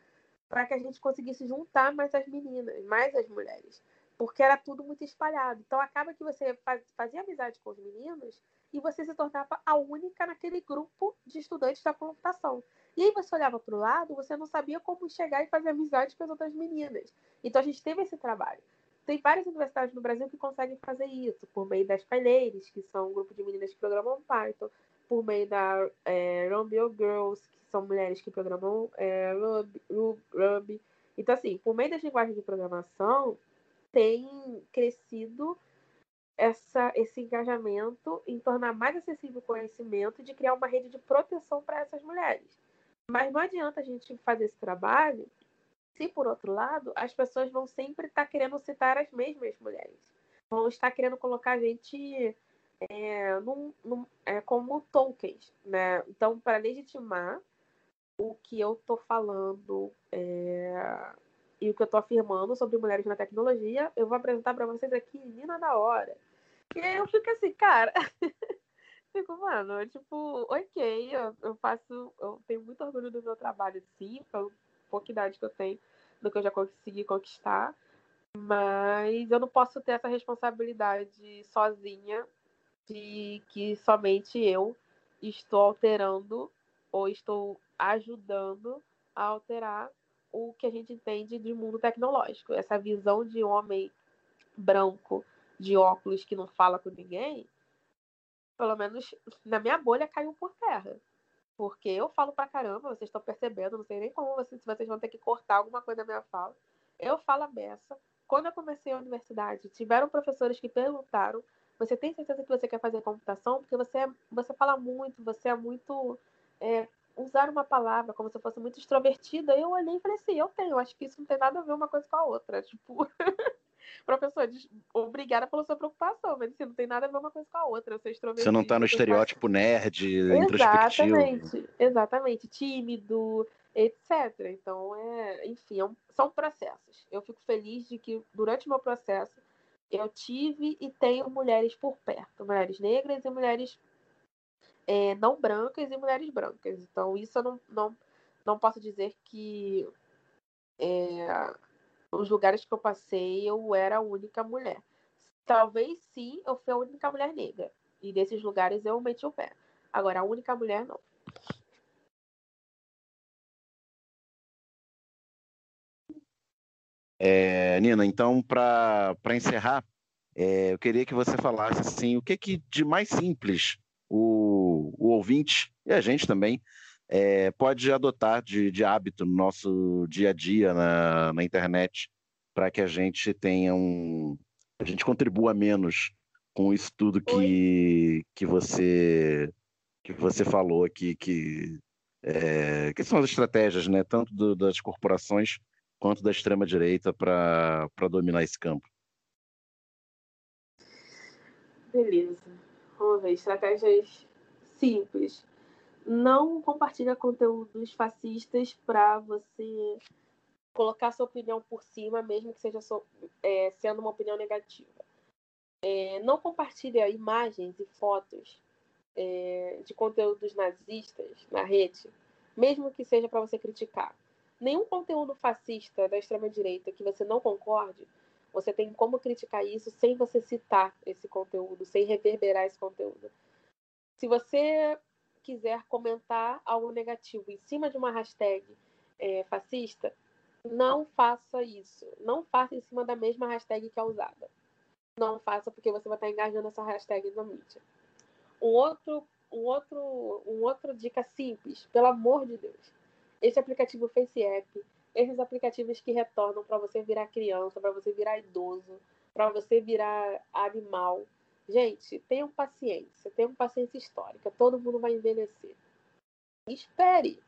para que a gente conseguisse juntar mais as meninas, mais as mulheres porque era tudo muito espalhado. Então acaba que você fazia amizade com os meninos e você se tornava a única naquele grupo de estudantes da computação. E aí você olhava para o lado, você não sabia como chegar e fazer amizade com as outras meninas. Então a gente teve esse trabalho. Tem várias universidades no Brasil que conseguem fazer isso, por meio das paileiras, que são um grupo de meninas que programam Python, por meio da é, Ruby Girls, que são mulheres que programam é, Ruby, Ruby. Então, assim, por meio das linguagens de programação, tem crescido essa, esse engajamento em tornar mais acessível o conhecimento e de criar uma rede de proteção para essas mulheres. Mas não adianta a gente fazer esse trabalho se, por outro lado, as pessoas vão sempre estar querendo citar as mesmas mulheres. Vão estar querendo colocar a gente é, num, num, é, como tokens. Né? Então, para legitimar o que eu estou falando é, e o que eu estou afirmando sobre mulheres na tecnologia, eu vou apresentar para vocês aqui Nina da Hora. E aí eu fico assim, cara. fico, mano, tipo, ok, eu, eu, faço. Eu tenho muito orgulho do meu trabalho, sim, pela pouca idade que eu tenho, do que eu já consegui conquistar. Mas eu não posso ter essa responsabilidade sozinha de que somente eu estou alterando ou estou ajudando a alterar o que a gente entende de mundo tecnológico. Essa visão de homem branco de óculos que não fala com ninguém, pelo menos na minha bolha caiu por terra. Porque eu falo pra caramba, vocês estão percebendo, não sei nem como vocês, se vocês vão ter que cortar alguma coisa da minha fala. Eu falo a beça. Quando eu comecei a universidade, tiveram professores que perguntaram: você tem certeza que você quer fazer computação? Porque você, é, você fala muito, você é muito é, usar uma palavra como se fosse muito extrovertida, eu olhei e falei assim, eu tenho, acho que isso não tem nada a ver uma coisa com a outra. Tipo, professor, obrigada pela sua preocupação, mas assim, não tem nada a ver uma coisa com a outra. Eu sou extrovertida. Você não tá no estereótipo nerd, introspectivo. Exatamente, exatamente. Tímido, etc. Então, é, enfim, é um, são processos. Eu fico feliz de que durante o meu processo eu tive e tenho mulheres por perto, mulheres negras e mulheres é, não brancas e mulheres brancas. Então, isso eu não, não, não posso dizer que é, os lugares que eu passei eu era a única mulher. Talvez sim, eu fui a única mulher negra. E desses lugares eu meti o pé. Agora, a única mulher não. É, Nina, então, para encerrar, é, eu queria que você falasse assim, o que, que de mais simples o, o ouvinte e a gente também é, pode adotar de, de, hábito no nosso dia a dia na, na internet para que a gente tenha um. a gente contribua menos com isso tudo que, que você que você falou aqui, que, é, que são as estratégias, né, tanto do, das corporações quanto da extrema-direita para dominar esse campo. Beleza. Vamos ver, estratégias simples. Não compartilha conteúdos fascistas para você colocar sua opinião por cima, mesmo que seja so, é, sendo uma opinião negativa. É, não compartilha imagens e fotos é, de conteúdos nazistas na rede, mesmo que seja para você criticar. Nenhum conteúdo fascista da extrema-direita que você não concorde, você tem como criticar isso sem você citar esse conteúdo, sem reverberar esse conteúdo. Se você quiser comentar algo negativo em cima de uma hashtag é, fascista, não faça isso. Não faça em cima da mesma hashtag que é usada. Não faça porque você vai estar engajando essa hashtag na mídia. Um outro, um outro, um outro dica simples, pelo amor de Deus. Esse aplicativo Face App, esses aplicativos que retornam para você virar criança, para você virar idoso, para você virar animal. Gente, tenham paciência, tenham paciência histórica. Todo mundo vai envelhecer. Espere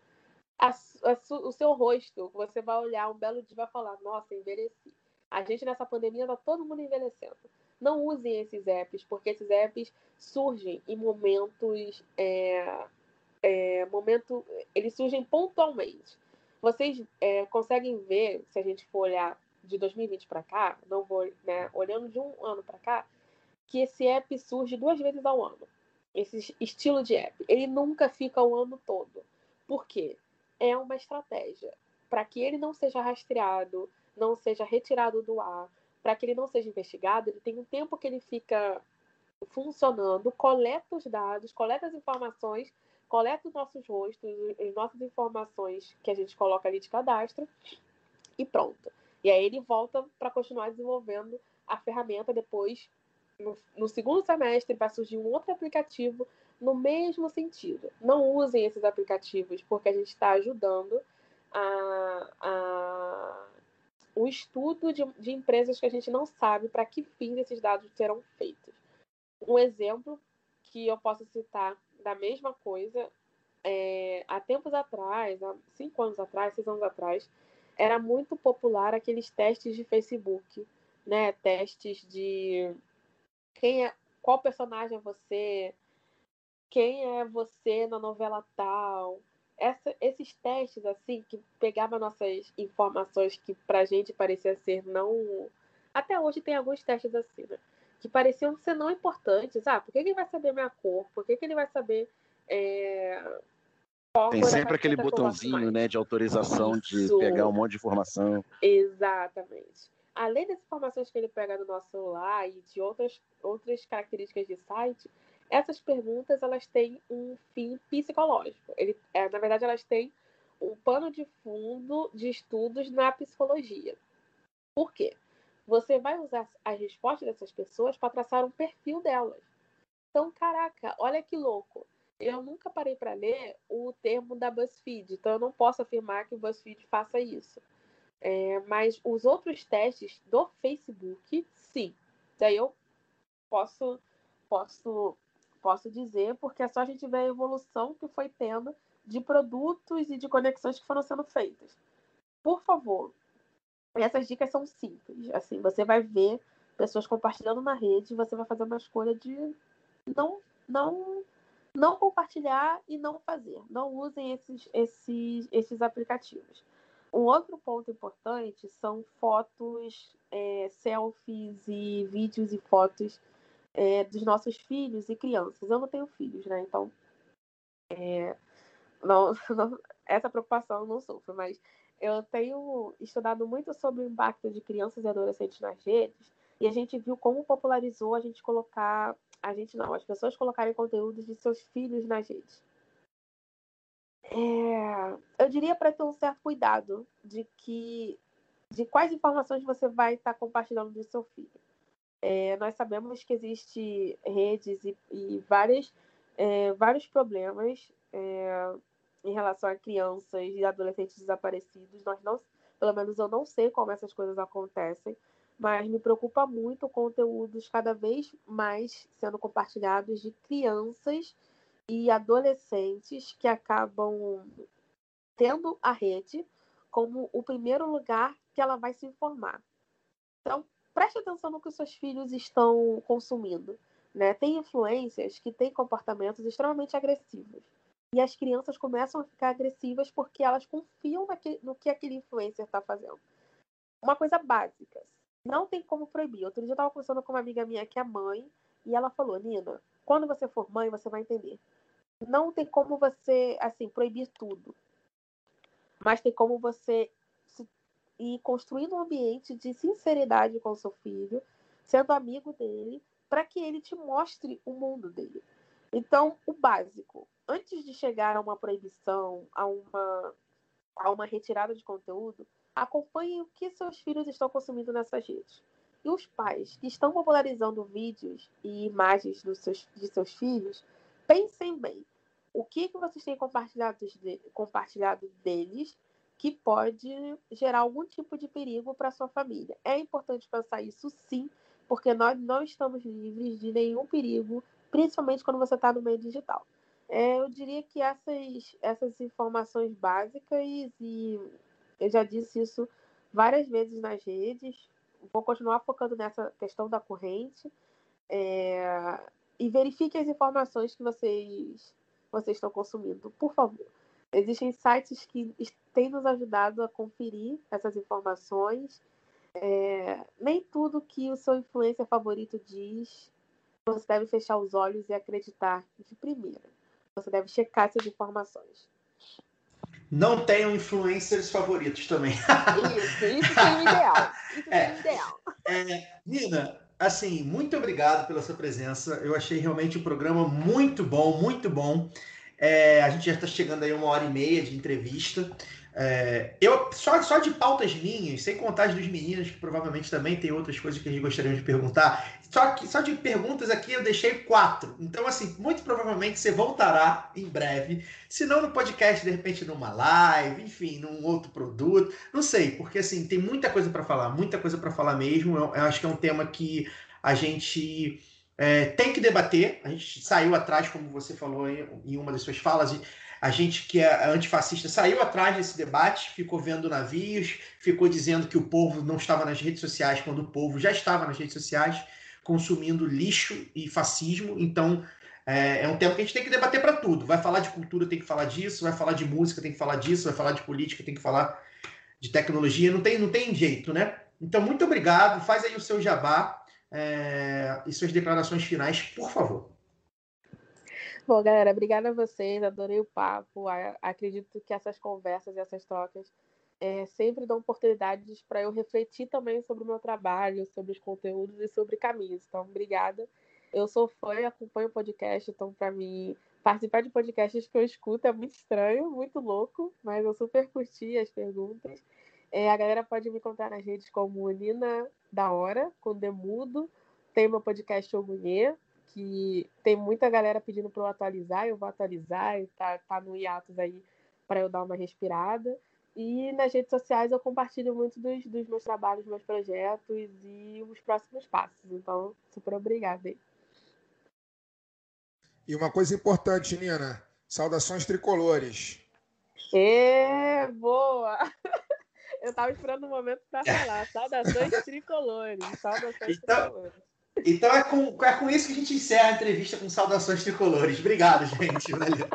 a, a, o seu rosto. Você vai olhar um belo dia e vai falar: Nossa, envelheci. A gente nessa pandemia tá todo mundo envelhecendo. Não usem esses apps, porque esses apps surgem em momentos. É, é, momento, eles surgem pontualmente. Vocês é, conseguem ver, se a gente for olhar de 2020 para cá, não vou, né, olhando de um ano para cá, que esse app surge duas vezes ao ano. Esse estilo de app. Ele nunca fica o ano todo. Por quê? É uma estratégia. Para que ele não seja rastreado, não seja retirado do ar, para que ele não seja investigado, ele tem um tempo que ele fica funcionando, coleta os dados, coleta as informações, coleta os nossos rostos, as nossas informações que a gente coloca ali de cadastro e pronto. E aí ele volta para continuar desenvolvendo a ferramenta depois no, no segundo semestre vai surgir um outro aplicativo no mesmo sentido. Não usem esses aplicativos porque a gente está ajudando a, a, o estudo de, de empresas que a gente não sabe para que fim esses dados serão feitos. Um exemplo que eu posso citar da mesma coisa, é, há tempos atrás, há cinco anos atrás, seis anos atrás, era muito popular aqueles testes de Facebook, né? Testes de quem é, qual personagem é você, quem é você na novela tal. Essa, esses testes, assim, que pegavam nossas informações que pra gente parecia ser não. Até hoje tem alguns testes assim, né? Que pareciam ser não importantes. Ah, por que, que ele vai saber minha cor? Por que, que ele vai saber. É... Tem sempre aquele botãozinho, né, de autorização Isso. de pegar um monte de informação. Exatamente além das informações que ele pega no nosso celular e de outras, outras características de site, essas perguntas elas têm um fim psicológico. Ele, é, na verdade, elas têm um pano de fundo de estudos na psicologia. Por quê? Você vai usar as respostas dessas pessoas para traçar um perfil delas. Então, caraca, olha que louco. Eu nunca parei para ler o termo da BuzzFeed, então eu não posso afirmar que o BuzzFeed faça isso. É, mas os outros testes do Facebook, sim. Daí eu posso, posso, posso dizer, porque é só a gente ver a evolução que foi tendo de produtos e de conexões que foram sendo feitas. Por favor, essas dicas são simples. Assim, você vai ver pessoas compartilhando na rede, você vai fazer uma escolha de não, não, não compartilhar e não fazer. Não usem esses, esses, esses aplicativos. Um outro ponto importante são fotos, é, selfies e vídeos e fotos é, dos nossos filhos e crianças. Eu não tenho filhos, né? Então, é, não, não, essa preocupação eu não sofro, mas eu tenho estudado muito sobre o impacto de crianças e adolescentes nas redes e a gente viu como popularizou a gente colocar, a gente não, as pessoas colocarem conteúdos de seus filhos nas redes. É, eu diria para ter um certo cuidado de que de quais informações você vai estar tá compartilhando do seu filho. É, nós sabemos que existe redes e, e várias, é, vários problemas é, em relação a crianças e adolescentes desaparecidos. Nós não, pelo menos eu não sei como essas coisas acontecem, mas me preocupa muito conteúdos cada vez mais sendo compartilhados de crianças e adolescentes que acabam tendo a rede como o primeiro lugar que ela vai se informar. Então, preste atenção no que seus filhos estão consumindo. Né? Tem influências que têm comportamentos extremamente agressivos. E as crianças começam a ficar agressivas porque elas confiam no que aquele influencer está fazendo. Uma coisa básica. Não tem como proibir. Outro dia eu estava conversando com uma amiga minha que é mãe e ela falou: Nina, quando você for mãe, você vai entender não tem como você, assim, proibir tudo. Mas tem como você ir construindo um ambiente de sinceridade com o seu filho, sendo amigo dele, para que ele te mostre o mundo dele. Então, o básico. antes de chegar a uma proibição, a uma, a uma retirada de conteúdo, acompanhem o que seus filhos estão consumindo nessas redes. E os pais que estão popularizando vídeos e imagens dos seus, de seus filhos, pensem bem. O que, que vocês têm compartilhado, de, compartilhado deles que pode gerar algum tipo de perigo para sua família? É importante pensar isso sim, porque nós não estamos livres de nenhum perigo, principalmente quando você está no meio digital. É, eu diria que essas, essas informações básicas, e eu já disse isso várias vezes nas redes, vou continuar focando nessa questão da corrente. É, e verifique as informações que vocês, vocês estão consumindo, por favor. Existem sites que têm nos ajudado a conferir essas informações. É, nem tudo que o seu influencer favorito diz, você deve fechar os olhos e acreditar de primeira. Você deve checar essas informações. Não tenham influencers favoritos também. Isso, isso seria o ideal. Isso seria o ideal. É, Nina, assim, muito obrigado pela sua presença. Eu achei realmente o programa muito bom, muito bom. É, a gente já está chegando aí uma hora e meia de entrevista. É, eu só, só de pautas minhas, sem contar as dos meninos, que provavelmente também tem outras coisas que a gente gostaria de perguntar. Só, que, só de perguntas aqui eu deixei quatro. Então, assim, muito provavelmente você voltará em breve. Se não no podcast, de repente numa live, enfim, num outro produto. Não sei, porque assim, tem muita coisa para falar, muita coisa para falar mesmo. Eu, eu, acho que é um tema que a gente é, tem que debater. A gente saiu atrás, como você falou em, uma das suas falas, a gente que é antifascista saiu atrás desse debate, ficou vendo navios, ficou dizendo que o povo não estava nas redes sociais quando o povo já estava nas redes sociais consumindo lixo e fascismo. Então é, é um tema que a gente tem que debater para tudo. Vai falar de cultura, tem que falar disso. Vai falar de música, tem que falar disso. Vai falar de política, tem que falar de tecnologia. Não tem, não tem jeito, né? Então muito obrigado. Faz aí o seu jabá é, e suas declarações finais, por favor. Bom, galera, obrigada a vocês, adorei o papo. Acredito que essas conversas e essas trocas é, sempre dão oportunidades para eu refletir também sobre o meu trabalho, sobre os conteúdos e sobre caminhos. Então, obrigada. Eu sou fã e acompanho o podcast, então, para mim, participar de podcasts que eu escuto é muito estranho, muito louco, mas eu super curti as perguntas. É, a galera pode me encontrar nas redes como Nina da Hora, com Demudo. Tem meu podcast Ogunhê, que tem muita galera pedindo para eu atualizar, eu vou atualizar, e tá, tá no hiatus aí para eu dar uma respirada. E nas redes sociais eu compartilho muito dos, dos meus trabalhos, meus projetos e os próximos passos. Então, super obrigada aí. E uma coisa importante, Nina, saudações tricolores. É, boa! Eu estava esperando o um momento para falar. Saudações tricolores. Saudações então, tricolores. Então é com, é com isso que a gente encerra a entrevista com saudações tricolores. Obrigado, gente. Valeu.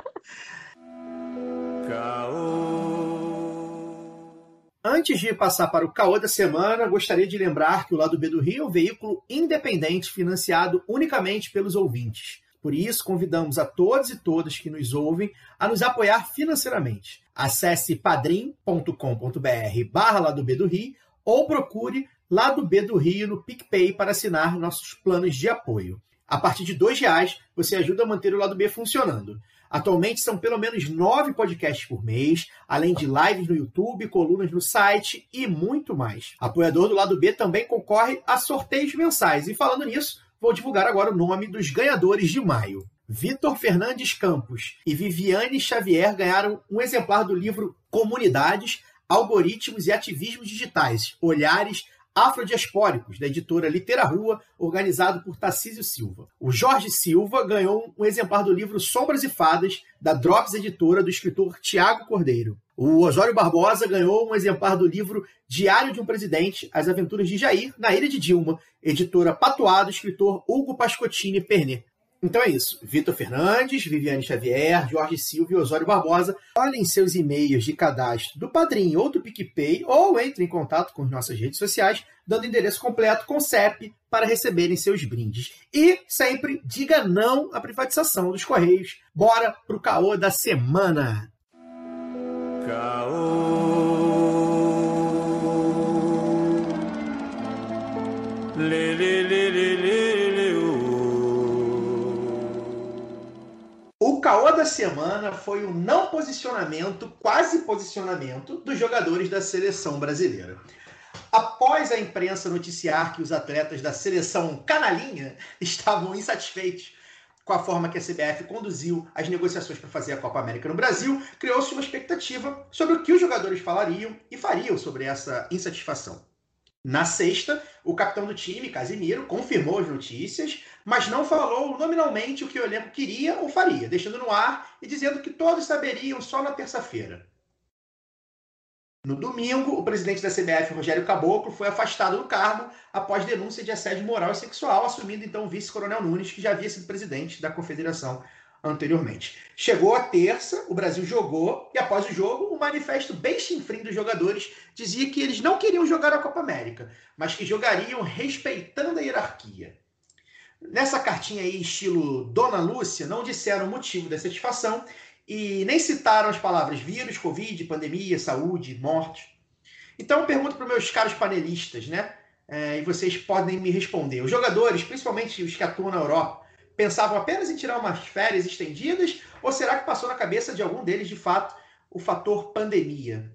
Antes de passar para o caô da semana, gostaria de lembrar que o Lado B do Rio é um veículo independente financiado unicamente pelos ouvintes. Por isso, convidamos a todos e todas que nos ouvem a nos apoiar financeiramente. Acesse padrim.com.br barra Lado B do Rio ou procure Lado B do Rio no PicPay para assinar nossos planos de apoio. A partir de R$ reais você ajuda a manter o Lado B funcionando. Atualmente são pelo menos nove podcasts por mês, além de lives no YouTube, colunas no site e muito mais. Apoiador do Lado B também concorre a sorteios mensais. E falando nisso, vou divulgar agora o nome dos ganhadores de maio. Vitor Fernandes Campos e Viviane Xavier ganharam um exemplar do livro Comunidades, Algoritmos e Ativismos Digitais, Olhares afrodiaspóricos, da editora Litera Rua, organizado por Tarcísio Silva. O Jorge Silva ganhou um exemplar do livro Sombras e Fadas, da Drops Editora, do escritor Tiago Cordeiro. O Osório Barbosa ganhou um exemplar do livro Diário de um Presidente, As Aventuras de Jair, na Ilha de Dilma, editora Patuá, do escritor Hugo Pascotini Pernet. Então é isso. Vitor Fernandes, Viviane Xavier, Jorge Silva e Osório Barbosa. Olhem seus e-mails de cadastro do Padrim ou do PicPay ou entre em contato com nossas redes sociais, dando endereço completo com CEP para receberem seus brindes. E sempre diga não à privatização dos Correios. Bora pro caô da semana! Caô. Caô da semana foi o não posicionamento, quase posicionamento, dos jogadores da seleção brasileira. Após a imprensa noticiar que os atletas da seleção canalinha estavam insatisfeitos com a forma que a CBF conduziu as negociações para fazer a Copa América no Brasil, criou-se uma expectativa sobre o que os jogadores falariam e fariam sobre essa insatisfação. Na sexta, o capitão do time, Casimiro, confirmou as notícias, mas não falou nominalmente o que o elenco queria ou faria, deixando no ar e dizendo que todos saberiam só na terça-feira. No domingo, o presidente da CBF, Rogério Caboclo, foi afastado do cargo após denúncia de assédio moral e sexual, assumindo então o vice-coronel Nunes, que já havia sido presidente da confederação anteriormente. Chegou a terça, o Brasil jogou, e após o jogo, o manifesto bem chinfrim dos jogadores dizia que eles não queriam jogar a Copa América, mas que jogariam respeitando a hierarquia. Nessa cartinha aí, estilo Dona Lúcia, não disseram o motivo da satisfação e nem citaram as palavras vírus, Covid, pandemia, saúde, morte. Então eu pergunto para os meus caros panelistas, né? É, e vocês podem me responder. Os jogadores, principalmente os que atuam na Europa, pensavam apenas em tirar umas férias estendidas ou será que passou na cabeça de algum deles, de fato, o fator pandemia?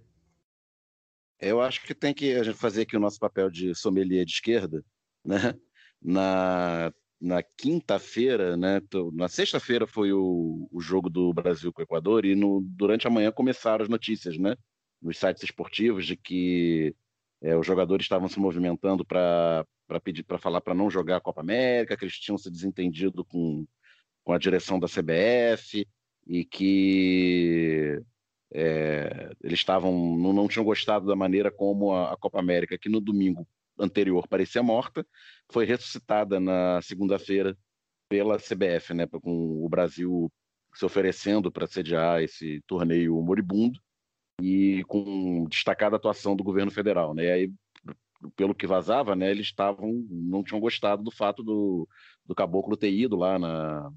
Eu acho que tem que a gente fazer aqui o nosso papel de sommelier de esquerda, né? Na na quinta-feira, né? Na sexta-feira foi o, o jogo do Brasil com o Equador e no, durante a manhã começaram as notícias, né? Nos sites esportivos de que é, os jogadores estavam se movimentando para pedir para falar para não jogar a Copa América, que eles tinham se desentendido com, com a direção da CBF e que é, eles estavam não, não tinham gostado da maneira como a, a Copa América, que no domingo anterior parecia morta, foi ressuscitada na segunda-feira pela CBF, né, com o Brasil se oferecendo para sediar esse torneio moribundo e com destacada atuação do governo federal, né? Aí, pelo que vazava, né, eles estavam não tinham gostado do fato do, do caboclo ter ido lá na,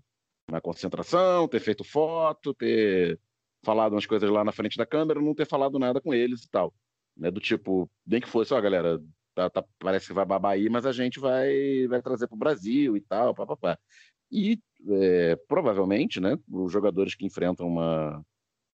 na concentração, ter feito foto, ter falado umas coisas lá na frente da câmera, não ter falado nada com eles e tal. Né, do tipo, nem que fosse, ó, galera, tá, tá, parece que vai babar aí, mas a gente vai, vai trazer para o Brasil e tal, papapá. E é, provavelmente, né, os jogadores que enfrentam uma,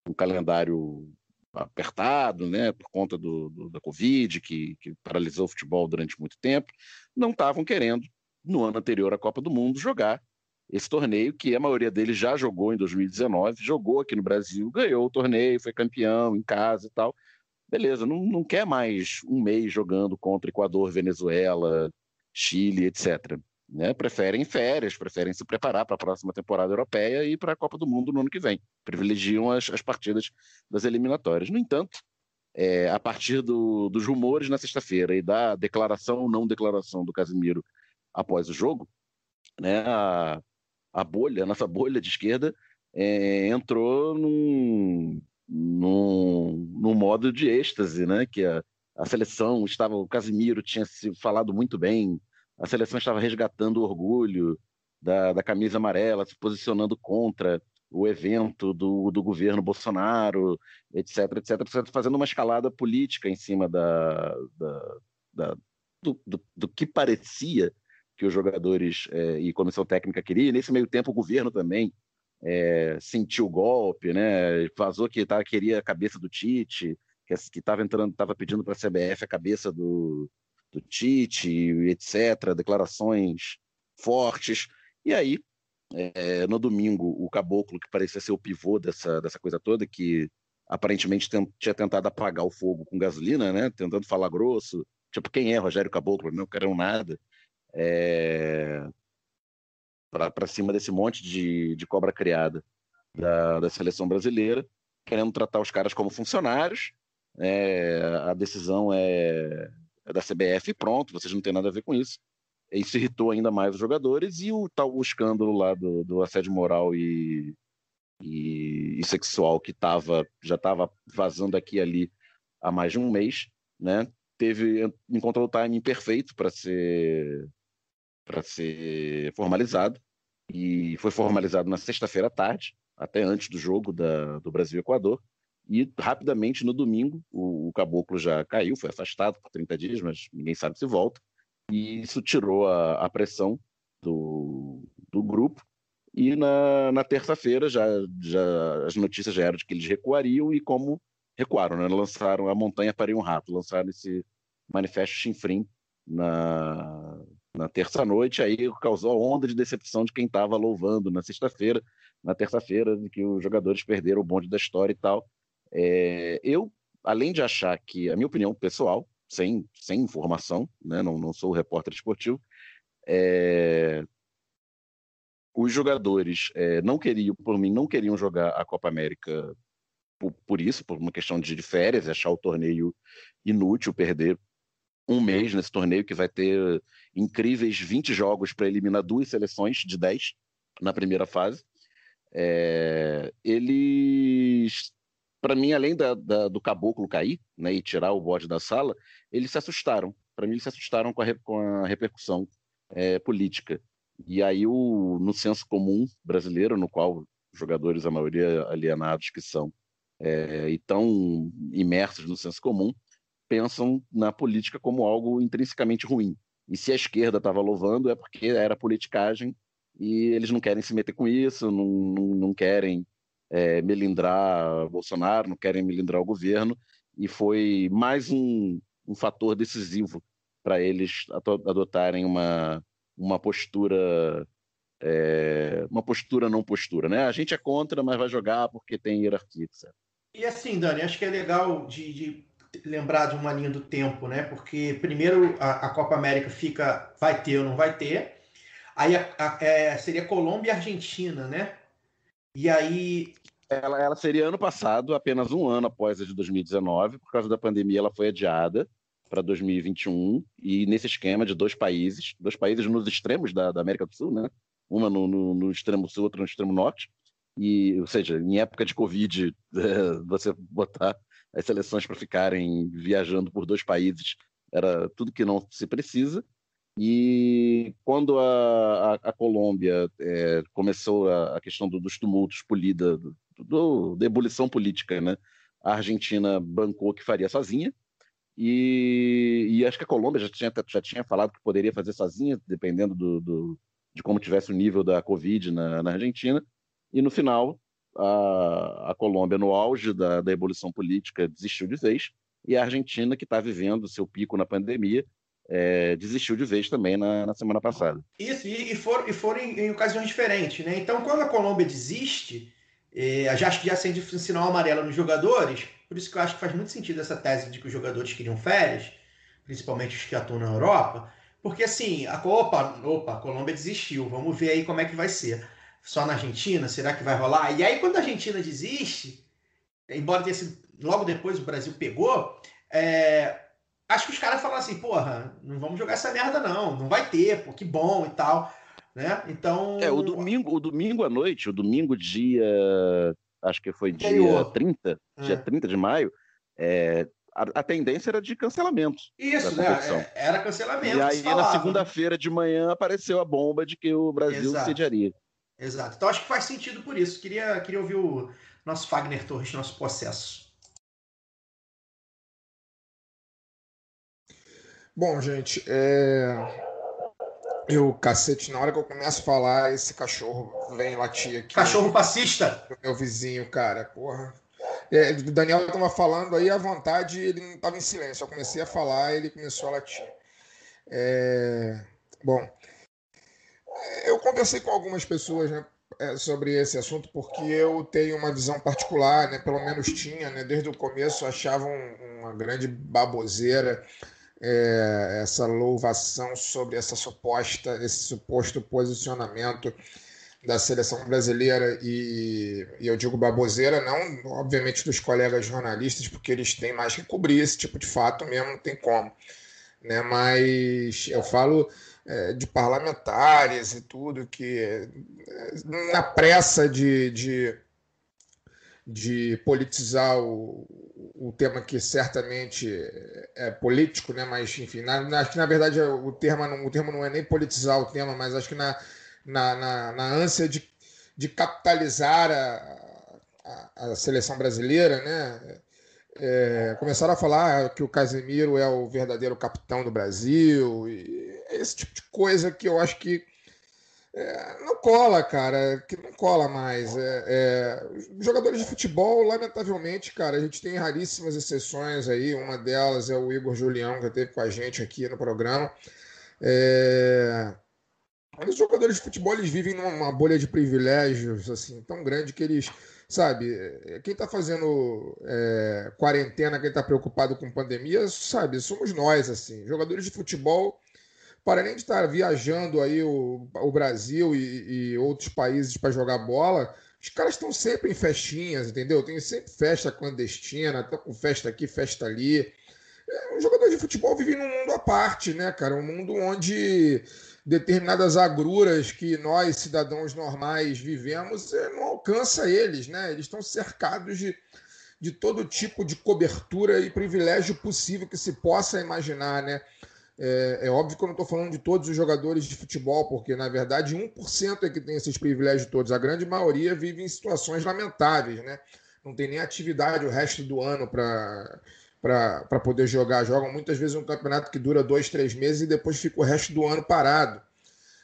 um calendário apertado, né, por conta do, do da Covid, que, que, paralisou o futebol durante muito tempo, não estavam querendo, no ano anterior à Copa do Mundo, jogar esse torneio, que a maioria deles já jogou em 2019, jogou aqui no Brasil, ganhou o torneio, foi campeão em casa e tal, beleza, não, não quer mais um mês jogando contra Equador, Venezuela, Chile, etc. Né? Preferem férias, preferem se preparar para a próxima temporada europeia e para a Copa do Mundo no ano que vem. Privilegiam as, as partidas das eliminatórias. No entanto, é, a partir do, dos rumores na sexta-feira e da declaração ou não declaração do Casimiro após o jogo, né, a, a bolha, a nossa bolha de esquerda, é, entrou num, num, num modo de êxtase, né? Que a, a seleção estava, o Casimiro tinha se falado muito bem, a seleção estava resgatando o orgulho da, da camisa amarela, se posicionando contra o evento do, do governo Bolsonaro, etc, etc, etc, fazendo uma escalada política em cima da, da, da do, do, do, que parecia que os jogadores é, e comissão técnica queriam. Nesse meio tempo, o governo também é, sentiu o golpe, né? Vazou que tá, queria a cabeça do Tite, que estava entrando, estava pedindo para a CBF a cabeça do, do Tite, etc. Declarações fortes. E aí, é, no domingo, o caboclo, que parecia ser o pivô dessa, dessa coisa toda, que aparentemente tem, tinha tentado apagar o fogo com gasolina, né? Tentando falar grosso. Tipo, quem é Rogério Caboclo? Não querem nada. É, para cima desse monte de, de cobra criada da, da seleção brasileira, querendo tratar os caras como funcionários. É, a decisão é, é, da CBF e pronto, vocês não têm nada a ver com isso. Isso irritou ainda mais os jogadores e o tal escândalo lá do, do assédio moral e, e, e sexual que tava, já estava vazando aqui e ali há mais de um mês, né? Teve encontrou o timing perfeito para ser para ser formalizado e foi formalizado na sexta-feira à tarde, até antes do jogo da, do Brasil-Equador. E rapidamente no domingo o, o, caboclo já caiu, foi afastado por 30 dias, mas ninguém sabe se volta. E isso tirou a, a pressão do, do grupo E na, na terça-feira já, já as notícias já eram de que eles recuariam e como recuaram, né? Lançaram a montanha para um rato, lançaram esse manifesto chinfrim na, na terça-noite, aí causou onda de decepção de quem estava louvando na sexta-feira, na terça-feira, de que os jogadores perderam o bonde da história e tal. É, eu, além de achar que, a minha opinião pessoal, sem, sem informação, né? não, não sou repórter esportivo, é, os jogadores é, não queriam, por mim, não queriam jogar a Copa América por, por isso, por uma questão de, férias, achar o torneio inútil, perder um mês nesse torneio que vai ter incríveis 20 jogos para eliminar duas seleções de 10 na primeira fase. É, eles, para mim, além da, da, do caboclo cair né, e tirar o bode da sala, eles se assustaram. Para mim, eles se assustaram com a, com a repercussão é, política. E aí, o, no senso comum brasileiro, no qual jogadores, a maioria alienados que são, é, e tão imersos no senso comum, pensam na política como algo intrinsecamente ruim. E se a esquerda estava louvando, é porque era politicagem e eles não querem se meter com isso, não, não, não querem é, melindrar Bolsonaro, não querem melindrar o governo, e foi mais um, um fator decisivo para eles adotarem uma, uma postura é, uma postura não postura, né? A gente é contra, mas vai jogar porque tem hierarquia, etc. E assim, Dani, acho que é legal de, de lembrar de uma linha do tempo, né? Porque primeiro a, a, Copa América fica, vai ter ou não vai ter. Aí a, a, é, seria Colômbia e Argentina, né? E aí. Ela, ela seria ano passado, apenas um ano após a de 2019, por causa da pandemia, ela foi adiada para 2021 e nesse esquema de dois países, dois países nos extremos da, da América do Sul, né? Uma no, no, no, extremo sul, outra no extremo norte. E, ou seja, em época de Covid, é, você botar as seleções para ficarem viajando por dois países era tudo que não se precisa. E quando a, a, a Colômbia é, começou a, a, questão do, dos tumultos polida, do, do, da ebulição política, né? a Argentina bancou que faria sozinha, e, e, acho que a Colômbia já tinha, já tinha falado que poderia fazer sozinha, dependendo do, do de como tivesse o nível da Covid na, na Argentina. E no final, a, a Colômbia, no auge da, da evolução política, desistiu de vez, e a Argentina, que está vivendo seu pico na pandemia, é, desistiu de vez também na, na semana passada. Isso, e, e foram, e foram em, em, ocasiões diferentes. Né? Então, quando a Colômbia desiste, é, já já acende o sinal amarelo nos jogadores, por isso que eu acho que faz muito sentido essa tese de que os jogadores queriam férias, principalmente os que atuam na Europa, porque assim, a, opa, opa, a Colômbia desistiu, vamos ver aí como é que vai ser só na Argentina? Será que vai rolar? E aí, quando a Argentina desiste, embora tenha sido, logo depois o Brasil pegou, é, acho que os caras falam assim, porra, não vamos jogar essa merda não, não vai ter, pô, que bom e tal, né? Então... É, o domingo, o domingo à noite, o domingo dia, acho que foi dia 30, é. dia 30 de maio, é, a, a, tendência era de cancelamento. Isso, né? É, era cancelamento. E aí, na segunda-feira de manhã, apareceu a bomba de que o Brasil Exato. sediaria. Exato. Então acho que faz sentido por isso. Queria, queria ouvir o nosso Fagner Torres, nosso processo. Bom, gente, é... eu, cacete, na hora que eu começo a falar, esse cachorro vem latir aqui. Cachorro fascista? Meu vizinho, cara, porra. É, o Daniel estava falando aí à vontade, ele não estava em silêncio. Eu comecei a falar, ele começou a latir. É... Bom, eu conversei com algumas pessoas né, é, sobre esse assunto porque eu tenho uma visão particular, né, pelo menos tinha, né, desde o começo achavam uma grande baboseira é, essa louvação sobre essa suposta, esse suposto posicionamento da seleção brasileira e, e, eu digo baboseira não, obviamente dos colegas jornalistas porque eles têm mais que cobrir esse tipo de fato mesmo, não tem como, né? Mas eu falo de parlamentares e tudo, que é, na pressa de, de, de politizar o, o tema que certamente é político, né? mas enfim, na, acho que na verdade o termo, o termo não é nem politizar o tema, mas acho que na, na, na, na ânsia de, de capitalizar a, a, a seleção brasileira, né? É, começaram a falar que o Casemiro é o verdadeiro capitão do Brasil, e esse tipo de coisa que eu acho que É, não cola, cara, que não cola mais. É, é, jogadores de futebol, lamentavelmente, cara, a gente tem raríssimas exceções aí. Uma delas é o Igor Julião, que esteve com a gente aqui no programa. É, os jogadores de futebol eles vivem numa bolha de privilégios assim tão grande que eles, sabe, quem está fazendo é, quarentena, quem está preocupado com pandemia, sabe, somos nós assim. Jogadores de futebol para além de estar viajando aí o, o Brasil e, e outros países para jogar bola, os caras estão sempre em festinhas, entendeu? Tem sempre festa clandestina, estão com festa aqui, festa ali. É, um jogador de futebol vive num mundo à parte, né, cara? Um mundo onde determinadas agruras que nós, cidadãos normais, vivemos, é, não alcança eles, né? Eles estão cercados de, de todo tipo de cobertura e privilégio possível que se possa imaginar, né? É, é, óbvio que eu não estou falando de todos os jogadores de futebol, porque na verdade 1% é que tem esses privilégios todos. A grande maioria vive em situações lamentáveis, né? Não tem nem atividade o resto do ano para poder jogar. Jogam muitas vezes um campeonato que dura dois, três meses e depois fica o resto do ano parado.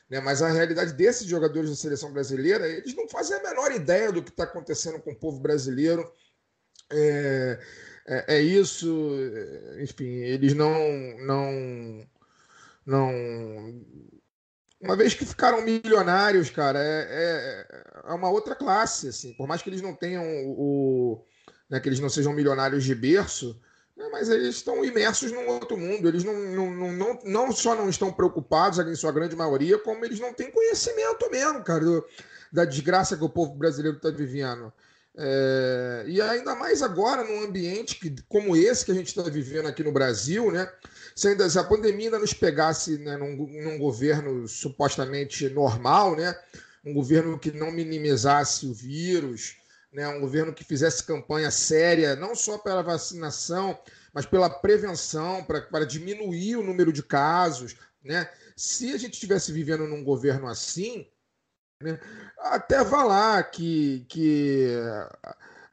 Né? Mas a realidade desses jogadores da seleção brasileira, eles não fazem a menor ideia do que está acontecendo com o povo brasileiro. É, é, é, isso, enfim, eles não, não, não, uma vez que ficaram milionários, cara, é, é, é uma outra classe, assim, por mais que eles não tenham o, né, que eles não sejam milionários de berço, né, mas eles estão imersos num outro mundo, eles não, não, não, não, não só não estão preocupados, em sua grande maioria, como eles não têm conhecimento mesmo, cara, do, da desgraça que o povo brasileiro está vivendo. É, e ainda mais agora num ambiente que, como esse que a gente está vivendo aqui no Brasil, né? Se, ainda, se a pandemia ainda nos pegasse né, num, num, governo supostamente normal, né? Um governo que não minimizasse o vírus, né? Um governo que fizesse campanha séria, não só pela vacinação, mas pela prevenção, para diminuir o número de casos, né? Se a gente estivesse vivendo num governo assim, Até vá lá que, que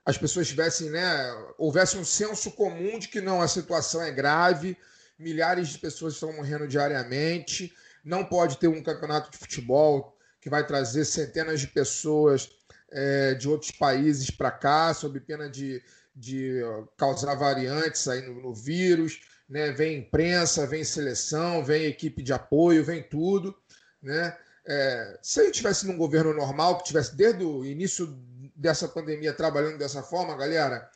as pessoas tivessem, né, houvesse um senso comum de que não, a situação é grave, milhares de pessoas estão morrendo diariamente, não pode ter um campeonato de futebol que vai trazer centenas de pessoas é, de outros países para cá, sob pena de, de causar variantes aí no, no vírus. Né? Vem imprensa, vem seleção, vem equipe de apoio, vem tudo. Né? É, se gente tivesse num governo normal, que tivesse desde o início dessa pandemia trabalhando dessa forma, galera,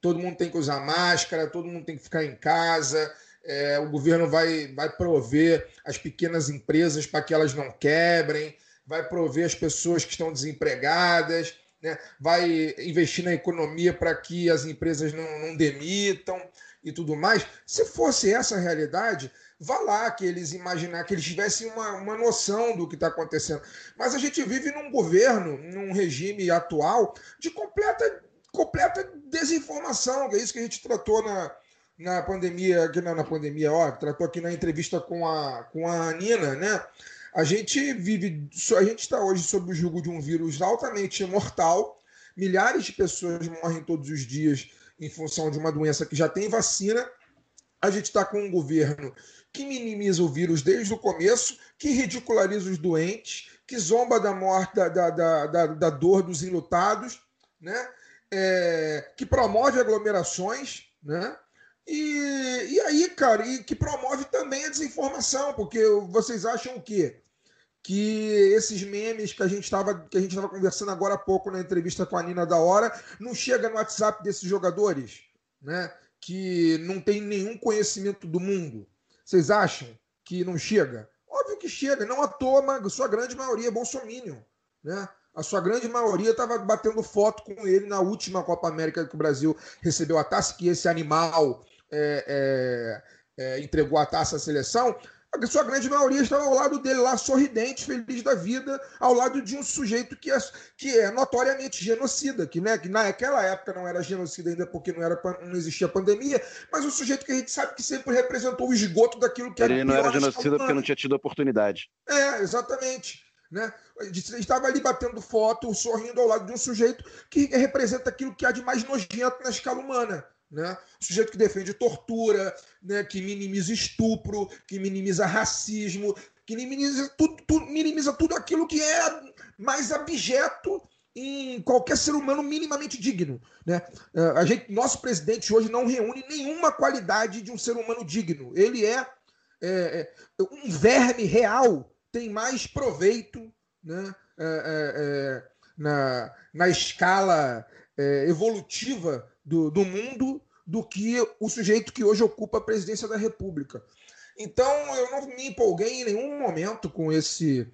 todo mundo tem que usar máscara, todo mundo tem que ficar em casa, é, o governo vai, vai prover as pequenas empresas para que elas não quebrem, vai prover as pessoas que estão desempregadas, né, vai investir na economia para que as empresas não, não demitam e tudo mais. Se fosse essa a realidade, vá lá que eles imaginar que eles tivessem uma, uma noção do que está acontecendo. Mas a gente vive num governo, num regime atual de completa, completa desinformação, que é isso que a gente tratou na, na pandemia, aqui na, na pandemia, ó, tratou aqui na entrevista com a, com a Nina, né? A gente vive, a gente está hoje sob o jugo de um vírus altamente mortal. Milhares de pessoas morrem todos os dias em função de uma doença que já tem vacina. A gente está com um governo que minimiza o vírus desde o começo, que ridiculariza os doentes, que zomba da morte, da, da, da, da dor dos enlutados, né? É, que promove aglomerações, né? E, e aí, cara, e que promove também a desinformação, porque vocês acham o quê? Que esses memes que a gente estava que a gente estava conversando agora há pouco na entrevista com a Nina da hora não chega no WhatsApp desses jogadores, né? Que não tem nenhum conhecimento do mundo, vocês acham que não chega? Óbvio que chega, não à toa, mas a sua grande maioria é bolsominion, né? A sua grande maioria estava batendo foto com ele na última Copa América que o Brasil recebeu a taça, que esse animal é, é, é, entregou a taça à seleção a sua grande maioria estava ao lado dele lá, sorridente, feliz da vida, ao lado de um sujeito que é, que é notoriamente genocida, que, né, que naquela época não era genocida ainda porque não, era, não existia pandemia, mas um sujeito que a gente sabe que sempre representou o esgoto daquilo que Ele era. Ele não era genocida porque não tinha tido oportunidade. É, exatamente. Né? Estava ali batendo foto, sorrindo ao lado de um sujeito que representa aquilo que há de mais nojento na escala humana né? Sujeito que defende tortura, né? que minimiza estupro, que minimiza racismo, que minimiza tudo, tudo, minimiza tudo aquilo que é mais abjeto em qualquer ser humano minimamente digno. Né? Eh, a gente, nosso presidente hoje não reúne nenhuma qualidade de um ser humano digno. Ele é, é, é um verme real, tem mais proveito né? É, na, na escala evolutiva do, do mundo do que o sujeito que hoje ocupa a presidência da República. Então, eu não me empolguei em nenhum momento com esse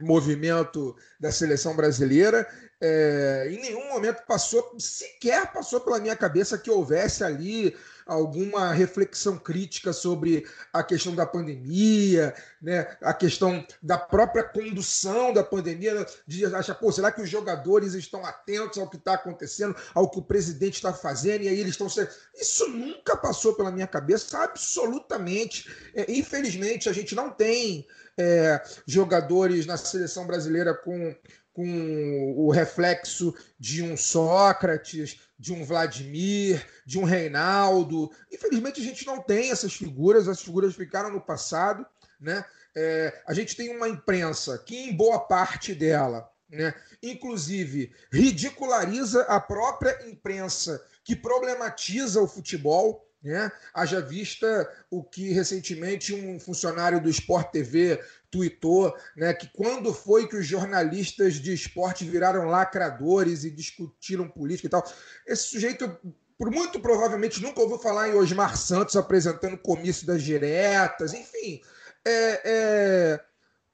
movimento da seleção brasileira. É, em nenhum momento passou, sequer passou pela minha cabeça que houvesse ali alguma reflexão crítica sobre a questão da pandemia, né, a questão da própria condução da pandemia, de achar, pô, será que os jogadores estão atentos ao que está acontecendo, ao que o presidente está fazendo, e aí eles estão sendo. Isso nunca passou pela minha cabeça, absolutamente. É, infelizmente, a gente não tem é, jogadores na seleção brasileira com com o reflexo de um Sócrates, de um Vladimir, de um Reinaldo. Infelizmente, a gente não tem essas figuras, as figuras ficaram no passado. Né? É, a gente tem uma imprensa que, em boa parte dela, né, inclusive, ridiculariza a própria imprensa que problematiza o futebol. Né? Haja vista o que recentemente um funcionário do Sport TV tuitou, né, que quando foi que os jornalistas de esporte viraram lacradores e discutiram política e tal. Esse sujeito, por muito provavelmente, nunca ouviu falar em Osmar Santos apresentando comício das diretas, enfim. É, é,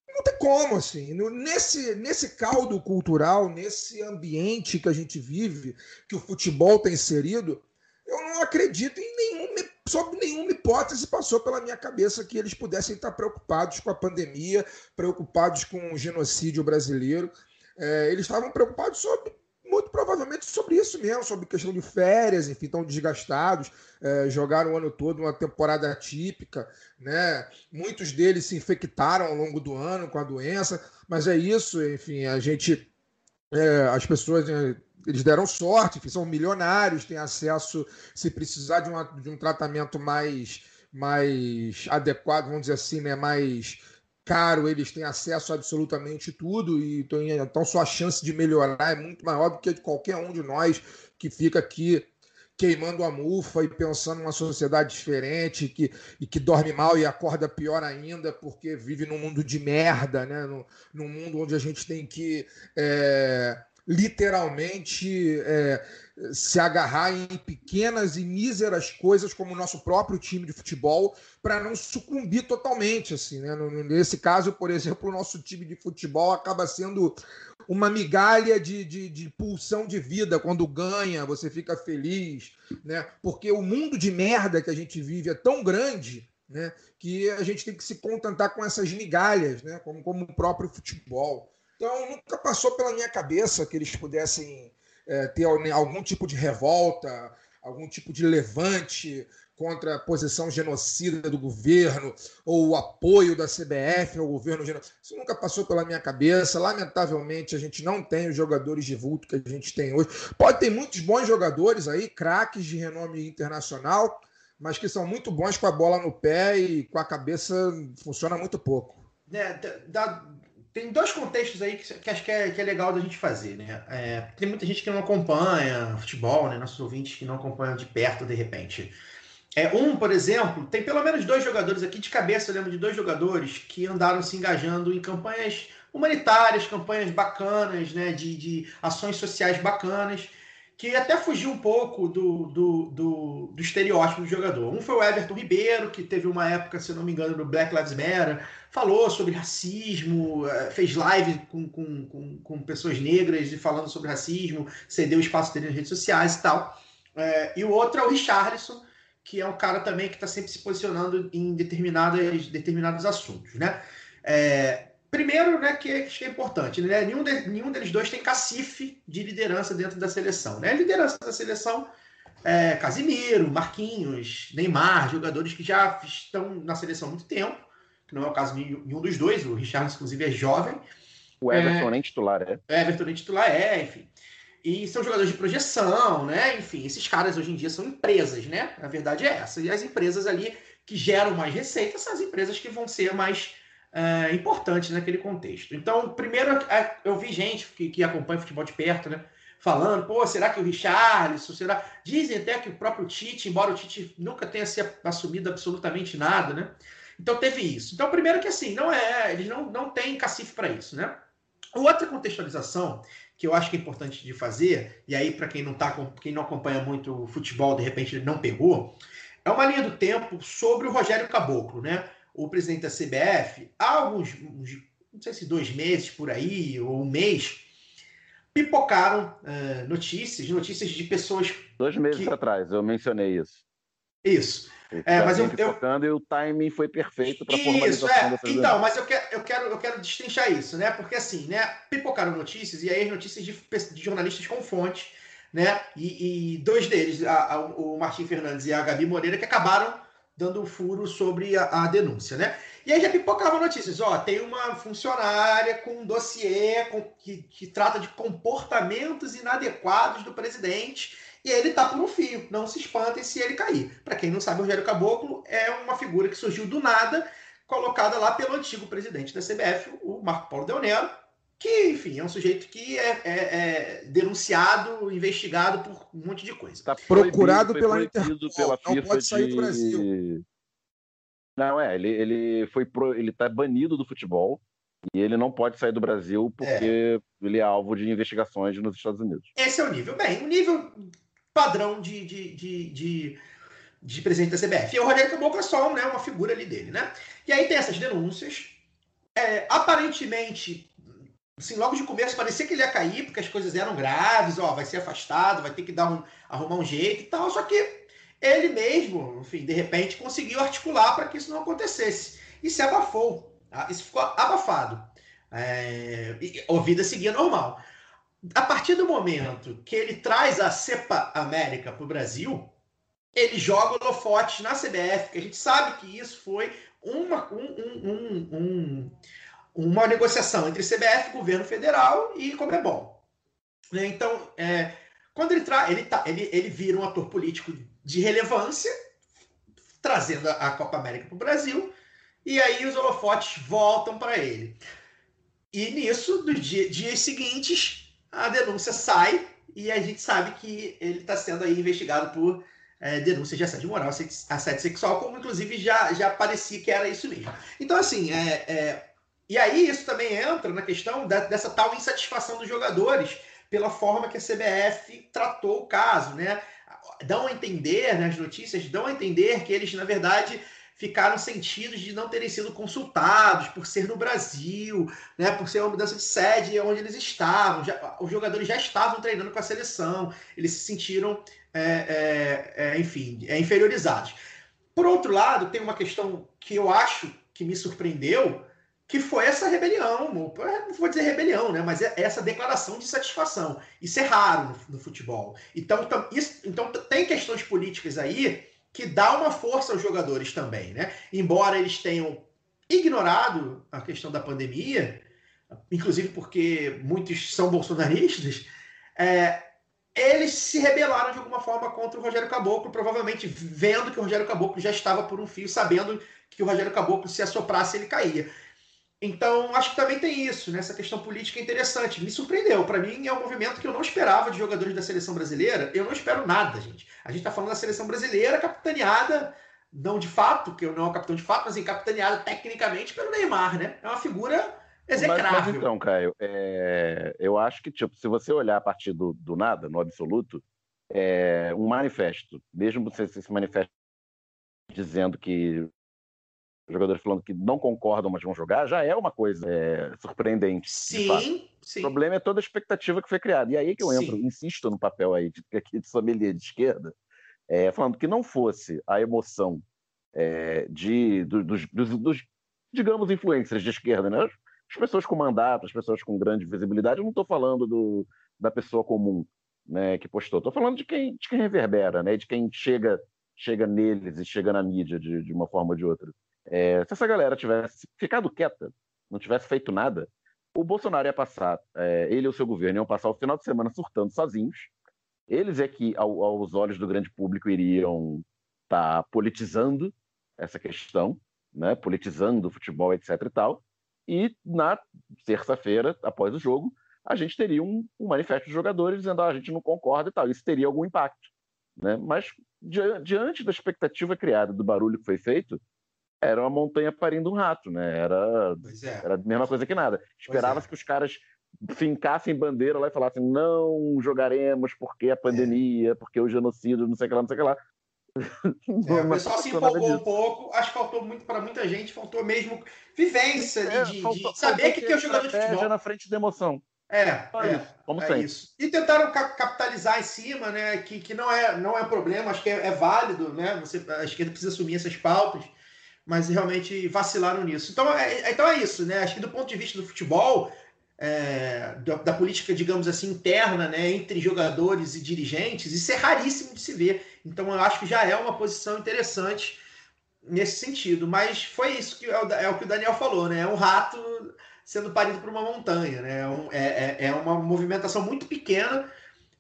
não tem como, assim. Nesse, nesse caldo cultural, nesse ambiente que a gente vive, que o futebol está inserido, eu não acredito em nenhum, sob nenhuma hipótese passou pela minha cabeça que eles pudessem estar preocupados com a pandemia, preocupados com o genocídio brasileiro. É, eles estavam preocupados sobre, muito provavelmente sobre isso mesmo, sobre questão de férias, enfim, estão desgastados, é, jogaram o ano todo uma temporada atípica, né? Muitos deles se infectaram ao longo do ano com a doença, mas é isso, enfim, a gente. É, as pessoas né, eles deram sorte, são milionários, têm acesso, se precisar de, uma, de um tratamento mais, mais adequado, vamos dizer assim, né, mais caro, eles têm acesso a absolutamente tudo, e então, então sua chance de melhorar é muito maior do que de qualquer um de nós que fica aqui queimando a mufa e pensando numa sociedade diferente que, e que dorme mal e acorda pior ainda porque vive num mundo de merda, né? num, num mundo onde a gente tem que é, literalmente é, se agarrar em pequenas e míseras coisas como o nosso próprio time de futebol para não sucumbir totalmente assim né? nesse caso por exemplo o nosso time de futebol acaba sendo uma migalha de, de, de pulsão de vida. Quando ganha você fica feliz né? Porque o mundo de merda que a gente vive é tão grande né? Que a gente tem que se contentar com essas migalhas né? Como, como o próprio futebol então, nunca passou pela minha cabeça que eles pudessem é, ter algum tipo de revolta, algum tipo de levante contra a posição genocida do governo ou o apoio da CBF ao governo genocida. Isso nunca passou pela minha cabeça. Lamentavelmente, a gente não tem os jogadores de vulto que a gente tem hoje. Pode ter muitos bons jogadores aí, craques de renome internacional, mas que são muito bons com a bola no pé e com a cabeça funciona muito pouco. É, tem dois contextos aí que, que acho que é, que é, legal da gente fazer, né? É, tem muita gente que não acompanha futebol, né? Nossos ouvintes que não acompanham de perto de repente. É, um, por exemplo, tem pelo menos dois jogadores aqui de cabeça, eu lembro de dois jogadores que andaram se engajando em campanhas humanitárias, campanhas bacanas, né? De, de ações sociais bacanas que até fugiu um pouco do, do, do, do, estereótipo do jogador. Um foi o Everton Ribeiro, que teve uma época, se não me engano, no Black Lives Matter, falou sobre racismo, eh, fez live com, com, com, com pessoas negras e falando sobre racismo, cedeu espaço dele nas redes sociais e tal. É, e o outro é o Richarlison, que é um cara também que está sempre se posicionando em determinadas, determinados assuntos. Né? É, Primeiro, né, que acho que é importante, né? Nenhum, de, nenhum deles dois tem cacife de liderança dentro da seleção. Né? A liderança da seleção é Casimiro, Marquinhos, Neymar, jogadores que já estão na seleção há muito tempo, que não é o caso de nenhum dos dois, o Richard, inclusive, é jovem. O Everton é, nem titular é. O Everton nem titular é, enfim. E são jogadores de projeção, né? Enfim, esses caras hoje em dia são empresas, né? A verdade é essa. E as empresas ali que geram mais receita são as empresas que vão ser mais é, importantes naquele contexto. Então, primeiro, é, eu vi gente que, que acompanha futebol de perto, né? Falando, pô, será que o Richarlison, será... Dizem até que o próprio Tite, embora o Tite nunca tenha se assumido absolutamente nada, né? Então teve isso. Então, primeiro que assim, não é, eles não, não têm cacife para isso, né? Outra contextualização que eu acho que é importante de fazer, e aí para quem não tá, quem não acompanha muito o futebol, de repente não pegou, é uma linha do tempo sobre o Rogério Caboclo, né? O presidente da CBF, há alguns, não sei se dois meses por aí, ou um mês, pipocaram uh, notícias, notícias de pessoas. Dois meses que... atrás, eu mencionei isso. Isso. É, mas eu, eu... e o timing foi perfeito para formalização isso, é. dessa Então, mas eu quero, eu quero, eu quero destrinchar isso, né? Porque assim, né? Pipocaram notícias e aí as notícias de, de jornalistas com fonte, né? E, e dois deles, a, a, o Martim Fernandes e a Gabi Moreira, que acabaram dando um furo sobre a, a denúncia, né? E aí já pipocavam notícias, ó, tem uma funcionária com um dossiê com, que, que trata de comportamentos inadequados do presidente e ele tá por um fio. Não se espantem se ele cair. Para quem não sabe, o Rogério Caboclo é uma figura que surgiu do nada, colocada lá pelo antigo presidente da CBF, o Marco Paulo Del Nero, que, enfim, é um sujeito que é, é, é denunciado, investigado por um monte de coisa. Tá procurado pela Interpol, pela não pode sair de... do Brasil. Não, é, ele, ele foi pro, ele tá banido do futebol e ele não pode sair do Brasil porque é. ele é alvo de investigações nos Estados Unidos. Esse é o nível. Bem, o nível padrão de, de, de, de, de presidente da CBF. E o Rogério Caboclo é só né, uma figura ali dele, né? E aí tem essas denúncias. É, aparentemente, assim, logo de começo parecia que ele ia cair, porque as coisas eram graves, ó, vai ser afastado, vai ter que dar um, arrumar um jeito e tal, só que ele mesmo, enfim, de repente conseguiu articular para que isso não acontecesse. E se abafou. Tá? Isso ficou abafado. É, a vida seguia normal a partir do momento que ele traz a Cepa América para o Brasil, ele joga holofotes na CBF, que a gente sabe que isso foi uma, um, um, um, uma negociação entre CBF, governo federal e Comebol. Né, então, é, quando ele, tra ele, tá, ele, ele vira um ator político de relevância, trazendo a Copa América para o Brasil, e aí os holofotes voltam para ele. E nisso, nos dia, dias seguintes, a denúncia sai e a gente sabe que ele está sendo aí investigado por é, denúncia de assédio moral, assédio sexual, como inclusive já, já parecia que era isso mesmo. Então, assim, é, é, e aí isso também entra na questão da, dessa tal insatisfação dos jogadores pela forma que a CBF tratou o caso, né? Dão a entender, né, as notícias dão a entender que eles, na verdade, ficaram sentidos de não terem sido consultados por ser no Brasil, né, por ser uma mudança de sede onde eles estavam. Já, os jogadores já estavam treinando com a seleção, eles se sentiram, é, é, é, enfim, é, inferiorizados. Por outro lado, tem uma questão que eu acho que me surpreendeu, que foi essa rebelião, não vou dizer rebelião, né, mas é essa declaração de satisfação. Isso é raro no, no futebol. Então, isso, então tem questões políticas aí que dá uma força aos jogadores também, né? Embora eles tenham ignorado a questão da pandemia, inclusive porque muitos são bolsonaristas, é, eles se rebelaram de alguma forma contra o Rogério Caboclo, provavelmente vendo que o Rogério Caboclo já estava por um fio, sabendo que o Rogério Caboclo, se assoprasse, ele caía. Então, acho que também tem isso, né? Essa questão política é interessante. Me surpreendeu. Para mim, é um movimento que eu não esperava de jogadores da seleção brasileira. Eu não espero nada, gente. A gente está falando da seleção brasileira capitaneada, não de fato, que eu não é o capitão de fato, mas assim, capitaneada tecnicamente pelo Neymar, né? É uma figura execrável. Mas, mas então, Caio, é... eu acho que, tipo, se você olhar a partir do, do nada, no absoluto, é um manifesto, mesmo você se manifesto dizendo que jogadores falando que não concordam, mas vão jogar, já é uma coisa é, surpreendente. Sim, sim. O problema é toda a expectativa que foi criada. E aí que eu entro, sim. insisto no papel aí de, aqui de sommelier de esquerda, é, falando que não fosse a emoção é, de, do, dos, dos, dos, digamos, influencers de esquerda, né? As pessoas com mandato, as pessoas com grande visibilidade, eu não estou falando do, da pessoa comum né, que postou, estou falando de quem, de quem reverbera, né, de quem chega, chega neles e chega na mídia de, de uma forma ou de outra. É, se essa galera tivesse ficado quieta, não tivesse feito nada, o Bolsonaro ia passar, é, ele e o seu governo iam passar o final de semana surtando sozinhos. Eles é que, ao, aos olhos do grande público, iriam estar tá politizando essa questão, né, politizando o futebol, etc. e tal. E na terça-feira, após o jogo, a gente teria um, um manifesto de jogadores dizendo ah, a gente não concorda e tal. Isso teria algum impacto. Né? Mas, diante da expectativa criada do barulho que foi feito, era uma montanha parindo um rato, né? Era, é. era a mesma coisa que nada. Esperava-se é. que os caras fincassem bandeira lá e falassem não jogaremos porque a pandemia, é. porque o genocídio, não sei o que lá, não sei o que lá. É, o pessoal se empolgou um pouco, acho que faltou muito para muita gente, faltou mesmo vivência é, de, faltou, de, saber o que, que é o jogador de futebol. na frente da emoção. É, é, como é isso. E tentaram capitalizar em cima, né? Que, que não, é, não é problema, acho que é, é válido, né? Você, a esquerda precisa assumir essas pautas, mas realmente vacilaram nisso. Então é, então é isso, né? Acho que do ponto de vista do futebol, é, da, da, política, digamos assim, interna, né, entre jogadores e dirigentes, isso é raríssimo de se ver. Então eu acho que já é uma posição interessante nesse sentido. Mas foi isso que é o, é o que o Daniel falou, né? É um rato sendo parido por uma montanha, né? É, é, é, é uma movimentação muito pequena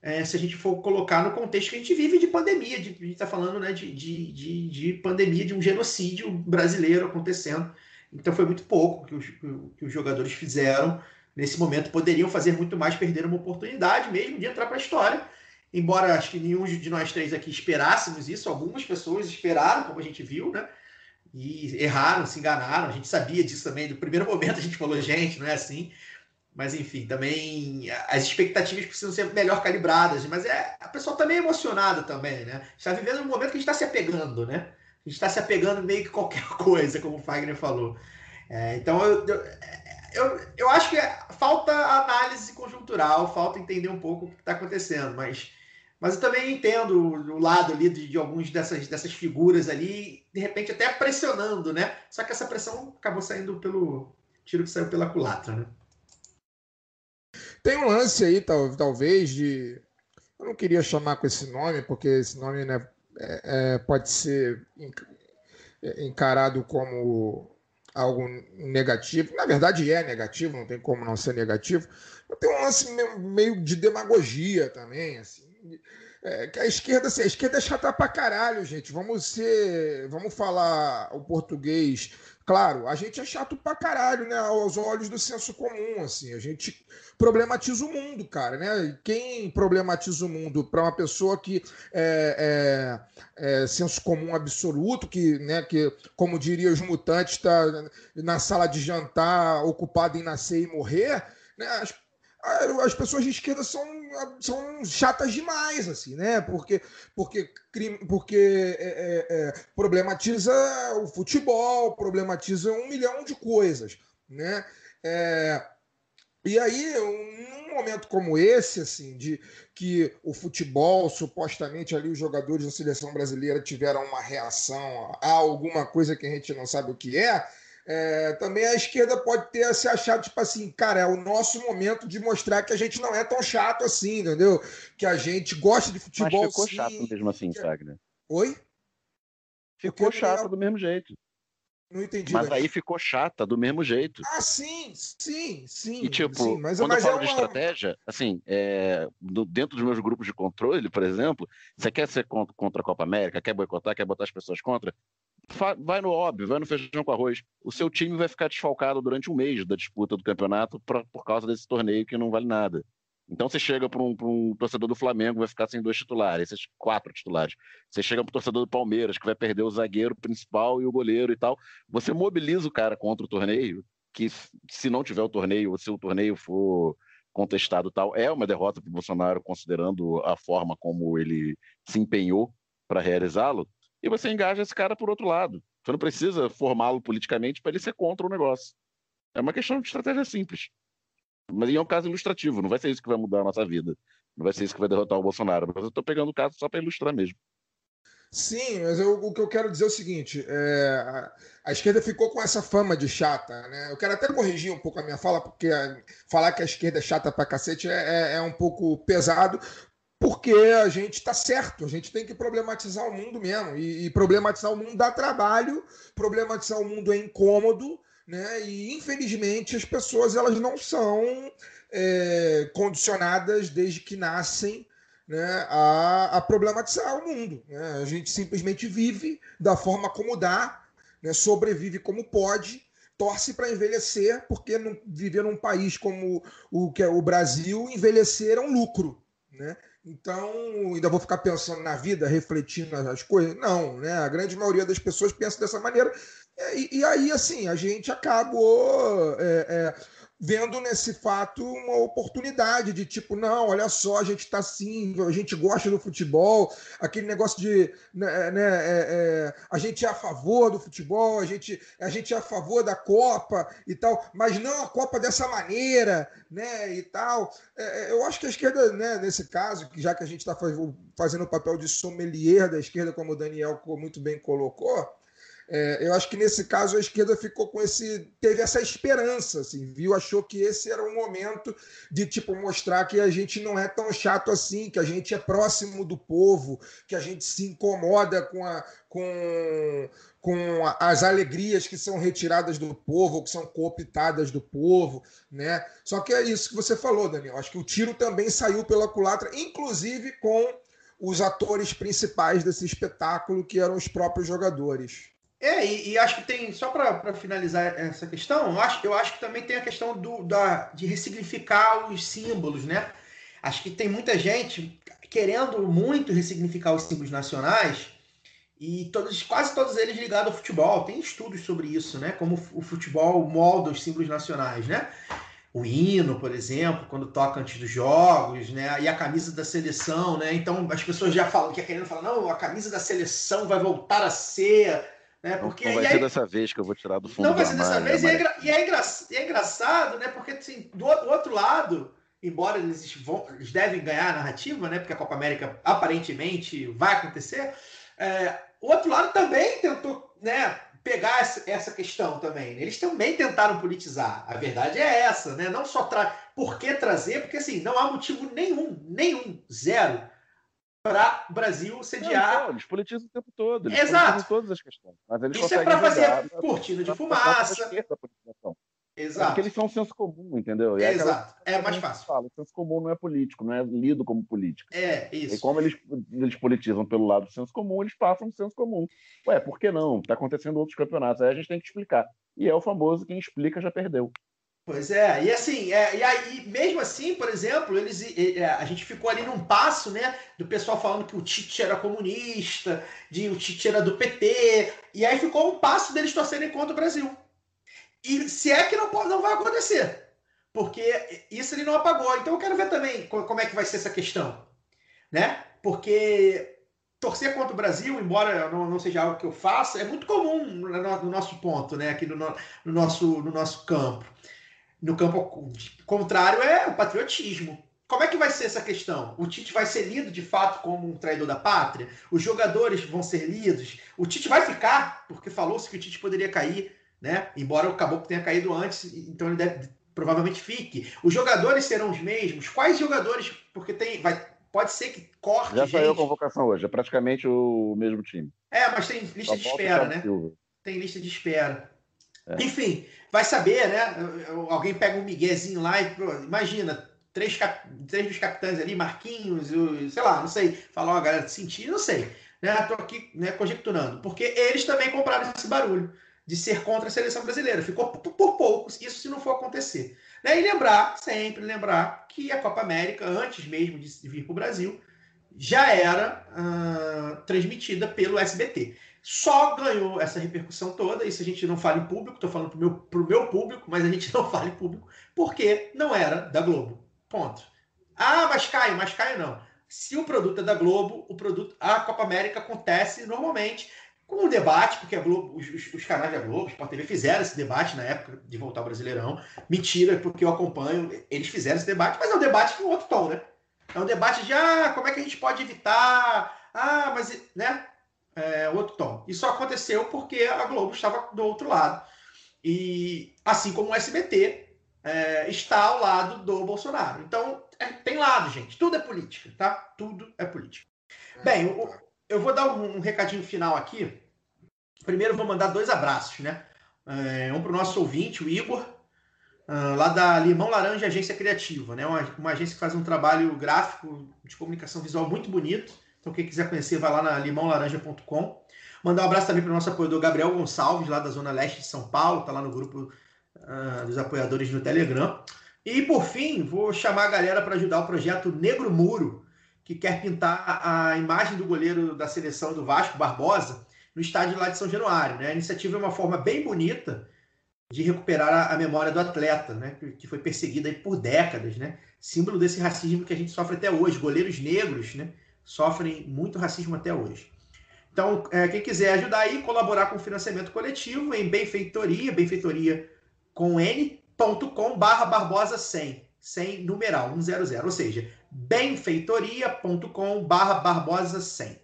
é, se a gente for colocar no contexto que a gente vive de pandemia, de, a gente está falando né, de, de, de, de, pandemia, de um genocídio brasileiro acontecendo. Então foi muito pouco que os, que os jogadores fizeram nesse momento. Poderiam fazer muito mais, perderam uma oportunidade mesmo de entrar para a história. Embora acho que nenhum de nós três aqui esperássemos isso, algumas pessoas esperaram, como a gente viu, né? E erraram, se enganaram. A gente sabia disso também. Do primeiro momento a gente falou, gente, não é assim. Mas enfim, também as expectativas precisam ser melhor calibradas. Mas é, a pessoa também é emocionada também, né? Está vivendo um momento que a gente está se apegando, né? A gente está se apegando meio que qualquer coisa, como o Fagner falou. É, então eu, eu, eu, acho que falta análise conjuntural, falta entender um pouco o que está acontecendo, mas, mas eu também entendo o lado ali de, de alguns dessas, dessas figuras ali, de repente até pressionando, né? Só que essa pressão acabou saindo pelo tiro que saiu pela culatra, né? Tem um lance aí, tal, talvez, de. Eu não queria chamar com esse nome, porque esse nome né, é, é, pode ser encarado como algo negativo. Na verdade, é negativo, não tem como não ser negativo. Tem um lance meio de demagogia também, assim. É, a esquerda, assim, a esquerda é chata pra caralho, gente. Vamos ser. Vamos falar o português. Claro, a gente é chato pra caralho, né? Aos olhos do senso comum, assim. A gente problematiza o mundo, cara, né? Quem problematiza o mundo para uma pessoa que é, é, é, senso comum absoluto, que, né, que como diria os mutantes, está na sala de jantar ocupado em nascer e morrer, né? As pessoas de esquerda são, são chatas demais, assim, né? Porque, porque, porque é, é, é, problematiza o futebol, problematiza um milhão de coisas, né? É, e aí, num momento como esse, assim, de que o futebol, supostamente ali os jogadores da seleção brasileira tiveram uma reação a alguma coisa que a gente não sabe o que é, é, também a esquerda pode ter se achado, tipo assim, cara, é o nosso momento de mostrar que a gente não é tão chato assim, entendeu? Que a gente gosta de futebol. Mas ficou sim, chato mesmo assim, que... Wagner. Oi? Ficou chato do mesmo jeito. Não entendi. Mas aí ficou chata do mesmo jeito. Ah, sim, sim, sim. E tipo, sim, mas, quando mas eu falo é de estratégia, assim, é, no, dentro dos meus grupos de controle, por exemplo, você quer ser contra, contra a Copa América, quer boicotar, quer botar as pessoas contra, vai no óbvio, vai no feijão com arroz. O seu time vai ficar desfalcado durante um mês da disputa do campeonato pra, por causa desse torneio que não vale nada. Então você chega para um, um, torcedor do Flamengo, vai ficar sem dois titulares, esses quatro titulares. Você chega para o torcedor do Palmeiras, que vai perder o zagueiro principal e o goleiro e tal. Você mobiliza o cara contra o torneio, que se não tiver o torneio, ou se o torneio for contestado tal, é uma derrota para o Bolsonaro, considerando a forma como ele se empenhou para realizá-lo. E você engaja esse cara por outro lado. Você não precisa formá-lo politicamente para ele ser contra o negócio. É uma questão de estratégia simples. Mas é um caso ilustrativo, não vai ser isso que vai mudar a nossa vida. Não vai ser isso que vai derrotar o Bolsonaro. Mas eu estou pegando o caso só para ilustrar mesmo. Sim, mas eu, o que eu quero dizer é o seguinte: é, a, a, esquerda ficou com essa fama de chata, né? Eu quero até corrigir um pouco a minha fala, porque a, falar que a esquerda é chata pra cacete é, é, é um pouco pesado, porque a gente está certo, a gente tem que problematizar o mundo mesmo. E, e, problematizar o mundo dá trabalho, problematizar o mundo é incômodo, né? E infelizmente as pessoas elas não são é, condicionadas desde que nascem né, a, a, problematizar o mundo. Né? A gente simplesmente vive da forma como dá, né, sobrevive como pode, torce para envelhecer, porque não, viver num país como o que é o Brasil, envelhecer é um lucro. Né? Então, ainda vou ficar pensando na vida, refletindo as coisas? Não, né? A grande maioria das pessoas pensa dessa maneira. E, e aí, assim, a gente acabou. É, é, vendo nesse fato uma oportunidade de tipo, não, olha só, a gente está assim, a gente gosta do futebol, aquele negócio de né, né, é, é, a gente é a favor do futebol, a gente, a gente é a favor da Copa e tal, mas não a Copa dessa maneira, né? E tal. É, é eu acho que a esquerda, né, nesse caso, já que a gente está fazendo o papel de sommelier da esquerda, como o Daniel muito bem colocou, é, eu acho que nesse caso a esquerda ficou com esse. teve essa esperança, assim, viu? Achou que esse era o momento de tipo mostrar que a gente não é tão chato assim, que a gente é próximo do povo, que a gente se incomoda com, a, com, com as alegrias que são retiradas do povo, que são cooptadas do povo, né? Só que é isso que você falou, Daniel. Acho que o tiro também saiu pela culatra, inclusive com os atores principais desse espetáculo, que eram os próprios jogadores. É, e, e, acho que tem, só para finalizar essa questão, eu acho, eu acho que também tem a questão do, da, de ressignificar os símbolos, né? Acho que tem muita gente querendo muito ressignificar os símbolos nacionais e todos, quase todos eles ligados ao futebol. Tem estudos sobre isso, né? Como o futebol molda os símbolos nacionais, né? O hino, por exemplo, quando toca antes dos jogos, né? E a camisa da seleção, né? Então as pessoas já falam, que querendo falar, não, a camisa da seleção vai voltar a ser né? Porque, não vai ser dessa vez que eu vou tirar do fundo Não vai ser dessa vez, e é, engra... e, é engra... e é, engraçado, né? Porque assim, do outro lado, embora eles, vão... eles devem ganhar a narrativa, né? Porque a Copa América aparentemente vai acontecer, é... o outro lado também tentou né, pegar essa questão também. Né? Eles também tentaram politizar. A verdade é essa, né? Não só tra... por que trazer, porque assim, não há motivo nenhum, nenhum, zero para o Brasil sediar. Não, eles politizam o tempo todo. Exato. todas as questões. Isso é para fazer cortina de fumaça. Exato. É porque eles são um senso comum, entendeu? É Exato. É mais fácil. Fala, o senso comum não é político, não é lido como político. É, isso. E como eles, eles politizam pelo lado do senso comum, eles passam o senso comum. Ué, por que não? Está acontecendo outros campeonatos. Aí a gente tem que explicar. E é o famoso quem explica já perdeu. Pois é, e assim, é, e aí, mesmo assim, por exemplo, eles, é, a gente ficou ali num passo, né, do pessoal falando que o Tite era comunista, de o Tite era do PT, e aí ficou um passo deles torcerem contra o Brasil. E se é que não, pode, não vai acontecer, porque isso ele não apagou. Então eu quero ver também como é que vai ser essa questão, né? Porque torcer contra o Brasil, embora não, não seja algo que eu faça, é muito comum no, no nosso ponto, né, aqui no, no, nosso, no nosso campo. No campo contrário é o patriotismo. Como é que vai ser essa questão? O Tite vai ser lido de fato como um traidor da pátria? Os jogadores vão ser lidos? O Tite vai ficar? Porque falou-se que o Tite poderia cair, né? Embora o Caboclo tenha caído antes, então ele deve, provavelmente fique. Os jogadores serão os mesmos? Quais jogadores? Porque tem, vai, pode ser que corte. Já saiu a convocação hoje, é praticamente o mesmo time. É, mas tem lista Só de espera, né? Tem lista de espera. É. Enfim, vai saber, né? Alguém pega um miguezinho lá e, imagina, três, cap... três dos capitães ali, Marquinhos, sei lá, não sei, falar uma galera sentir, não sei. Né? Tô aqui né, conjecturando. Porque eles também compraram esse barulho de ser contra a seleção brasileira. Ficou por poucos, isso se não for acontecer. Né? E lembrar, sempre lembrar, que a Copa América, antes mesmo de vir para o Brasil, já era uh, transmitida pelo SBT só ganhou essa repercussão toda. Isso a gente não fala em público, estou falando para o meu, meu público, mas a gente não fala em público, porque não era da Globo. Ponto. Ah, mas Caio, mas Caio não. Se o produto é da Globo, o produto, a Copa América acontece normalmente com um debate, porque Globo, os, os, canais da Globo, Sport TV fizeram esse debate na época de voltar ao Brasileirão. Mentira, porque eu acompanho, eles fizeram esse debate, mas é um debate com outro tom, né? É um debate de ah, como é que a gente pode evitar? Ah, mas né? É, outro tom. Isso aconteceu porque a Globo estava do outro lado. E assim como o SBT é, está ao lado do Bolsonaro. Então, é, tem lado, gente. Tudo é política, tá? Tudo é política. Bem, eu, eu vou dar um, um, recadinho final aqui. Primeiro, vou mandar dois abraços, né? É, um para o nosso ouvinte, o Igor, uh, lá da Limão Laranja Agência Criativa, né? Uma, uma agência que faz um trabalho gráfico de comunicação visual muito bonito. Então, quem quiser conhecer, vai lá na limãolaranja.com. Mandar um abraço também para o nosso apoiador Gabriel Gonçalves, lá da Zona Leste de São Paulo, está lá no grupo uh, dos apoiadores no Telegram. E por fim, vou chamar a galera para ajudar o projeto Negro Muro, que quer pintar a imagem do goleiro da seleção do Vasco, Barbosa, no estádio lá de São Januário. Né? A iniciativa é uma forma bem bonita de recuperar a, memória do atleta, né? que foi perseguido aí por décadas, né? símbolo desse racismo que a gente sofre até hoje. Goleiros negros né? Sofrem muito racismo até hoje. Então, é, quem quiser ajudar aí, colaborar com o financiamento coletivo em benfeitoria, benfeitoria com n.com barra barbosa 100, 100 numeral, 100, ou seja, benfeitoria.com barra barbosa 100.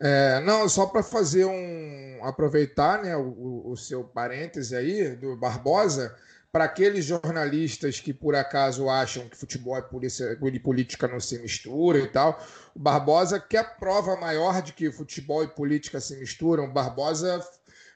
É, não, só para fazer um. aproveitar né, o, o seu parêntese aí, do Barbosa, para aqueles jornalistas que por acaso acham que futebol e, polícia, e política não se mistura e tal, o Barbosa quer prova maior de que futebol e política se misturam. O Barbosa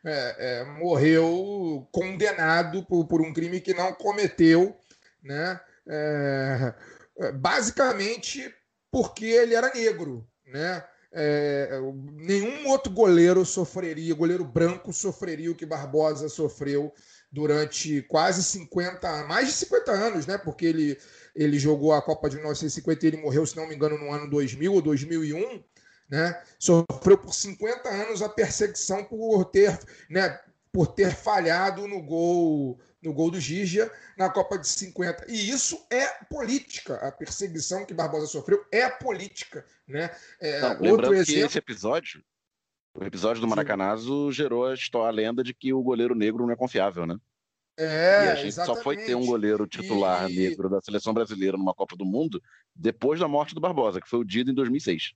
é, é, morreu condenado por, por, um crime que não cometeu, né? É, é basicamente porque ele era negro, né? É, nenhum outro goleiro sofreria, goleiro branco sofreria o que Barbosa sofreu durante quase 50, mais de 50 anos, né? Porque ele, ele jogou a Copa de 1950 e ele morreu, se não me engano, no ano 2000 ou 2001, né? Sofreu por 50 anos a perseguição por ter, né, por ter falhado no gol no gol do Gigia na Copa de 50. E isso é política. A perseguição que Barbosa sofreu é política. Né? É, Não, lembrando exemplo... esse episódio, o episódio do Maracanazo gerou a, história, a lenda de que o goleiro negro não é confiável, né? É, e a gente exatamente. só foi ter um goleiro titular e... negro da seleção brasileira numa Copa do Mundo depois da morte do Barbosa, que foi o dia em 2006.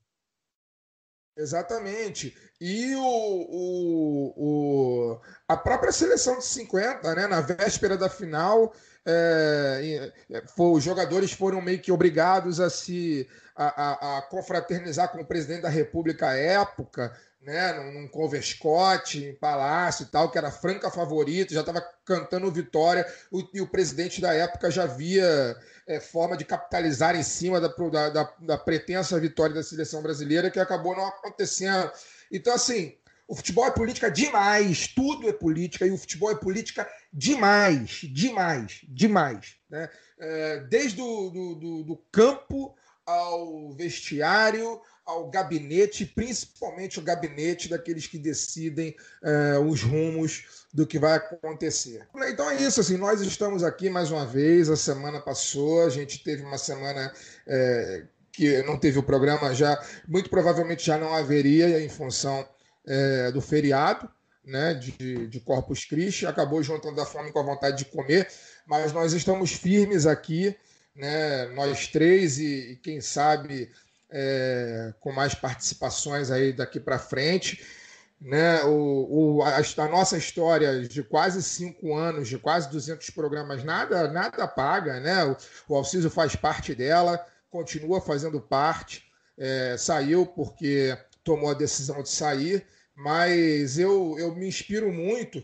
Exatamente. E o, o, o, a própria seleção de 50, né, na véspera da final, é, foi, os jogadores foram meio que obrigados a se a, a, a confraternizar com o presidente da República à época, né, num, num converscote, em palácio e tal, que era franca favorito, já estava cantando vitória, o, e o presidente da época já via é, forma de capitalizar em cima da, da, da, pretensa vitória da seleção brasileira, que acabou não acontecendo. Então, assim, o futebol é política demais, tudo é política, e o futebol é política demais, demais, demais. Né? É, desde o do, do, do campo ao vestiário, ao gabinete, principalmente o gabinete daqueles que decidem é, os rumos do que vai acontecer. Então é isso, assim, nós estamos aqui mais uma vez, a semana passou, a gente teve uma semana é, que não teve o programa já, muito provavelmente já não haveria em função é, do feriado, né, de, de Corpus Christi, acabou juntando a fome com a vontade de comer, mas nós estamos firmes aqui, né, nós três e, e quem sabe é, com mais participações aí daqui para frente. Né? O, o, a, a, nossa história de quase cinco anos, de quase 200 programas, nada nada paga. Né? O, o Alciso faz parte dela, continua fazendo parte, é, saiu porque tomou a decisão de sair, mas eu, eu me inspiro muito,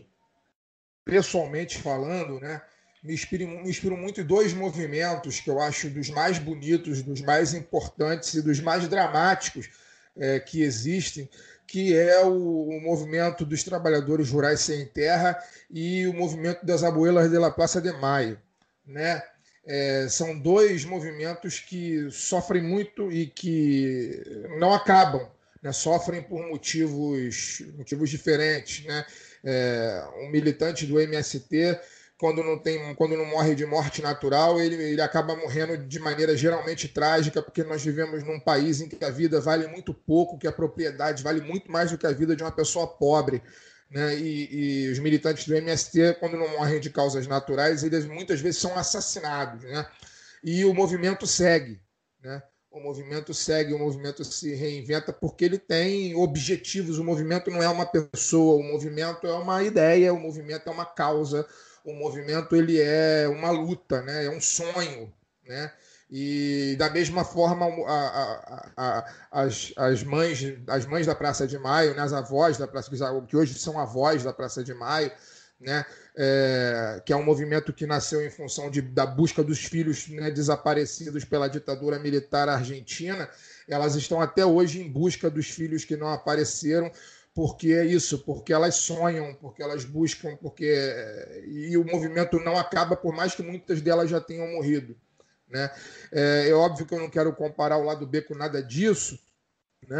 pessoalmente falando, né? me inspiro, me inspiro muito em dois movimentos que eu acho dos mais bonitos, dos mais importantes e dos mais dramáticos é, que existem, que é o, o, movimento dos trabalhadores rurais sem terra e o movimento das abuelas de la Plaza de Maio. Né? É, são dois movimentos que sofrem muito e que não acabam, né? sofrem por motivos, motivos diferentes. Né? É, um militante do MST quando não tem, quando não morre de morte natural, ele, ele acaba morrendo de maneira geralmente trágica, porque nós vivemos num país em que a vida vale muito pouco, que a propriedade vale muito mais do que a vida de uma pessoa pobre. Né? E, e os militantes do MST, quando não morrem de causas naturais, eles muitas vezes são assassinados. Né? E o movimento segue. Né? O movimento segue, o movimento se reinventa porque ele tem objetivos. O movimento não é uma pessoa, o movimento é uma ideia, o movimento é uma causa, o movimento ele é uma luta, né? é um sonho. Né? E da mesma forma, a, a, a, as, as, mães, as mães da Praça de Maio, né? as avós da Praça de Maio, que hoje são avós da Praça de Maio, né? É, que é um movimento que nasceu em função de, da busca dos filhos né, desaparecidos pela ditadura militar argentina. Elas estão até hoje em busca dos filhos que não apareceram porque é isso, porque elas sonham, porque elas buscam, porque e o movimento não acaba por mais que muitas delas já tenham morrido, né? É, é óbvio que eu não quero comparar o lado B com nada disso, né?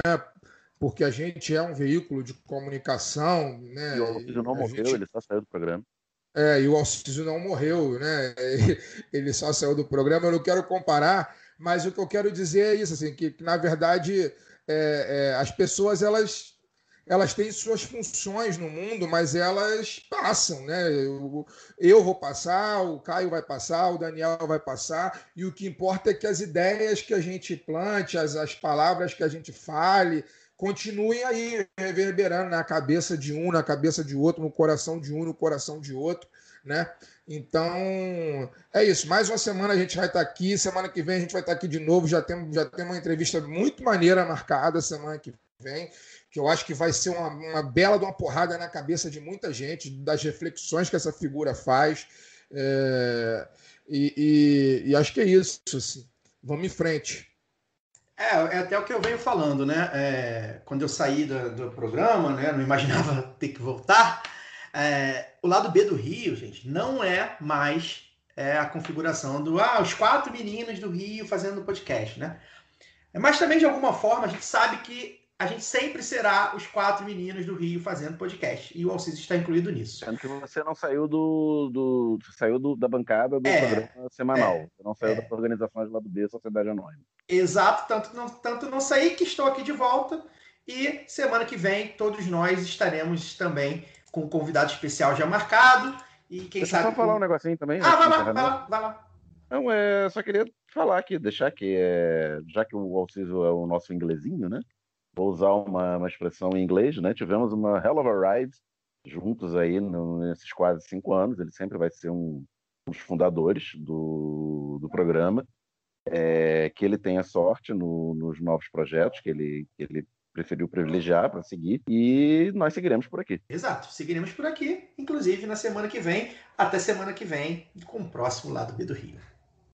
Porque a gente é um veículo de comunicação, né? E o Alciso não morreu, gente... ele só saiu do programa. É, e o Alciso não morreu, né? Ele só saiu do programa. Eu não quero comparar, mas o que eu quero dizer é isso, assim, que, que na verdade é, é, as pessoas elas elas têm suas funções no mundo, mas elas passam, né? Eu, eu, vou passar, o Caio vai passar, o Daniel vai passar, e o que importa é que as ideias que a gente plante, as, as palavras que a gente fale, continuem aí reverberando na cabeça de um, na cabeça de outro, no coração de um, no coração de outro, né? Então, é isso. Mais uma semana a gente vai estar aqui. Semana que vem a gente vai estar aqui de novo. Já temos, já temos uma entrevista muito maneira marcada semana que vem, que eu acho que vai ser uma, uma bela de uma porrada na cabeça de muita gente, das reflexões que essa figura faz. É, e, e, e, acho que é isso. Assim. Vamos em frente. É, é até o que eu venho falando, né? É, quando eu saí do, do programa, né? Não imaginava ter que voltar. É, o lado B do Rio, gente, não é mais é, a configuração do ah, os quatro meninos do Rio fazendo podcast, né? Mas também, de alguma forma, a gente sabe que a gente sempre será os quatro meninos do Rio fazendo podcast. E o Alcides está incluído nisso. Sendo que você não saiu do. do saiu do, da bancada do é, programa semanal. É, você não saiu é. das organizações do B, Sociedade Anônima. Exato, tanto não, tanto não saí que estou aqui de volta. E semana que vem, todos nós estaremos também com um convidado especial já marcado. E quem Deixa sabe. só falar um negocinho também. Ah, vai lá, vai lá, vai lá. Não, é, só queria falar aqui, deixar que, é, já que o Alciso é o nosso inglesinho, né? Vou usar uma, uma expressão em inglês, né? Tivemos uma hell of a ride juntos aí no, nesses quase cinco anos. Ele sempre vai ser um, um dos fundadores do, do programa. É, que ele tenha sorte no, nos novos projetos que ele, que ele preferiu privilegiar para seguir e nós seguiremos por aqui. Exato, seguiremos por aqui, inclusive na semana que vem, até semana que vem, com o próximo lado B do Rio.